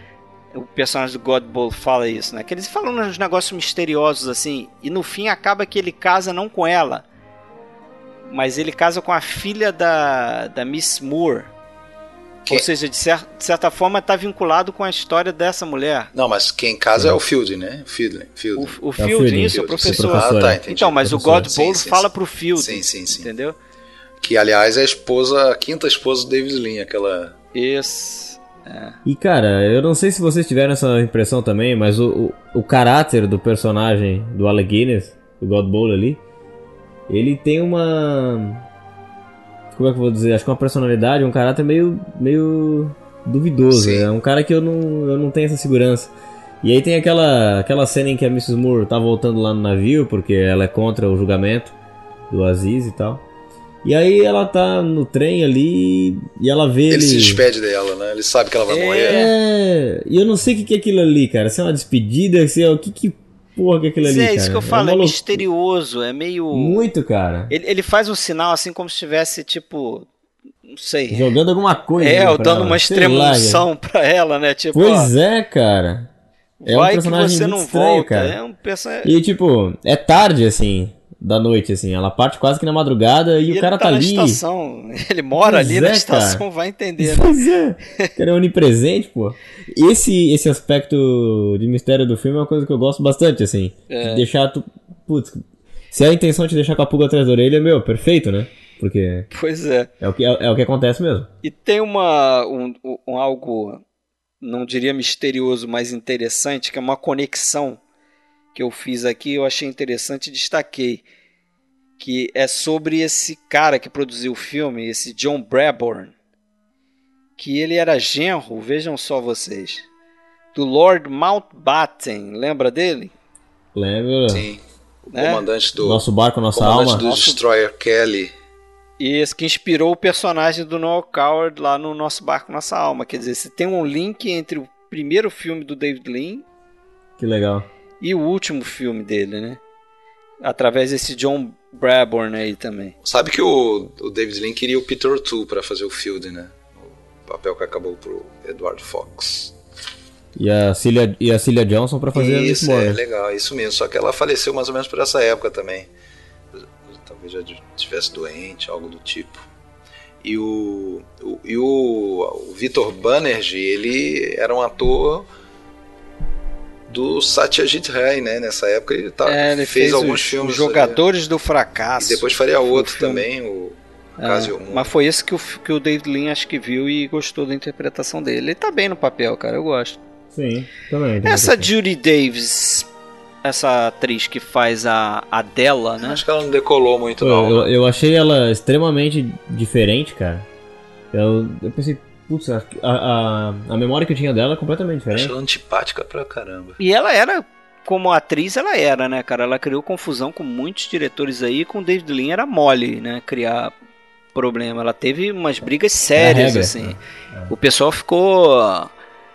o personagem do Godbowl fala isso, né? Que eles falam uns negócios misteriosos assim, e no fim acaba que ele casa não com ela, mas ele casa com a filha da, da Miss Moore. Que? Ou seja, de, cer de certa forma está vinculado com a história dessa mulher. Não, mas quem casa é, é o Fielding, né? Fielding. Fielding. O, o Fielding, é isso, o professor. Ah, tá, entendi. Então, mas o Godbowl fala sim. pro Fielding. Sim, sim, sim. Entendeu? Que, aliás, é a esposa, a quinta esposa do David Lean, aquela... Isso. É. E, cara, eu não sei se vocês tiveram essa impressão também, mas o, o, o caráter do personagem do Alec Guinness, do God Bowl ali, ele tem uma... Como é que eu vou dizer? Acho que uma personalidade, um caráter meio, meio duvidoso. Sim. É um cara que eu não, eu não tenho essa segurança. E aí tem aquela, aquela cena em que a Mrs. Moore tá voltando lá no navio, porque ela é contra o julgamento do Aziz e tal. E aí ela tá no trem ali e ela vê ele. Ele se despede dela, né? Ele sabe que ela vai é... morrer. É, e eu não sei o que é aquilo ali, cara. Se é uma despedida, se é o que que porra que é aquilo ali, é, cara. É isso que eu falo, é, é misterioso, é meio... Muito, cara. Ele, ele faz um sinal assim como se estivesse, tipo, não sei. Jogando alguma coisa. É, ou dando ela. uma extremoção pra ela, né? Tipo, pois ó, é, cara. É um personagem que você não estranho, volta. cara. É um personagem... E tipo, é tarde, assim da noite, assim. Ela parte quase que na madrugada e, e o cara tá, tá ali. Estação. Ele mora pois ali é, na estação, cara. vai entender. Né? Pois é. O cara é onipresente, pô. Esse, esse aspecto de mistério do filme é uma coisa que eu gosto bastante, assim. É. De deixar tu. Putz, se a intenção é te deixar com a pulga atrás da orelha, meu, perfeito, né? Porque. Pois é. É o que, é, é o que acontece mesmo. E tem uma. um, um algo não diria misterioso, mas interessante, que é uma conexão que eu fiz aqui, eu achei interessante e destaquei. Que é sobre esse cara que produziu o filme, esse John Braborn. Que ele era genro, vejam só vocês, do Lord Mountbatten. Lembra dele? Lembro. Sim. O né? comandante do. Nosso barco, nossa comandante alma. do Nosso... Destroyer Kelly. E esse que inspirou o personagem do Noel Coward lá no Nosso Barco, Nossa Alma. Quer dizer, você tem um link entre o primeiro filme do David Lean. Que legal. E o último filme dele, né? Através desse John Braborn aí também. Sabe que o, o David Lean queria o Peter O'Toole para fazer o Field, né? O papel que acabou pro Edward Fox. E a Cilia, e a Cilia Johnson para fazer isso, a Isso, é legal, isso mesmo. Só que ela faleceu mais ou menos por essa época também. Talvez já estivesse doente, algo do tipo. E o, o, e o, o Victor Banerjee, ele era um ator do Satyajit Ray, né? Nessa época ele, tá, é, ele fez, fez, alguns os, filmes. Os Jogadores do Fracasso. E depois faria outro também, o é, Mas foi esse que o, que o David Lean acho que viu e gostou da interpretação dele. Ele tá bem no papel, cara, eu gosto. Sim, também. Essa Judy Davis, essa atriz que faz a, a dela, né? Acho que ela não decolou muito, não. Eu, eu achei ela extremamente diferente, cara. Eu, eu pensei, putz, a, a, a memória que eu tinha dela é completamente diferente. Achei ela antipática pra caramba. E ela era, como atriz, ela era, né, cara? Ela criou confusão com muitos diretores aí, com o David Lean era mole, né? Criar problema. Ela teve umas brigas sérias, assim. É, é. O pessoal ficou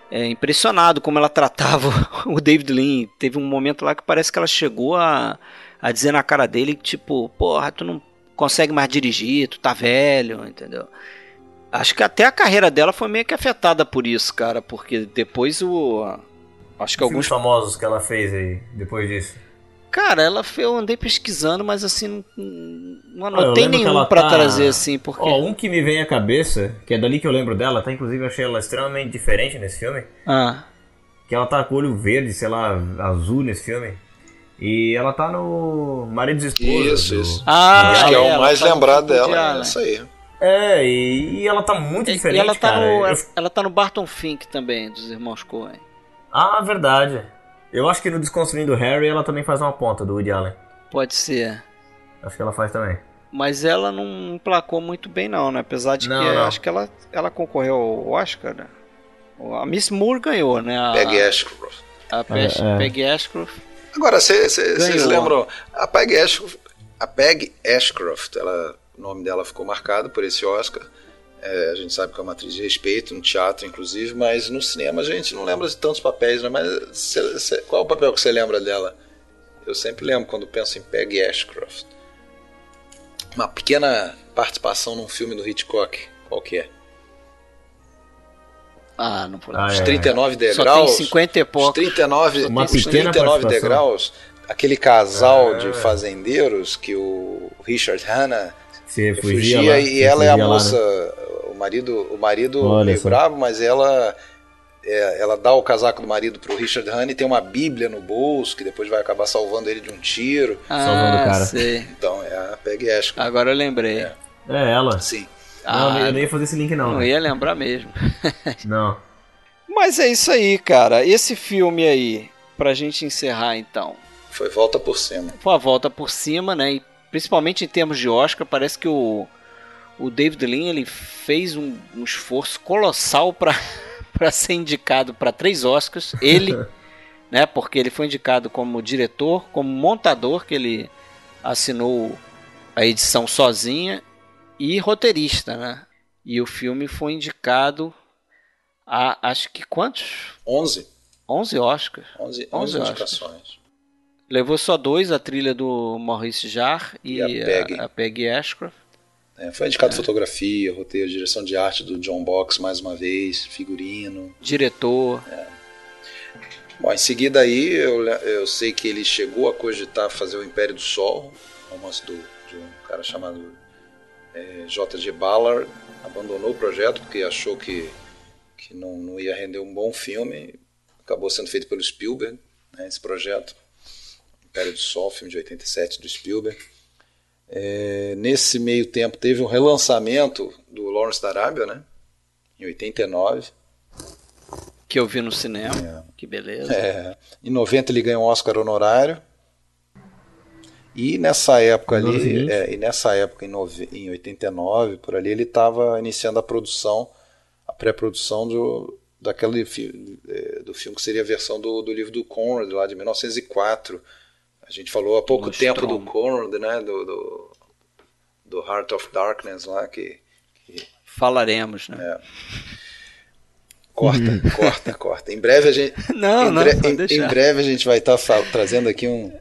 é, impressionado como ela tratava o David Lean. Teve um momento lá que parece que ela chegou a, a dizer na cara dele, tipo, porra, tu não consegue mais dirigir, tu tá velho, entendeu? Acho que até a carreira dela foi meio que afetada por isso, cara, porque depois o. Acho que alguns. famosos que ela fez aí, depois disso. Cara, ela eu andei pesquisando, mas assim, não anotei ah, nenhum para tá... trazer assim, porque. Ó, um que me vem à cabeça, que é dali que eu lembro dela, tá? Inclusive eu achei ela extremamente diferente nesse filme. Ah. Que ela tá com o olho verde, sei lá, azul nesse filme. E ela tá no Maridos e Esposas. Isso, do... isso. Ah, Acho que é o mais tá lembrado dela, é isso aí. É, e, e, ela tá muito diferente, e ela tá cara. No, eu... Ela tá no Barton Fink também, dos irmãos Coen. Ah, verdade. Eu acho que no Desconstruindo Harry ela também faz uma ponta do Woody Allen. Pode ser. Acho que ela faz também. Mas ela não placou muito bem não, né? Apesar de não, que não. acho que ela, ela concorreu ao Oscar, né? A Miss Moore ganhou, né? A, Peggy Ashcroft. A Pe é, é. Peggy Ashcroft. Agora, vocês lembram? A Peggy Ashcroft, a Peggy Ashcroft, ela, o nome dela ficou marcado por esse Oscar. É, a gente sabe que é uma atriz de respeito, no teatro inclusive, mas no cinema a gente não lembra de tantos papéis, né? Mas cê, cê, qual é o papel que você lembra dela? Eu sempre lembro quando penso em Peggy Ashcroft. Uma pequena participação num filme do Hitchcock, qual que é? Ah, não pode. Ah, Os 39 é. degraus. Só tem 50 e poucos. Os 39, Uma os 39 degraus. Aquele casal é. de fazendeiros que o Richard Hanna se refugia, refugia e ela é a moça, lá, né? o marido, o marido Olha meio só. bravo, mas ela é, ela dá o casaco do marido pro Richard Honey, tem uma bíblia no bolso, que depois vai acabar salvando ele de um tiro. Ah, salvando o cara. Sei. Então, é a Peggy Ashcroft. Agora eu lembrei. É, é ela. Sim. Ah, não, eu não ia fazer esse link não. Não né? ia lembrar mesmo. não. Mas é isso aí, cara. Esse filme aí, pra gente encerrar então. Foi Volta por Cima. Foi a Volta por Cima, né? E principalmente em termos de Oscar, parece que o, o David Lean ele fez um, um esforço colossal para ser indicado para três Oscars. Ele, né, porque ele foi indicado como diretor, como montador, que ele assinou a edição sozinha, e roteirista, né? E o filme foi indicado a, acho que quantos? 11. 11 Oscars. 11, 11, 11 indicações. Levou só dois, a trilha do Maurice Jarre e, e, a Peggy, a, a Peggy Ashcroft. É, foi indicado é. fotografia, roteiro, direção de arte do John Box mais uma vez, figurino. Diretor. É. Bom, em seguida aí eu, eu sei que ele chegou a cogitar fazer o Império do Sol, romance do, de um cara chamado é, J.G. Ballard. Abandonou o projeto porque achou que, que não, não ia render um bom filme. Acabou sendo feito pelo Spielberg, né, esse projeto. Império do Sol, filme de 87 do Spielberg. É, nesse meio tempo teve um relançamento do Lawrence da Arábia, né? Em 89. Que eu vi no cinema. É. Que beleza. É. Em 90 ele ganhou um Oscar honorário. E nessa época ali, é, e nessa época em, nove, em 89, por ali, ele estava iniciando a produção, a pré-produção do, daquele é, do filme que seria a versão do, do livro do Conrad, lá de 1904. A gente falou há pouco tempo do Conrad, né? Do, do, do, Heart of Darkness lá, que. que Falaremos, né? É. Corta, corta, corta. Em breve a gente. Não, em, não, em, em breve a gente vai estar tá trazendo aqui um,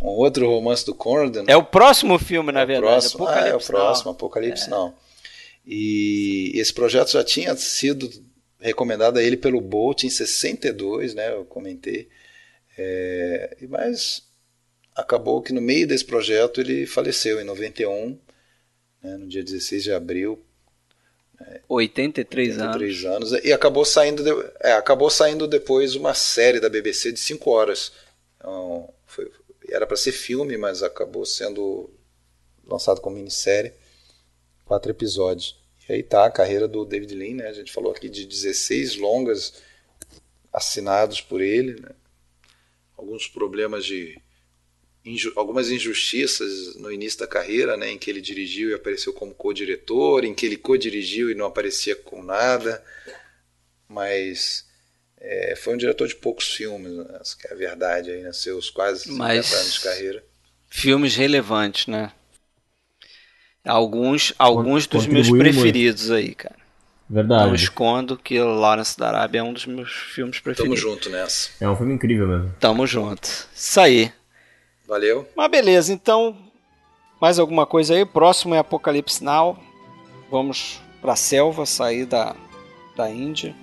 um outro romance do Conrad. Né? É o próximo filme, na é verdade. Próximo, ah, é o próximo, Apocalipse é. não. E esse projeto já tinha sido recomendado a ele pelo Bolt em 62, né? Eu comentei. É, mas acabou que no meio desse projeto ele faleceu em 91, né, no dia 16 de abril. É, 83, 83 anos. anos. E acabou saindo, de, é, acabou saindo depois uma série da BBC de 5 horas. Então, foi, era para ser filme, mas acabou sendo lançado como minissérie. Quatro episódios. E aí tá a carreira do David Lean, né? A gente falou aqui de 16 longas assinados por ele, né? Alguns problemas de inju algumas injustiças no início da carreira, né, em que ele dirigiu e apareceu como co-diretor, em que ele co-dirigiu e não aparecia com nada, mas é, foi um diretor de poucos filmes, né, essa é a verdade aí, né, seus quase 50 mas anos de carreira. Filmes relevantes, né? Alguns, alguns dos meus preferidos muito. aí, cara. Verdade. Não escondo que Lawrence da Arábia é um dos meus filmes preferidos. Tamo junto nessa. É um filme incrível mesmo. Tamo junto. Isso aí. Valeu. Mas beleza, então. Mais alguma coisa aí? Próximo é Apocalipse Now. Vamos pra selva, sair da, da Índia.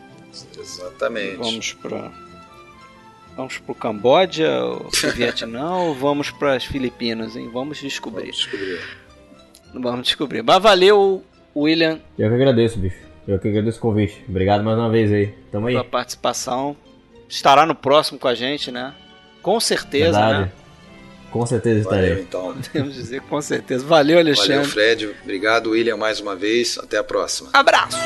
Exatamente. Vamos pra. Vamos pro Camboja, ou pro Vietnã, ou vamos para as Filipinas, hein? Vamos descobrir. Vamos descobrir. Vamos descobrir. Mas valeu, William. Eu que agradeço, bicho. Eu que agradeço o convite. Obrigado mais uma vez aí. Tamo aí. Pela participação. Estará no próximo com a gente, né? Com certeza, Verdade. né? Com certeza estarei. Valeu, então. Podemos dizer com certeza. Valeu, Alexandre. Valeu, Fred. Obrigado, William, mais uma vez. Até a próxima. Abraço.